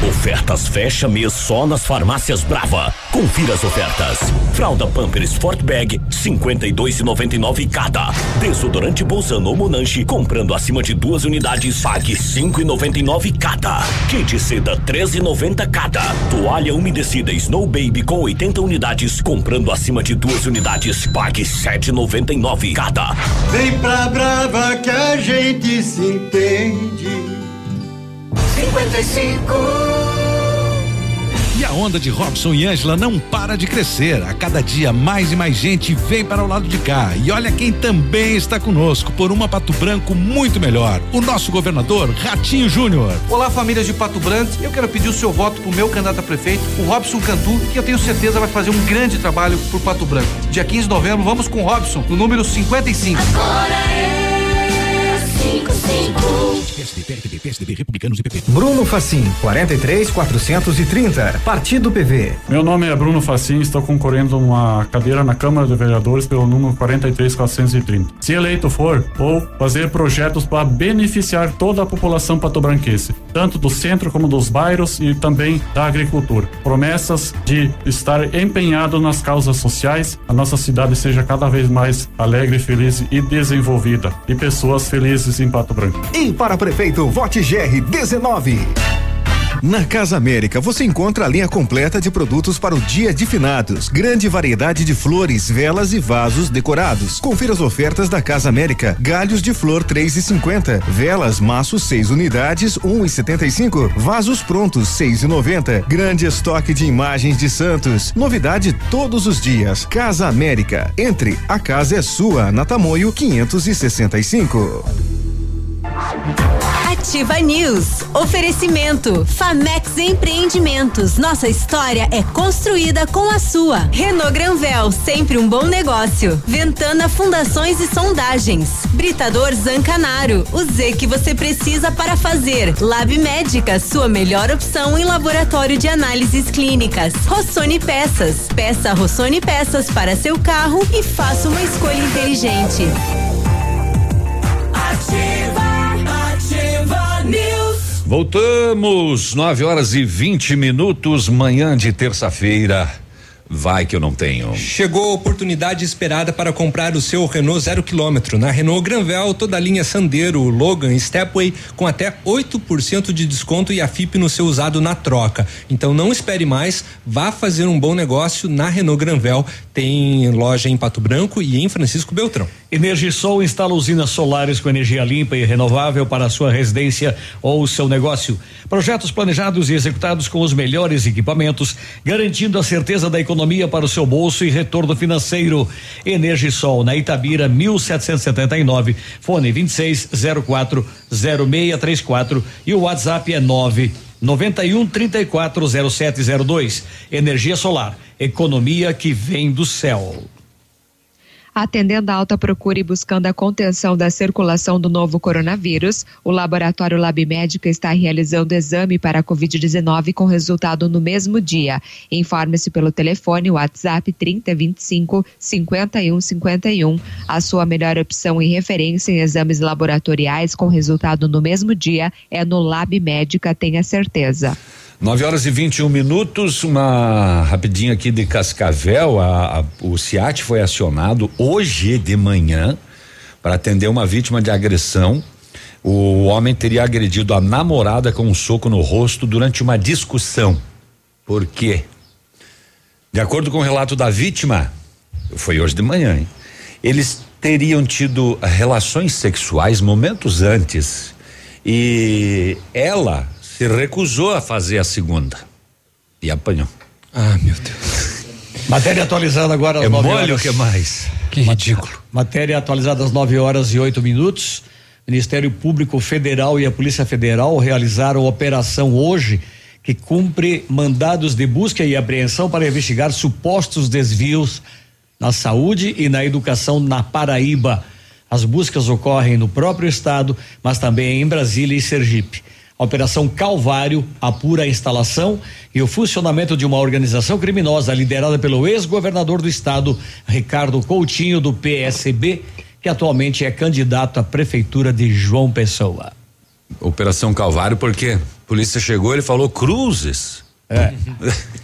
[SPEAKER 61] Ofertas fecha mês só nas farmácias Brava. Confira as ofertas. Fralda Pampers Sport Bag 52,99 cada. Desodorante Bolzano ou Monange comprando acima de duas unidades pague 5,99 cada. Kit seda 13,90 cada. Toalha umedecida Snow Baby com 80 unidades comprando acima de duas unidades pague 7,99 cada.
[SPEAKER 62] Vem pra Brava que a gente se entende.
[SPEAKER 63] 55
[SPEAKER 17] E a onda de Robson e Ângela não para de crescer. A cada dia mais e mais gente vem para o lado de cá. E olha quem também está conosco por uma Pato Branco muito melhor. O nosso governador Ratinho Júnior.
[SPEAKER 64] Olá, famílias de Pato Branco. Eu quero pedir o seu voto pro meu candidato a prefeito, o Robson Cantu, que eu tenho certeza vai fazer um grande trabalho por Pato Branco. Dia 15 de novembro, vamos com o Robson, no número 55.
[SPEAKER 63] Agora é 55.
[SPEAKER 17] PSDB, PSDB, PSDB, Republicanos e PP.
[SPEAKER 65] Bruno Facim, 43 430, Partido PV.
[SPEAKER 66] Meu nome é Bruno Facim, estou concorrendo uma cadeira na Câmara de Vereadores pelo número 43430. Se eleito for, vou fazer projetos para beneficiar toda a população patobranquense, tanto do centro como dos bairros e também da agricultura. Promessas de estar empenhado nas causas sociais, a nossa cidade seja cada vez mais alegre, feliz e desenvolvida, e pessoas felizes em Pato Branco.
[SPEAKER 6] E para prefeito, vote GR 19. Na Casa América você encontra a linha completa de produtos para o dia de finados. Grande variedade de flores, velas e vasos decorados. Confira as ofertas da Casa América. Galhos de flor 3,50. Velas maços 6 unidades 1,75. Vasos prontos 6,90. Grande estoque de imagens de santos. Novidade todos os dias. Casa América. Entre, a casa é sua. Na Tamoio 565.
[SPEAKER 5] Ativa News. Oferecimento. Famex Empreendimentos. Nossa história é construída com a sua. Renault Granvel, sempre um bom negócio. Ventana Fundações e Sondagens. Britador Zancanaro. O Z que você precisa para fazer. Lab Médica, sua melhor opção em laboratório de análises clínicas. Rossoni Peças. Peça Rossoni Peças para seu carro e faça uma escolha inteligente.
[SPEAKER 63] Ativa.
[SPEAKER 1] Voltamos, 9 horas e 20 minutos, manhã de terça-feira. Vai que eu não tenho.
[SPEAKER 2] Chegou a oportunidade esperada para comprar o seu Renault zero quilômetro. Na Renault Granvel, toda a linha Sandero, Logan, Stepway com até 8% de desconto e a FIP no seu usado na troca. Então não espere mais, vá fazer um bom negócio na Renault Granvel. Tem loja em Pato Branco e em Francisco Beltrão.
[SPEAKER 3] Energisol instala usinas solares com energia limpa e renovável para a sua residência ou seu negócio. Projetos planejados e executados com os melhores equipamentos, garantindo a certeza da economia para o seu bolso e retorno financeiro. Energisol na Itabira 1779, fone 2604 0634 e o WhatsApp é 9 91 34 0702. Energia solar, economia que vem do céu.
[SPEAKER 4] Atendendo a alta procura e buscando a contenção da circulação do novo coronavírus, o laboratório Lab Médica está realizando exame para a Covid-19 com resultado no mesmo dia. Informe-se pelo telefone WhatsApp 3025 5151. A sua melhor opção e referência em exames laboratoriais com resultado no mesmo dia é no Lab Médica, tenha certeza.
[SPEAKER 1] 9 horas e 21 minutos, uma rapidinho aqui de Cascavel. A, a, o CIAT foi acionado hoje de manhã para atender uma vítima de agressão O homem teria agredido a namorada com um soco no rosto durante uma discussão. Por quê? De acordo com o relato da vítima, foi hoje de manhã, hein? Eles teriam tido relações sexuais momentos antes e ela se recusou a fazer a segunda e apanhou.
[SPEAKER 2] Ah, meu Deus.
[SPEAKER 3] Matéria atualizada agora às
[SPEAKER 1] É
[SPEAKER 3] 9
[SPEAKER 1] mole
[SPEAKER 3] horas.
[SPEAKER 1] o que mais?
[SPEAKER 2] Que ridículo.
[SPEAKER 3] Matéria atualizada às 9 horas e oito minutos. Ministério Público Federal e a Polícia Federal realizaram operação hoje que cumpre mandados de busca e apreensão para investigar supostos desvios na saúde e na educação na Paraíba. As buscas ocorrem no próprio estado, mas também em Brasília e Sergipe. A Operação Calvário apura a instalação e o funcionamento de uma organização criminosa liderada pelo ex-governador do estado, Ricardo Coutinho, do PSB, que atualmente é candidato à prefeitura de João Pessoa.
[SPEAKER 1] Operação Calvário, porque a polícia chegou, ele falou cruzes.
[SPEAKER 3] É.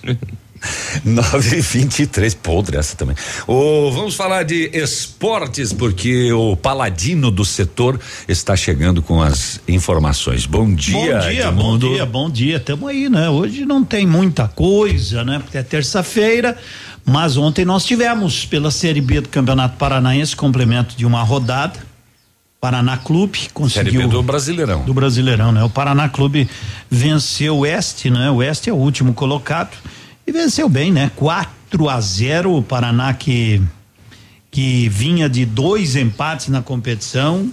[SPEAKER 3] *laughs* *laughs*
[SPEAKER 1] 923, podre essa também. Ô, vamos falar de esportes, porque o paladino do setor está chegando com as informações. Bom dia,
[SPEAKER 67] Bom dia, bom
[SPEAKER 1] Edmundo.
[SPEAKER 67] dia, bom dia. Tamo aí, né? Hoje não tem muita coisa, né? Porque é terça-feira, mas ontem nós tivemos pela Série B do Campeonato Paranaense complemento de uma rodada. Paraná Clube conseguiu
[SPEAKER 1] Série B do Brasileirão.
[SPEAKER 67] do Brasileirão, né? O Paraná Clube venceu o Oeste, né? O Oeste é o último colocado e venceu bem, né? 4 a 0 o Paraná que que vinha de dois empates na competição.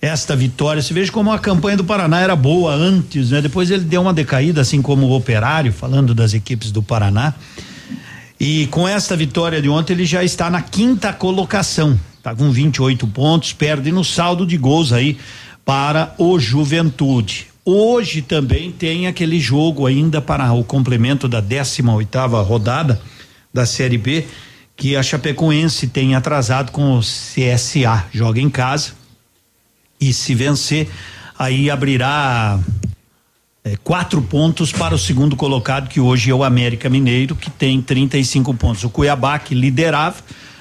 [SPEAKER 67] Esta vitória, se veja como a campanha do Paraná era boa antes, né? Depois ele deu uma decaída, assim como o Operário, falando das equipes do Paraná. E com esta vitória de ontem, ele já está na quinta colocação. Tá com 28 pontos, perde no saldo de gols aí para o Juventude. Hoje também tem aquele jogo ainda para o complemento da 18 oitava rodada da Série B, que a Chapecoense tem atrasado com o CSA. Joga em casa e se vencer, aí abrirá é, quatro pontos para o segundo colocado, que hoje é o América Mineiro, que tem 35 pontos. O Cuiabá, que liderava,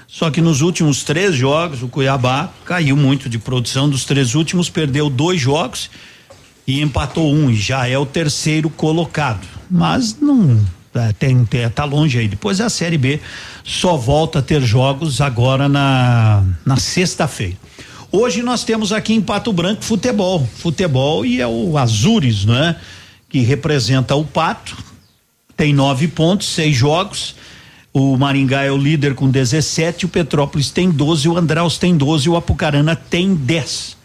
[SPEAKER 67] só que nos últimos três jogos, o Cuiabá caiu muito de produção. Dos três últimos, perdeu dois jogos e empatou um, e já é o terceiro colocado. Mas não. é, Tem, tem, tá longe aí. Depois a Série B só volta a ter jogos agora na, na sexta-feira. Hoje nós temos aqui em Pato Branco futebol. Futebol e é o Azures, né? Que representa o Pato. Tem nove pontos, seis jogos. O Maringá é o líder com 17, o Petrópolis tem 12, o Andraus tem 12, o Apucarana tem 10.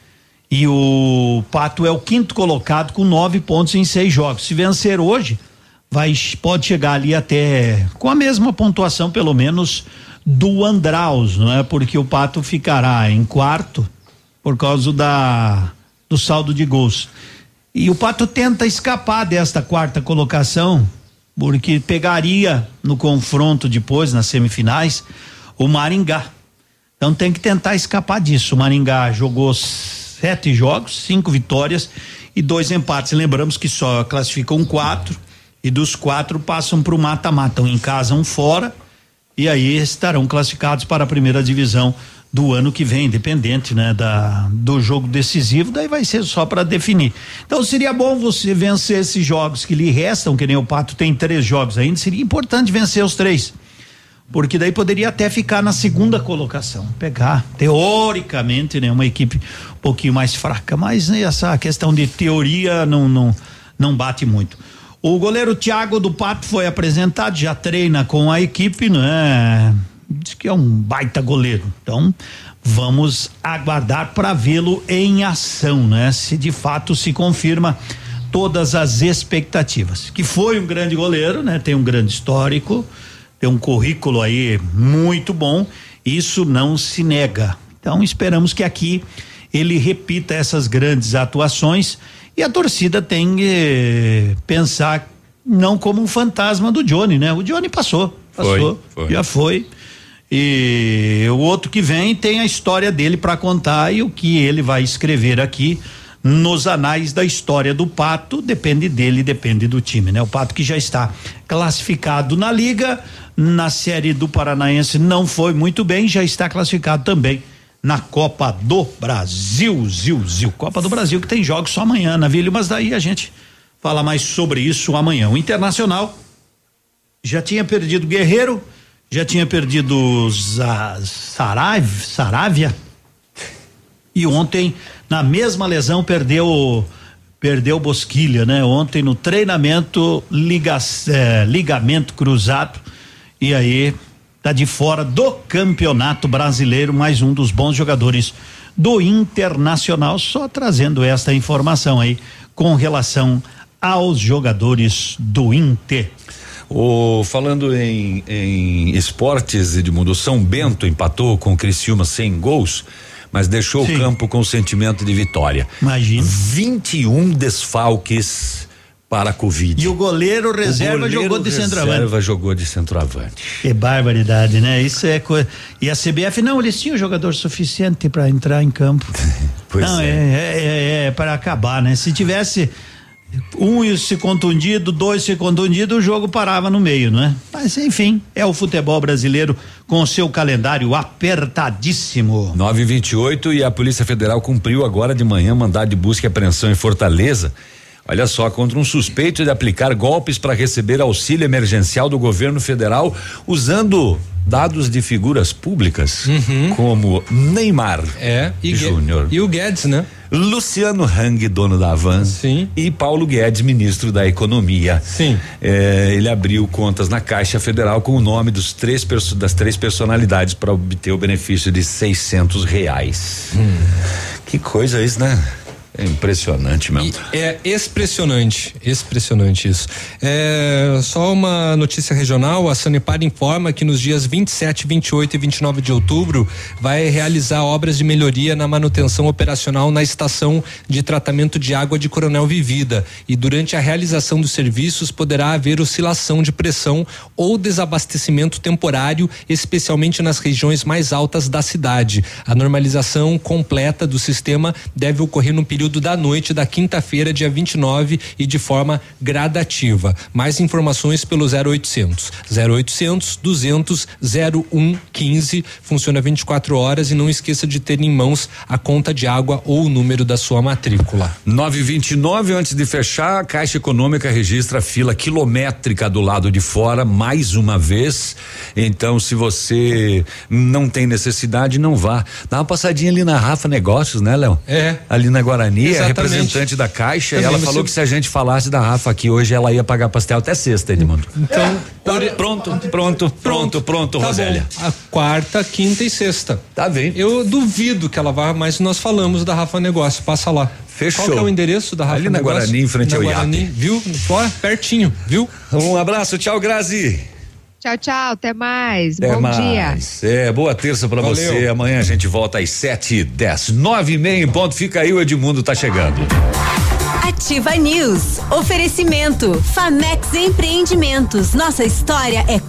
[SPEAKER 67] E o Pato é o quinto colocado com nove pontos em seis jogos. Se vencer hoje, vai pode chegar ali até com a mesma pontuação, pelo menos, do Andraus, não é? Porque o Pato ficará em quarto por causa da do saldo de gols. E o Pato tenta escapar desta quarta colocação, porque pegaria no confronto depois, nas semifinais, o Maringá. Então tem que tentar escapar disso. O Maringá jogou sete jogos, cinco vitórias e dois empates. Lembramos que só classificam quatro e dos quatro passam para o mata-mata, um em casa, um fora, e aí estarão classificados para a primeira divisão do ano que vem, independente, né, da do jogo decisivo, daí vai ser só para definir. Então seria bom você vencer esses jogos que lhe restam, que nem o Pato tem três jogos ainda, seria importante vencer os três. Porque daí poderia até ficar na segunda colocação, pegar teoricamente, né, uma equipe um pouquinho mais fraca, mas né, essa questão de teoria não não não bate muito. O goleiro Thiago do Pato foi apresentado, já treina com a equipe, né? Diz que é um baita goleiro. Então, vamos aguardar para vê-lo em ação, né? Se de fato se confirma todas as expectativas. Que foi um grande goleiro, né? Tem um grande histórico, tem um currículo aí muito bom. Isso não se nega. Então, esperamos que aqui ele repita essas grandes atuações e a torcida tem que pensar não como um fantasma do Johnny, né? O Johnny passou, passou,
[SPEAKER 1] Foi, foi.
[SPEAKER 67] já foi. E o outro que vem tem a história dele para contar e o que ele vai escrever aqui nos anais da história do Pato depende dele, depende do time, né? O Pato que já está classificado na liga, na série do Paranaense não foi muito bem, já está classificado também na Copa do Brasil, Zil, Zil. Copa do Brasil que tem jogos só amanhã, na Vila, mas daí a gente fala mais sobre isso amanhã. O Internacional já tinha perdido Guerreiro, já tinha perdido Sarav, Saravia e ontem na mesma lesão perdeu perdeu Bosquilha, né? Ontem no treinamento liga, é, ligamento cruzado e aí tá de fora do campeonato brasileiro, mais um dos bons jogadores do Internacional, só trazendo esta informação aí com relação aos jogadores do Inter.
[SPEAKER 1] O, falando em, em esportes, Edmundo, São Bento empatou com o Criciúma sem gols mas deixou Sim. o campo com sentimento de vitória.
[SPEAKER 67] Imagina.
[SPEAKER 1] 21 desfalques para a Covid.
[SPEAKER 67] E o goleiro reserva o goleiro
[SPEAKER 1] jogou de centroavante. Reserva jogou de centroavante.
[SPEAKER 67] Que barbaridade, né? Isso é coisa. E a CBF não, eles tinham jogador suficiente para entrar em campo. *laughs*
[SPEAKER 1] pois
[SPEAKER 67] não,
[SPEAKER 1] é.
[SPEAKER 67] É, é, é, é para acabar, né? Se tivesse um se contundido, dois se contundido, o jogo parava no meio, não é? Mas enfim, é o futebol brasileiro com o seu calendário apertadíssimo.
[SPEAKER 1] 928 e a Polícia Federal cumpriu agora de manhã mandado de busca e apreensão em Fortaleza. Olha só, contra um suspeito de aplicar golpes para receber auxílio emergencial do governo federal usando dados de figuras públicas,
[SPEAKER 2] uhum.
[SPEAKER 1] como Neymar
[SPEAKER 2] é, e
[SPEAKER 1] Júnior.
[SPEAKER 2] E o Guedes, né?
[SPEAKER 1] Luciano Hang, dono da Avan.
[SPEAKER 2] Sim.
[SPEAKER 1] E Paulo Guedes, ministro da Economia.
[SPEAKER 2] Sim.
[SPEAKER 1] É, ele abriu contas na Caixa Federal com o nome dos três das três personalidades para obter o benefício de seiscentos reais.
[SPEAKER 2] Hum.
[SPEAKER 1] Que coisa isso, né? É impressionante mesmo.
[SPEAKER 2] E é expressionante, expressionante isso. É, só uma notícia regional: a Sanepar informa que nos dias 27, 28 e 29 de outubro vai realizar obras de melhoria na manutenção operacional na estação de tratamento de água de Coronel Vivida. E durante a realização dos serviços poderá haver oscilação de pressão ou desabastecimento temporário, especialmente nas regiões mais altas da cidade. A normalização completa do sistema deve ocorrer no período período da noite da quinta-feira, dia 29, e de forma gradativa. Mais informações pelo 0800 0800 200 0115. Funciona 24 horas e não esqueça de ter em mãos a conta de água ou o número da sua matrícula.
[SPEAKER 1] 929 antes de fechar, a Caixa Econômica registra fila quilométrica do lado de fora mais uma vez. Então, se você não tem necessidade, não vá. Dá uma passadinha ali na Rafa Negócios, né, Léo?
[SPEAKER 2] É.
[SPEAKER 1] Ali na Guarani Guarani,
[SPEAKER 2] Exatamente.
[SPEAKER 1] é representante da Caixa,
[SPEAKER 2] Também
[SPEAKER 1] e ela
[SPEAKER 2] você-
[SPEAKER 1] falou que se a gente falasse da Rafa aqui hoje, ela ia pagar pastel até sexta, Edmundo.
[SPEAKER 2] Então,
[SPEAKER 1] pronto, pronto, pronto, pronto,
[SPEAKER 2] Tá
[SPEAKER 1] Rosélia.
[SPEAKER 2] bom. A quarta, quinta e sexta.
[SPEAKER 1] Tá bem.
[SPEAKER 2] Eu duvido que ela vá, mas nós falamos da Rafa Negócio. Passa lá.
[SPEAKER 1] Fechou.
[SPEAKER 2] Qual é o endereço da Rafa
[SPEAKER 1] Ali na
[SPEAKER 2] Negócio?
[SPEAKER 1] Guarani, em frente
[SPEAKER 2] na
[SPEAKER 1] ao
[SPEAKER 2] Guarani. Viu? Ó, pertinho, viu?
[SPEAKER 1] Um abraço, tchau, Grazi.
[SPEAKER 4] Tchau, tchau, até mais.
[SPEAKER 1] Até
[SPEAKER 4] Bom dia.
[SPEAKER 1] mais. É, boa terça pra
[SPEAKER 2] Valeu.
[SPEAKER 1] você. Amanhã a gente volta às sete e dez. Nove e meia em ponto. Fica aí, o Edmundo tá chegando.
[SPEAKER 5] Ativa News. Oferecimento. Famex Empreendimentos. Nossa história é